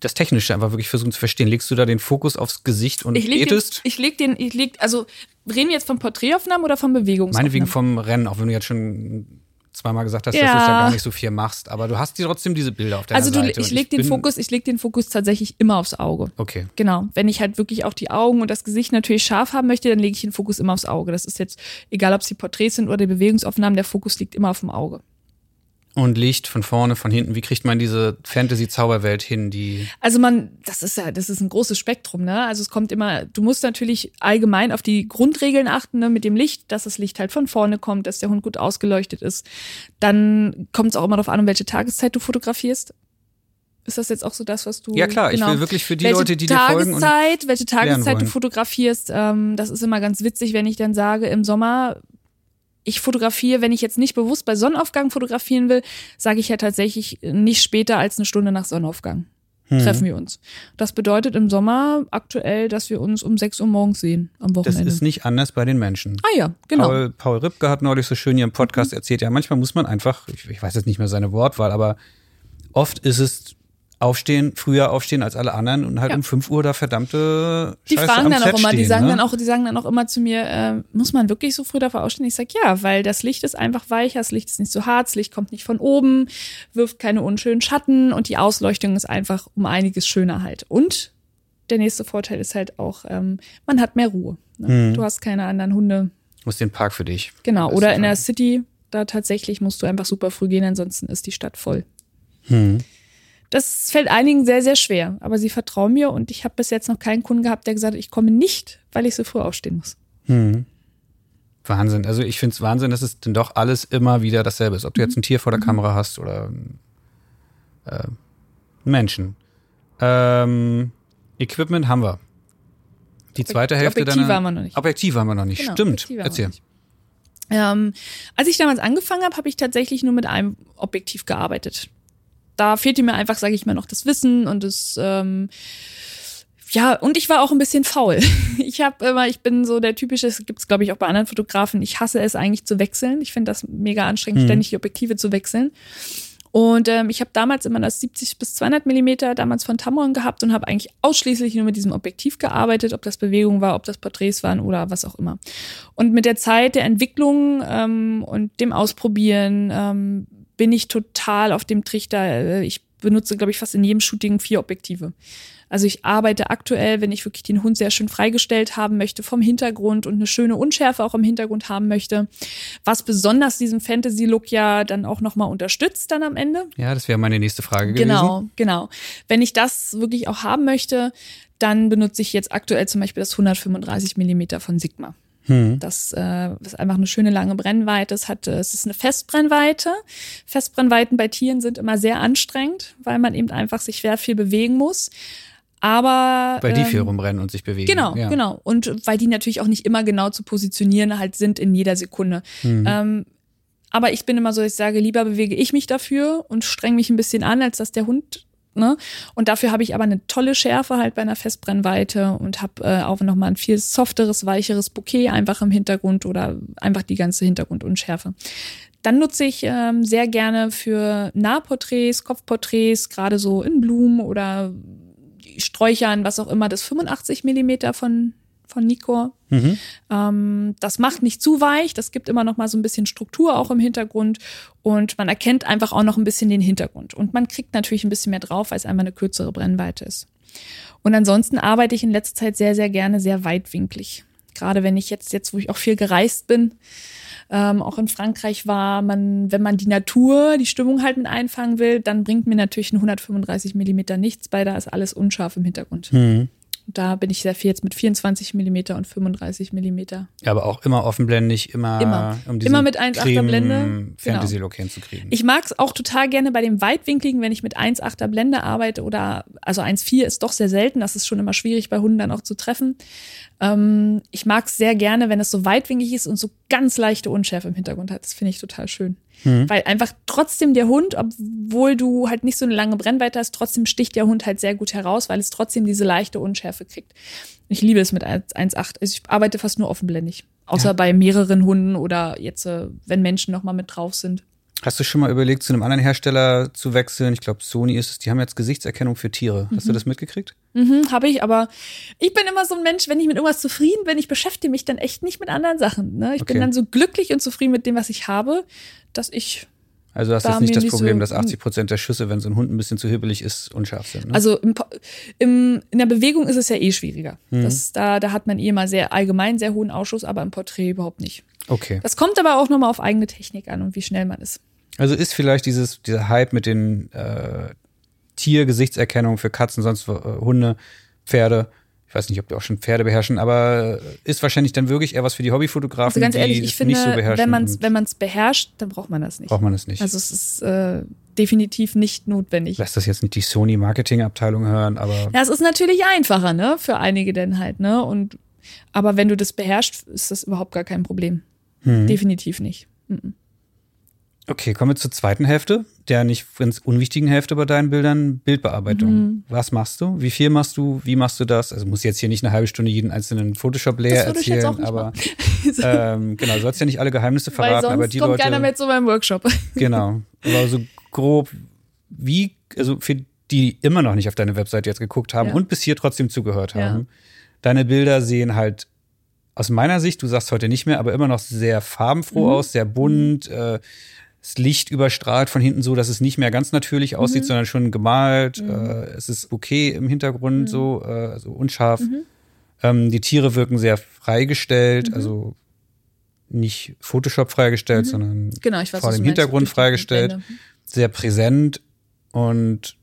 das Technische einfach wirklich versuchen zu verstehen. Legst du da den Fokus aufs Gesicht und ich leg Den, ich leg den, ich leg, also reden wir jetzt von Porträtaufnahmen oder von Bewegungsaufnahmen? Meinetwegen vom Rennen, auch wenn du jetzt schon zweimal gesagt hast, ja. dass du es ja gar nicht so viel machst, aber du hast trotzdem diese Bilder auf deiner also du, Seite. Also ich leg den Fokus, ich leg den Fokus tatsächlich immer aufs Auge. Okay. Genau. Wenn ich halt wirklich auch die Augen und das Gesicht natürlich scharf haben möchte, dann lege ich den Fokus immer aufs Auge. Das ist jetzt egal, ob es die Porträts sind oder die Bewegungsaufnahmen, der Fokus liegt immer auf dem Auge und Licht von vorne, von hinten. Wie kriegt man diese Fantasy-Zauberwelt hin, die. Also man, das ist ja, das ist ein großes Spektrum, ne? Also es kommt immer, du musst natürlich allgemein auf die Grundregeln achten, ne? Mit dem Licht, dass das Licht halt von vorne kommt, dass der Hund gut ausgeleuchtet ist. Dann kommt es auch immer darauf an, um welche Tageszeit du fotografierst. Ist das jetzt auch so das, was du. Ja, klar, genau, ich will wirklich für die Leute, die dir folgen. Tageszeit, welche Tageszeit du fotografierst, ähm, das ist immer ganz witzig, wenn ich dann sage, im Sommer ich fotografiere, wenn ich jetzt nicht bewusst bei Sonnenaufgang fotografieren will, sage ich ja tatsächlich nicht später als eine Stunde nach Sonnenaufgang. Mhm. Treffen wir uns. Das bedeutet im Sommer aktuell, dass wir uns um 6 Uhr morgens sehen am Wochenende. Das ist nicht anders bei den Menschen. Ah ja, genau. Paul, Paul Ripke hat neulich so schön hier im Podcast mhm. erzählt, ja, manchmal muss man einfach, ich, ich weiß jetzt nicht mehr seine Wortwahl, aber oft ist es aufstehen, früher aufstehen als alle anderen und halt ja. um 5 Uhr da verdammte Die Scheiße fragen dann Set auch immer, stehen, die sagen ne? dann auch, die sagen dann auch immer zu mir, äh, muss man wirklich so früh dafür aufstehen? Ich sag ja, weil das Licht ist einfach weicher, das Licht ist nicht so hart, das Licht kommt nicht von oben, wirft keine unschönen Schatten und die Ausleuchtung ist einfach um einiges schöner halt. Und der nächste Vorteil ist halt auch, ähm, man hat mehr Ruhe. Ne? Mhm. Du hast keine anderen Hunde. Du musst den Park für dich. Genau, oder in der City, da tatsächlich musst du einfach super früh gehen, ansonsten ist die Stadt voll. Mhm. Das fällt einigen sehr, sehr schwer. Aber sie vertrauen mir und ich habe bis jetzt noch keinen Kunden gehabt, der gesagt hat, ich komme nicht, weil ich so früh aufstehen muss. Hm. Wahnsinn. Also ich finde es Wahnsinn, dass es denn doch alles immer wieder dasselbe ist. Ob du jetzt ein Tier vor der mhm. Kamera hast oder äh, Menschen. Ähm, Equipment haben wir. Die zweite Hälfte Objektive deiner... haben wir noch nicht. Objektive haben wir noch nicht. Genau, Stimmt. Erzähl. Ähm, als ich damals angefangen habe, habe ich tatsächlich nur mit einem Objektiv gearbeitet da fehlte mir einfach, sage ich mal, noch das Wissen und das ähm, ja, und ich war auch ein bisschen faul. Ich habe immer, ich bin so der typische, das gibt es glaube ich auch bei anderen Fotografen, ich hasse es eigentlich zu wechseln. Ich finde das mega anstrengend, mhm. ständig die Objektive zu wechseln. Und ähm, ich habe damals immer das 70 bis 200 Millimeter damals von Tamron gehabt und habe eigentlich ausschließlich nur mit diesem Objektiv gearbeitet, ob das Bewegung war, ob das Porträts waren oder was auch immer. Und mit der Zeit der Entwicklung ähm, und dem Ausprobieren ähm, bin ich total auf dem Trichter. Äh, ich benutze, glaube ich, fast in jedem Shooting vier Objektive. Also ich arbeite aktuell, wenn ich wirklich den Hund sehr schön freigestellt haben möchte vom Hintergrund und eine schöne Unschärfe auch im Hintergrund haben möchte, was besonders diesen Fantasy-Look ja dann auch nochmal unterstützt dann am Ende. Ja, das wäre meine nächste Frage gewesen. Genau, genau. Wenn ich das wirklich auch haben möchte, dann benutze ich jetzt aktuell zum Beispiel das 135 Millimeter von Sigma. Hm. Das äh, ist einfach eine schöne lange Brennweite. Es hat, es ist eine Festbrennweite. Festbrennweiten bei Tieren sind immer sehr anstrengend, weil man eben einfach sich sehr viel bewegen muss. Aber weil die viel ähm, rumrennen und sich bewegen. Genau, ja. genau. Und weil die natürlich auch nicht immer genau zu positionieren halt sind in jeder Sekunde. Mhm. Ähm, aber ich bin immer so, ich sage, lieber bewege ich mich dafür und streng mich ein bisschen an, als dass der Hund Ne? Und dafür habe ich aber eine tolle Schärfe halt bei einer Festbrennweite und habe äh, auch nochmal ein viel softeres, weicheres Bouquet einfach im Hintergrund oder einfach die ganze Hintergrundunschärfe. Dann nutze ich ähm, sehr gerne für Nahporträts, Kopfporträts, gerade so in Blumen oder Sträuchern, was auch immer, das 85 Millimeter von von Nikkor. Mhm. Ähm, das macht nicht zu weich, das gibt immer noch mal so ein bisschen Struktur auch im Hintergrund und man erkennt einfach auch noch ein bisschen den Hintergrund. Und man kriegt natürlich ein bisschen mehr drauf, weil es einmal eine kürzere Brennweite ist. Und ansonsten arbeite ich in letzter Zeit sehr, sehr gerne sehr weitwinklig. Gerade wenn ich jetzt, jetzt wo ich auch viel gereist bin, ähm, auch in Frankreich war, man, wenn man die Natur, die Stimmung halt mit einfangen will, dann bringt mir natürlich ein 135 Millimeter nichts bei, da ist alles unscharf im Hintergrund. Mhm. Da bin ich sehr viel jetzt mit 24 Millimeter und 35 Millimeter. Ja, aber auch immer offenblendig, immer, immer. um immer mit 1,8er Blende. Genau. Fantasy-Look hinzukriegen. Ich mag es auch total gerne bei dem Weitwinkligen, wenn ich mit 1,8er Blende arbeite oder, also 1,4 ist doch sehr selten, das ist schon immer schwierig bei Hunden dann auch zu treffen. Ähm, ich mag es sehr gerne, wenn es so weitwinklig ist und so ganz leichte Unschärfe im Hintergrund hat. Das finde ich total schön. Mhm. Weil einfach trotzdem der Hund, obwohl du halt nicht so eine lange Brennweite hast, trotzdem sticht der Hund halt sehr gut heraus, weil es trotzdem diese leichte Unschärfe kriegt. Ich liebe es mit 1,8. Also ich arbeite fast nur offenblendig. Außer ja. bei mehreren Hunden oder jetzt, äh, wenn Menschen noch mal mit drauf sind. Hast du schon mal überlegt, zu einem anderen Hersteller zu wechseln? Ich glaube, Sony ist es. Die haben jetzt Gesichtserkennung für Tiere. Hast mhm. du das mitgekriegt? Mhm, habe ich, aber ich bin immer so ein Mensch, wenn ich mit irgendwas zufrieden bin, ich beschäftige mich dann echt nicht mit anderen Sachen. Ne? Ich okay. bin dann so glücklich und zufrieden mit dem, was ich habe, dass ich also hast du jetzt nicht das Problem, so, dass 80 Prozent der Schüsse, wenn so ein Hund ein bisschen zu hibbelig ist, unscharf sind. Ne? Also im, im, in der Bewegung ist es ja eh schwieriger. Mhm. Das, da, da hat man eh mal sehr allgemein sehr hohen Ausschuss, aber im Porträt überhaupt nicht. Okay. Das kommt aber auch nochmal auf eigene Technik an und wie schnell man ist. Also ist vielleicht dieses, dieser Hype mit den äh, Tiergesichtserkennung für Katzen, sonst äh, Hunde, Pferde. Ich weiß nicht, ob die auch schon Pferde beherrschen, aber ist wahrscheinlich dann wirklich eher was für die Hobbyfotografen, also ganz ehrlich, ich finde, nicht so beherrschen. Wenn man es wenn man's beherrscht, dann braucht man das nicht. Braucht man das nicht. Also es ist äh, definitiv nicht notwendig. Lass das jetzt nicht die Sony Marketing Abteilung hören, aber. Ja, es ist natürlich einfacher, ne, für einige denn halt, ne, und aber wenn du das beherrschst, ist das überhaupt gar kein Problem. Hm. Definitiv nicht. Mhm. Okay, kommen wir zur zweiten Hälfte, der nicht ganz unwichtigen Hälfte bei deinen Bildern, Bildbearbeitung. Mhm. Was machst du? Wie viel machst du? Wie machst du das? Also muss jetzt hier nicht eine halbe Stunde jeden einzelnen Photoshop-Layer erzählen, aber ähm, genau, du sollst ja nicht alle Geheimnisse verraten, Weil sonst aber die kommt Leute. keiner mehr zu meinem Workshop. genau. Aber so grob, wie, also für die, die immer noch nicht auf deine Webseite jetzt geguckt haben ja. und bis hier trotzdem zugehört haben, ja. deine Bilder sehen halt aus meiner Sicht, du sagst heute nicht mehr, aber immer noch sehr farbenfroh mhm. aus, sehr bunt, äh, das Licht überstrahlt von hinten so, dass es nicht mehr ganz natürlich aussieht, mhm. sondern schon gemalt. Mhm. Äh, es ist okay im Hintergrund, mhm. so äh, also unscharf. Mhm. Ähm, die Tiere wirken sehr freigestellt, mhm. also nicht Photoshop freigestellt, mhm. sondern genau, weiß, vor dem Hintergrund freigestellt. Sehr präsent und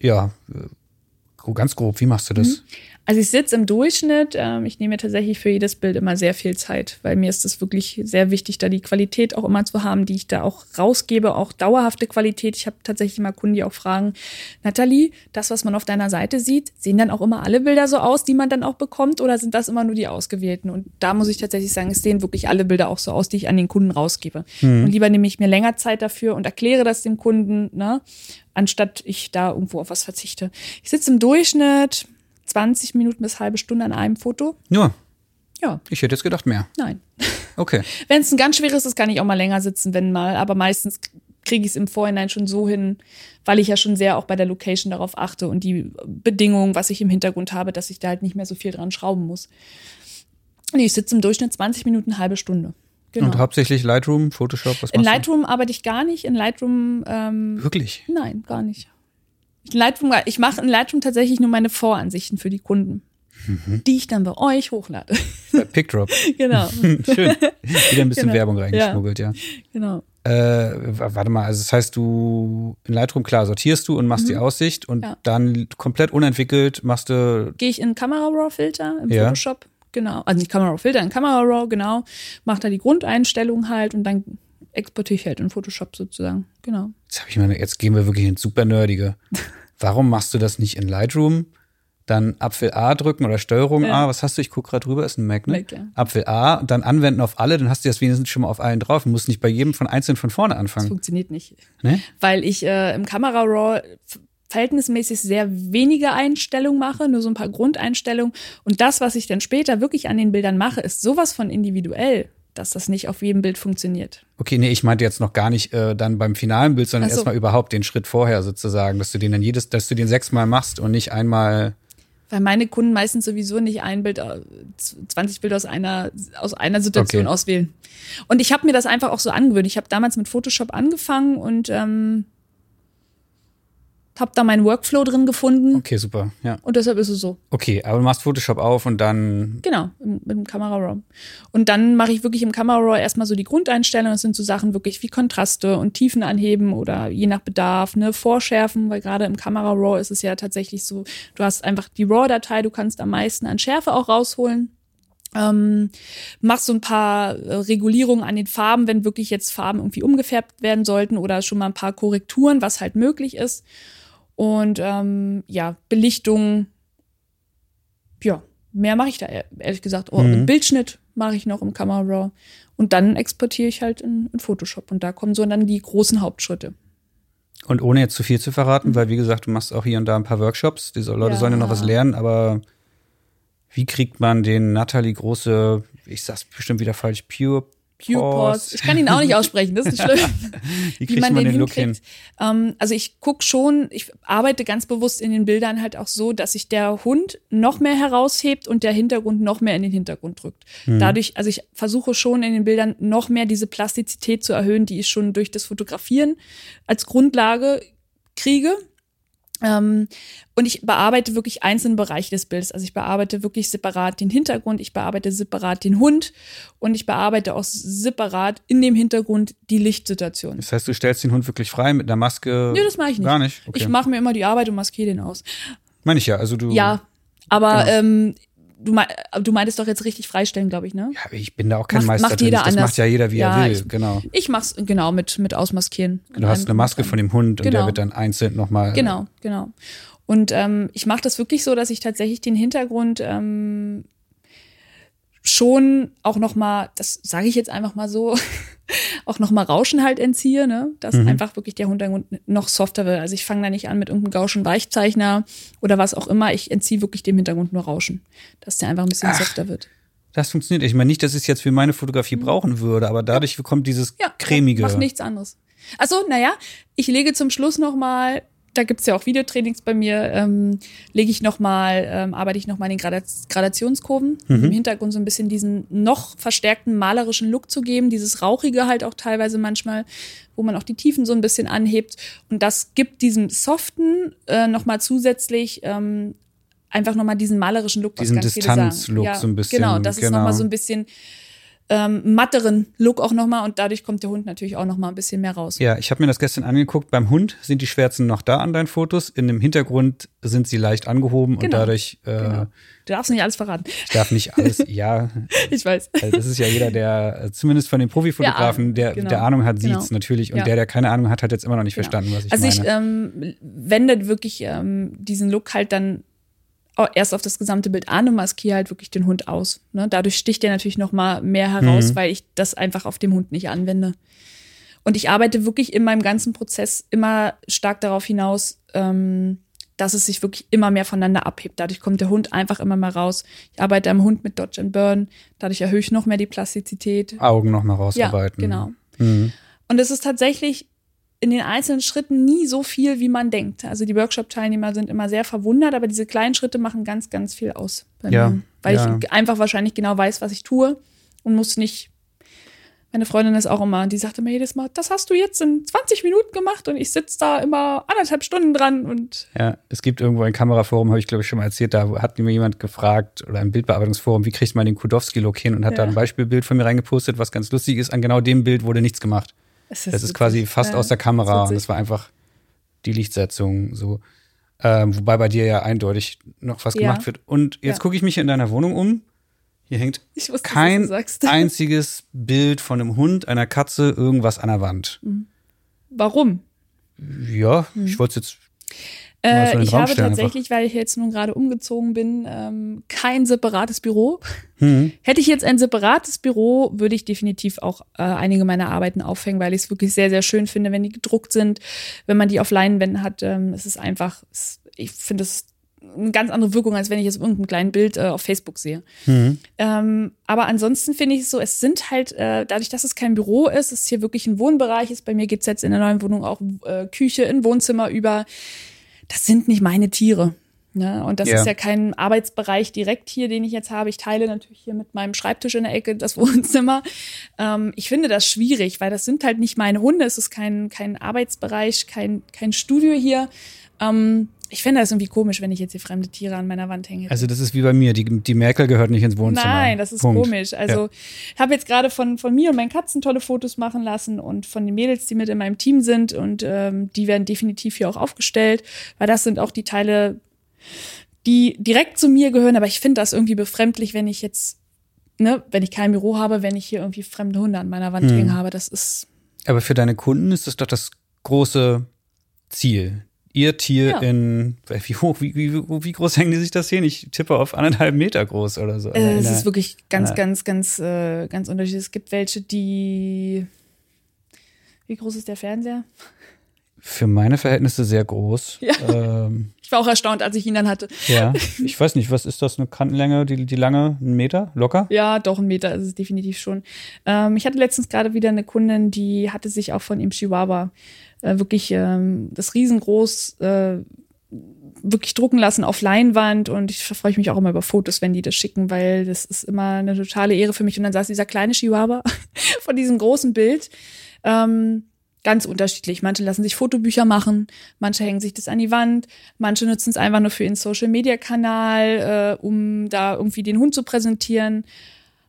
ja, äh, ganz grob, wie machst du das? Also ich sitze im Durchschnitt, ähm, ich nehme mir tatsächlich für jedes Bild immer sehr viel Zeit, weil mir ist es wirklich sehr wichtig, da die Qualität auch immer zu haben, die ich da auch rausgebe, auch dauerhafte Qualität. Ich habe tatsächlich mal Kunden, die auch fragen, Nathalie, das, was man auf deiner Seite sieht, sehen dann auch immer alle Bilder so aus, die man dann auch bekommt, oder sind das immer nur die ausgewählten? Und da muss ich tatsächlich sagen, es sehen wirklich alle Bilder auch so aus, die ich an den Kunden rausgebe. Mhm. Und lieber nehme ich mir länger Zeit dafür und erkläre das dem Kunden, ne? anstatt ich da irgendwo auf was verzichte. Ich sitze im Durchschnitt 20 Minuten bis halbe Stunde an einem Foto. Nur? Ja. Ich hätte jetzt gedacht mehr. Nein. Okay. wenn es ein ganz schweres ist, kann ich auch mal länger sitzen, wenn mal. Aber meistens kriege ich es im Vorhinein schon so hin, weil ich ja schon sehr auch bei der Location darauf achte und die Bedingungen, was ich im Hintergrund habe, dass ich da halt nicht mehr so viel dran schrauben muss. Nee, ich sitze im Durchschnitt 20 Minuten, halbe Stunde. Genau. Und hauptsächlich Lightroom, Photoshop, was In Lightroom du? arbeite ich gar nicht. In Lightroom ähm, Wirklich? Nein, gar nicht. Lightroom, ich mache in Lightroom tatsächlich nur meine Voransichten für die Kunden. Mhm. Die ich dann bei euch hochlade. Bei Pickdrop. genau. Schön. Wieder ein bisschen genau. Werbung reingeschmuggelt, ja. ja. Genau. Äh, warte mal, also das heißt, du in Lightroom klar sortierst du und machst mhm. die Aussicht und ja. dann komplett unentwickelt machst du. Gehe ich in Camera Raw Filter im ja. Photoshop, genau. Also nicht Camera Raw Filter, in Camera Raw, genau. Mach da die Grundeinstellung halt und dann exportiere ich halt in Photoshop sozusagen. Genau. Jetzt habe ich meine, jetzt gehen wir wirklich ins super nerdige. Warum machst du das nicht in Lightroom? Dann Apfel A drücken oder Steuerung ja. A. Was hast du? Ich gucke gerade drüber, ist ein Mac, ne? Mac, ja. Apfel A, dann anwenden auf alle, dann hast du das wenigstens schon mal auf allen drauf. Du musst nicht bei jedem von einzeln von vorne anfangen. Das funktioniert nicht. Nee? Weil ich äh, im Kamera Raw verhältnismäßig sehr wenige Einstellungen mache, nur so ein paar Grundeinstellungen. Und das, was ich dann später wirklich an den Bildern mache, ist sowas von individuell dass das nicht auf jedem Bild funktioniert. Okay, nee, ich meinte jetzt noch gar nicht äh, dann beim finalen Bild, sondern so. erstmal überhaupt den Schritt vorher sozusagen, dass du den dann jedes, dass du den sechsmal machst und nicht einmal. Weil meine Kunden meistens sowieso nicht ein Bild, 20 äh, Bilder aus einer, aus einer Situation okay. auswählen. Und ich habe mir das einfach auch so angewöhnt. Ich habe damals mit Photoshop angefangen und ähm, habe da meinen Workflow drin gefunden Okay, super. Ja. und deshalb ist es so. Okay, aber du machst Photoshop auf und dann. Genau, im, im Camera Raw. Und dann mache ich wirklich im Camera Raw erstmal so die Grundeinstellungen. Das sind so Sachen wirklich wie Kontraste und Tiefen anheben oder je nach Bedarf, ne, vorschärfen, weil gerade im Camera Raw ist es ja tatsächlich so, du hast einfach die RAW-Datei, du kannst am meisten an Schärfe auch rausholen. Ähm, machst so ein paar äh, Regulierungen an den Farben, wenn wirklich jetzt Farben irgendwie umgefärbt werden sollten oder schon mal ein paar Korrekturen, was halt möglich ist. Und ähm, ja, Belichtung, ja, mehr mache ich da e- ehrlich gesagt. Oh, Mhm. Bildschnitt mache ich noch im Camera Raw. Und dann exportiere ich halt in, in Photoshop. Und da kommen so dann die großen Hauptschritte. Und ohne jetzt zu viel zu verraten, weil wie gesagt, du machst auch hier und da ein paar Workshops. Diese Leute Ja. sollen ja noch was lernen, aber wie kriegt man den Natalie große, ich sag's bestimmt wieder falsch, Pure Pause. Ich kann ihn auch nicht aussprechen, das ist nicht schlimm. Wie kriegt man, den, hin? hinkriegt. Ähm, also ich guck schon, ich arbeite ganz bewusst in den Bildern halt auch so, dass sich der Hund noch mehr heraushebt und der Hintergrund noch mehr in den Hintergrund drückt. Hm. Dadurch, also ich versuche schon in den Bildern noch mehr diese Plastizität zu erhöhen, die ich schon durch das Fotografieren als Grundlage kriege. Ähm, und ich bearbeite wirklich einzelne Bereiche des Bildes. Also ich bearbeite wirklich separat den Hintergrund, ich bearbeite separat den Hund und ich bearbeite auch separat in dem Hintergrund die Lichtsituation. Das heißt, du stellst den Hund wirklich frei mit einer Maske? Nö, das mache ich nicht. Gar nicht. Okay. Ich mache mir immer die Arbeit und maskiere den aus. Meine ich ja. Also du. Ja, aber Genau. ähm, du, mei- du meintest doch jetzt richtig freistellen, glaube ich, ne? Ja, ich bin da auch kein Macht- Meister macht jeder das anders. macht ja jeder, wie Ja, er will. ich- genau. Ich mach's genau mit mit ausmaskieren. Du hast eine Maske von dem Hund und der Genau. wird dann einzeln nochmal. Genau, genau. Und ähm, ich mache das wirklich so, dass ich tatsächlich den Hintergrund ähm, schon auch noch mal, das sage ich jetzt einfach mal so, auch noch mal Rauschen halt entziehe, ne? Dass Mhm. einfach wirklich der Hintergrund noch softer wird. Also ich fange da nicht an mit irgendeinem Gauschen Weichzeichner oder was auch immer. Ich entziehe wirklich dem Hintergrund nur Rauschen, dass der einfach ein bisschen Ach. softer wird. Das funktioniert. Ich meine nicht, dass ich es jetzt für meine Fotografie brauchen würde, aber dadurch kommt dieses Mhm. Ja, cremige. Mach nichts anderes. Also, naja, ich lege zum Schluss noch mal, da gibt's ja auch Videotrainings bei mir, ähm, lege ich noch mal, ähm, arbeite ich noch mal in den Grada Gradationskurven, Mhm. im Hintergrund so ein bisschen diesen noch verstärkten malerischen Look zu geben, dieses rauchige halt auch teilweise manchmal, wo man auch die Tiefen so ein bisschen anhebt. Und das gibt diesem soften äh, noch mal zusätzlich ähm, einfach noch mal diesen malerischen Look, Diesen ganz viele sagen. Distanzlook so ein bisschen, Genau, das ist genau. mal so ein bisschen ähm, matteren Look auch noch mal und dadurch kommt der Hund natürlich auch noch mal ein bisschen mehr raus. Ja, ich habe mir das gestern angeguckt. Beim Hund sind die Schwärzen noch da an deinen Fotos. In dem Hintergrund sind sie leicht angehoben und Genau, dadurch, äh, Genau. Du darfst nicht alles verraten. ich darf nicht alles, ja, Ich weiß. also das ist ja jeder, der, äh, zumindest von den Profifotografen, der, genau. der Ahnung hat, Genau. sieht's natürlich. Und Ja. der, der keine Ahnung hat, hat jetzt immer noch nicht Genau. verstanden, was ich also meine. ich ähm, wende wirklich ähm, diesen Look halt dann erst auf das gesamte Bild an und maskiere halt wirklich den Hund aus. Ne? Dadurch sticht der natürlich noch mal mehr heraus, Mhm. weil ich das einfach auf dem Hund nicht anwende. Und ich arbeite wirklich in meinem ganzen Prozess immer stark darauf hinaus, ähm, dass es sich wirklich immer mehr voneinander abhebt. Dadurch kommt der Hund einfach immer mehr raus. Ich arbeite am Hund mit Dodge and Burn. Dadurch erhöhe ich noch mehr die Plastizität. Augen noch mal rausarbeiten. Ja, genau. Mhm. Und es ist tatsächlich in den einzelnen Schritten nie so viel, wie man denkt. Also die Workshop-Teilnehmer sind immer sehr verwundert, aber diese kleinen Schritte machen ganz, ganz viel aus. Bei Ja, mir. Weil ja. ich einfach wahrscheinlich genau weiß, was ich tue und muss nicht. Meine Freundin ist auch immer, die sagte mir jedes Mal, das hast du jetzt in 20 Minuten gemacht und ich sitze da immer anderthalb Stunden dran und Ja, es gibt irgendwo ein Kameraforum, habe ich glaube ich schon mal erzählt, da hat mir jemand gefragt oder ein Bildbearbeitungsforum, wie kriegt man den Kudowski-Look hin und hat da Ja. ein Beispielbild von mir reingepostet, was ganz lustig ist. An genau dem Bild wurde nichts gemacht. Es Das ist quasi fast Ja, aus der Kamera ist und das war einfach die Lichtsetzung so. Ähm, wobei bei dir ja eindeutig noch was Ja. gemacht wird. Und jetzt Ja. gucke ich mich in deiner Wohnung um. Hier hängt Ich wusste, kein einziges Bild von einem Hund, einer Katze, irgendwas an der Wand. Warum? Ja, Hm. ich wollte es jetzt Äh, ich habe tatsächlich, weil ich jetzt nun gerade umgezogen bin, ähm, kein separates Büro. hm, Hätte ich jetzt ein separates Büro, würde ich definitiv auch äh, einige meiner Arbeiten aufhängen, weil ich es wirklich sehr, sehr schön finde, wenn die gedruckt sind, wenn man die auf Leinwänden hat. Ähm, es ist einfach, es, ich finde es eine ganz andere Wirkung, als wenn ich jetzt irgendein kleines Bild äh, auf Facebook sehe. hm. Ähm, aber ansonsten finde ich es so, es sind halt, äh, dadurch, dass es kein Büro ist, es hier wirklich ein Wohnbereich ist, bei mir geht's jetzt in der neuen Wohnung auch äh, Küche in Wohnzimmer über, das sind nicht meine Tiere. Ne? Und das Ja. ist ja kein Arbeitsbereich direkt hier, den ich jetzt habe. Ich teile natürlich hier mit meinem Schreibtisch in der Ecke das Wohnzimmer. Ähm, ich finde das schwierig, weil das sind halt nicht meine Hunde. Es ist kein, kein Arbeitsbereich, kein, kein Studio hier. Ähm, ich fände das irgendwie komisch, wenn ich jetzt hier fremde Tiere an meiner Wand hänge. Also das ist wie bei mir, die, die Merkel gehört nicht ins Wohnzimmer. Nein, das ist Punkt. komisch. Also ich habe jetzt gerade von, von mir und meinen Katzen tolle Fotos machen lassen und von den Mädels, die mit in meinem Team sind und ähm, die werden definitiv hier auch aufgestellt, weil das sind auch die Teile, die direkt zu mir gehören, aber ich finde das irgendwie befremdlich, wenn ich jetzt, ne, wenn ich kein Büro habe, wenn ich hier irgendwie fremde Hunde an meiner Wand Hm. hängen habe. Das ist Aber für deine Kunden ist das doch das große Ziel. Ihr Tier Ja. in, wie hoch, wie, wie, wie groß hängen die sich das hin? Ich tippe auf anderthalb Meter groß oder so. Äh, es In ist wirklich ganz, ganz, ganz, äh, ganz unterschiedlich. Es gibt welche, die. Wie groß ist der Fernseher? für meine Verhältnisse sehr groß. Ja. Ähm, Ich war auch erstaunt, als ich ihn dann hatte. ja. Ich weiß nicht, was ist das, eine Kantenlänge, die, die lange? Ein Meter? Locker? Ja, doch, ein Meter ist es definitiv schon. Ähm, ich hatte letztens gerade wieder eine Kundin, die hatte sich auch von ihm Chihuahua äh, wirklich ähm, das riesengroß äh, wirklich drucken lassen auf Leinwand und ich freue ich mich auch immer über Fotos, wenn die das schicken, weil das ist immer eine totale Ehre für mich. Und dann saß dieser kleine Chihuahua von diesem großen Bild. Ähm, ganz unterschiedlich. Manche lassen sich Fotobücher machen, manche hängen sich das an die Wand, manche nutzen es einfach nur für ihren Social-Media-Kanal, äh, um da irgendwie den Hund zu präsentieren.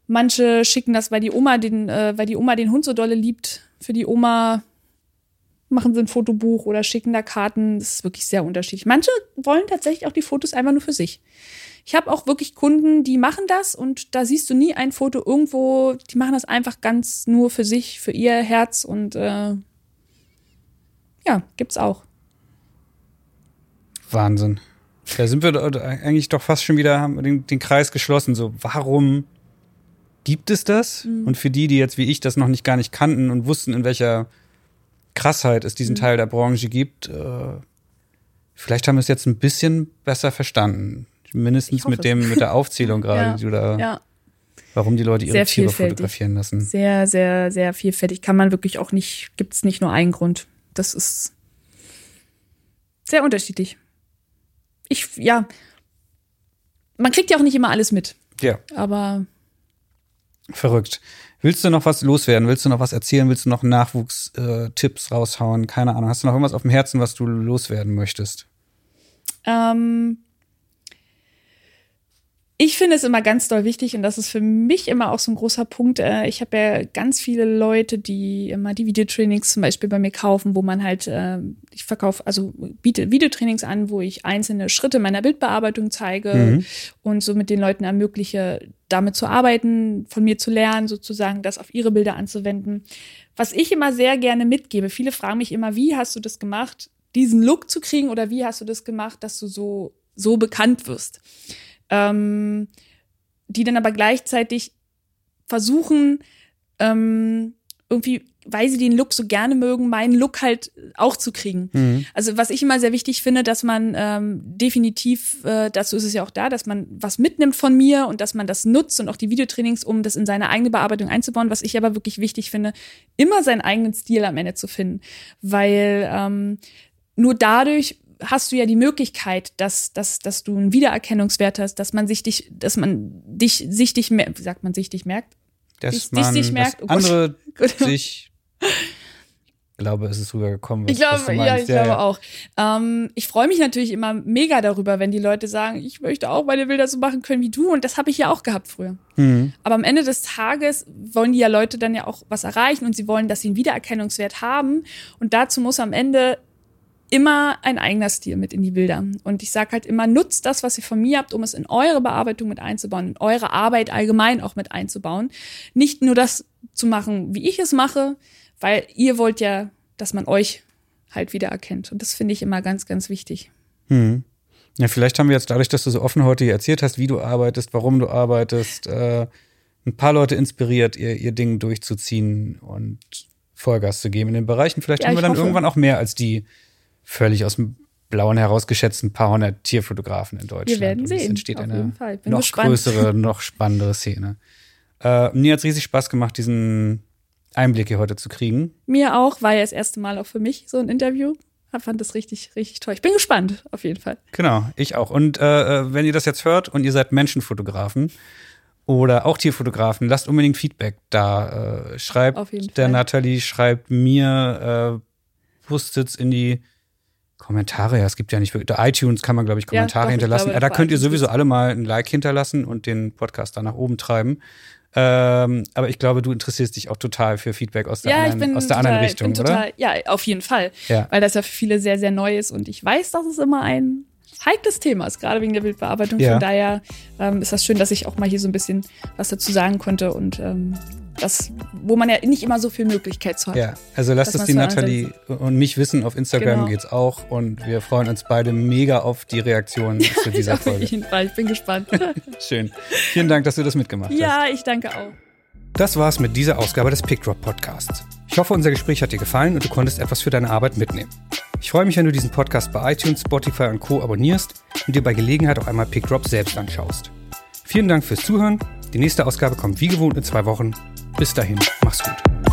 Manche schicken das, weil die Oma den, äh, weil die Oma den Hund so dolle liebt. Für die Oma machen sie ein Fotobuch oder schicken da Karten. Das ist wirklich sehr unterschiedlich. Manche wollen tatsächlich auch die Fotos einfach nur für sich. Ich habe auch wirklich Kunden, die machen das und da siehst du nie ein Foto irgendwo. Die machen das einfach ganz nur für sich, für ihr Herz und äh, ja, gibt's auch. Wahnsinn. Da sind wir eigentlich doch fast schon wieder, haben wir den, den Kreis geschlossen. So, warum gibt es das? Mhm. Und für die, die jetzt wie ich das noch nicht gar nicht kannten und wussten, in welcher Krassheit es Mhm. diesen Teil der Branche gibt, äh, vielleicht haben wir es jetzt ein bisschen besser verstanden. Mindestens mit es. dem, mit der Aufzählung gerade, Ja, die du da, Ja, warum die Leute ihre Sehr Tiere fotografieren lassen. sehr, sehr, sehr vielfältig. Kann man wirklich auch nicht, gibt's nicht nur einen Grund. Das ist sehr unterschiedlich. Ich, ja, man kriegt ja auch nicht immer alles mit, Ja, aber verrückt. Willst du noch was loswerden? Willst du noch was erzählen? Willst du noch Nachwuchstipps raushauen? Keine Ahnung. Hast du noch irgendwas auf dem Herzen, was du loswerden möchtest? Ähm, ich finde es immer ganz doll wichtig und das ist für mich immer auch so ein großer Punkt. Äh, ich habe ja ganz viele Leute, die immer die Videotrainings zum Beispiel bei mir kaufen, wo man halt, äh, ich verkaufe, also biete Videotrainings an, wo ich einzelne Schritte meiner Bildbearbeitung zeige Mhm. und so mit den Leuten ermögliche, damit zu arbeiten, von mir zu lernen, sozusagen das auf ihre Bilder anzuwenden. Was ich immer sehr gerne mitgebe, viele fragen mich immer, wie hast du das gemacht, diesen Look zu kriegen oder wie hast du das gemacht, dass du so, so bekannt wirst? Ähm, die dann aber gleichzeitig versuchen, ähm, irgendwie, weil sie den Look so gerne mögen, meinen Look halt auch zu kriegen. Mhm. Also was ich immer sehr wichtig finde, dass man ähm, definitiv, äh, dazu ist es ja auch da, dass man was mitnimmt von mir und dass man das nutzt und auch die Videotrainings, um das in seine eigene Bearbeitung einzubauen. Was ich aber wirklich wichtig finde, immer seinen eigenen Stil am Ende zu finden, weil ähm, nur dadurch hast du ja die Möglichkeit, dass, dass, dass du einen Wiedererkennungswert hast, dass man sich dich, dass man dich, sich dich, wie sagt man, sich dich merkt? Dass Dich- man, dich- dich merkt, oh andere sich, ich glaube, es ist rübergekommen. Was, Ich glaube, ja, ich glaube auch. Ähm, ich freue mich natürlich immer mega darüber, wenn die Leute sagen, ich möchte auch meine Bilder so machen können wie du. Und das habe ich ja auch gehabt früher. Mhm. Aber am Ende des Tages wollen die ja Leute dann ja auch was erreichen und sie wollen, dass sie einen Wiedererkennungswert haben. Und dazu muss am Ende immer ein eigener Stil mit in die Bilder. Und ich sage halt immer, nutzt das, was ihr von mir habt, um es in eure Bearbeitung mit einzubauen, in eure Arbeit allgemein auch mit einzubauen. Nicht nur das zu machen, wie ich es mache, weil ihr wollt ja, dass man euch halt wieder erkennt. Und das finde ich immer ganz, ganz wichtig. Mhm. Ja, vielleicht haben wir jetzt dadurch, dass du so offen heute hier erzählt hast, wie du arbeitest, warum du arbeitest, äh, ein paar Leute inspiriert, ihr, ihr Ding durchzuziehen und Vollgas zu geben in den Bereichen. Vielleicht Ja, haben wir dann hoffe. irgendwann auch mehr als die völlig aus dem Blauen herausgeschätzten paar hundert Tierfotografen in Deutschland. Wir werden Und es sehen, entsteht auf eine jeden Fall. Bin noch gespannt. größere, noch spannendere Szene. Äh, mir hat es riesig Spaß gemacht, diesen Einblick hier heute zu kriegen. Mir auch, war ja das erste Mal auch für mich so ein Interview. Ich fand das richtig, richtig toll. Ich bin gespannt, auf jeden Fall. Genau, ich auch. Und äh, äh, wenn ihr das jetzt hört und ihr seid Menschenfotografen oder auch Tierfotografen, lasst unbedingt Feedback da. Äh, schreibt Auf jeden der Fall. Nathalie, schreibt mir, äh, postet's in die Kommentare, ja, es gibt ja nicht wirklich. iTunes kann man, glaube ich, Kommentare Ja, doch, ich hinterlassen. glaube, ja, da könnt ihr sowieso alle mal ein Like hinterlassen und den Podcast da nach oben treiben. Ähm, aber ich glaube, du interessierst dich auch total für Feedback aus der, Ja, ich anderen, aus der total, anderen ich Richtung, oder? total, ja, auf jeden Fall. Ja. Weil das ja für viele sehr, sehr neu ist und ich weiß, dass es immer ein heikles Thema ist, gerade wegen der Bildbearbeitung. Von daher ähm, ist das schön, dass ich auch mal hier so ein bisschen was dazu sagen konnte und ähm, das, wo man ja nicht immer so viel Möglichkeit zu hat. Ja, also lasst es die Nathalie und mich wissen. Auf Instagram Genau. geht's auch und wir freuen uns beide mega auf die Reaktion zu dieser Auf Folge. jeden Fall, ich bin gespannt. Schön. Vielen Dank, dass du das mitgemacht hast. ja, ich danke auch. Das war's mit dieser Ausgabe des PickDrop Podcasts. Ich hoffe, unser Gespräch hat dir gefallen und du konntest etwas für deine Arbeit mitnehmen. Ich freue mich, wenn du diesen Podcast bei iTunes, Spotify und Co. abonnierst und dir bei Gelegenheit auch einmal PickDrop selbst anschaust. Vielen Dank fürs Zuhören. Die nächste Ausgabe kommt wie gewohnt in zwei Wochen. Bis dahin, mach's gut.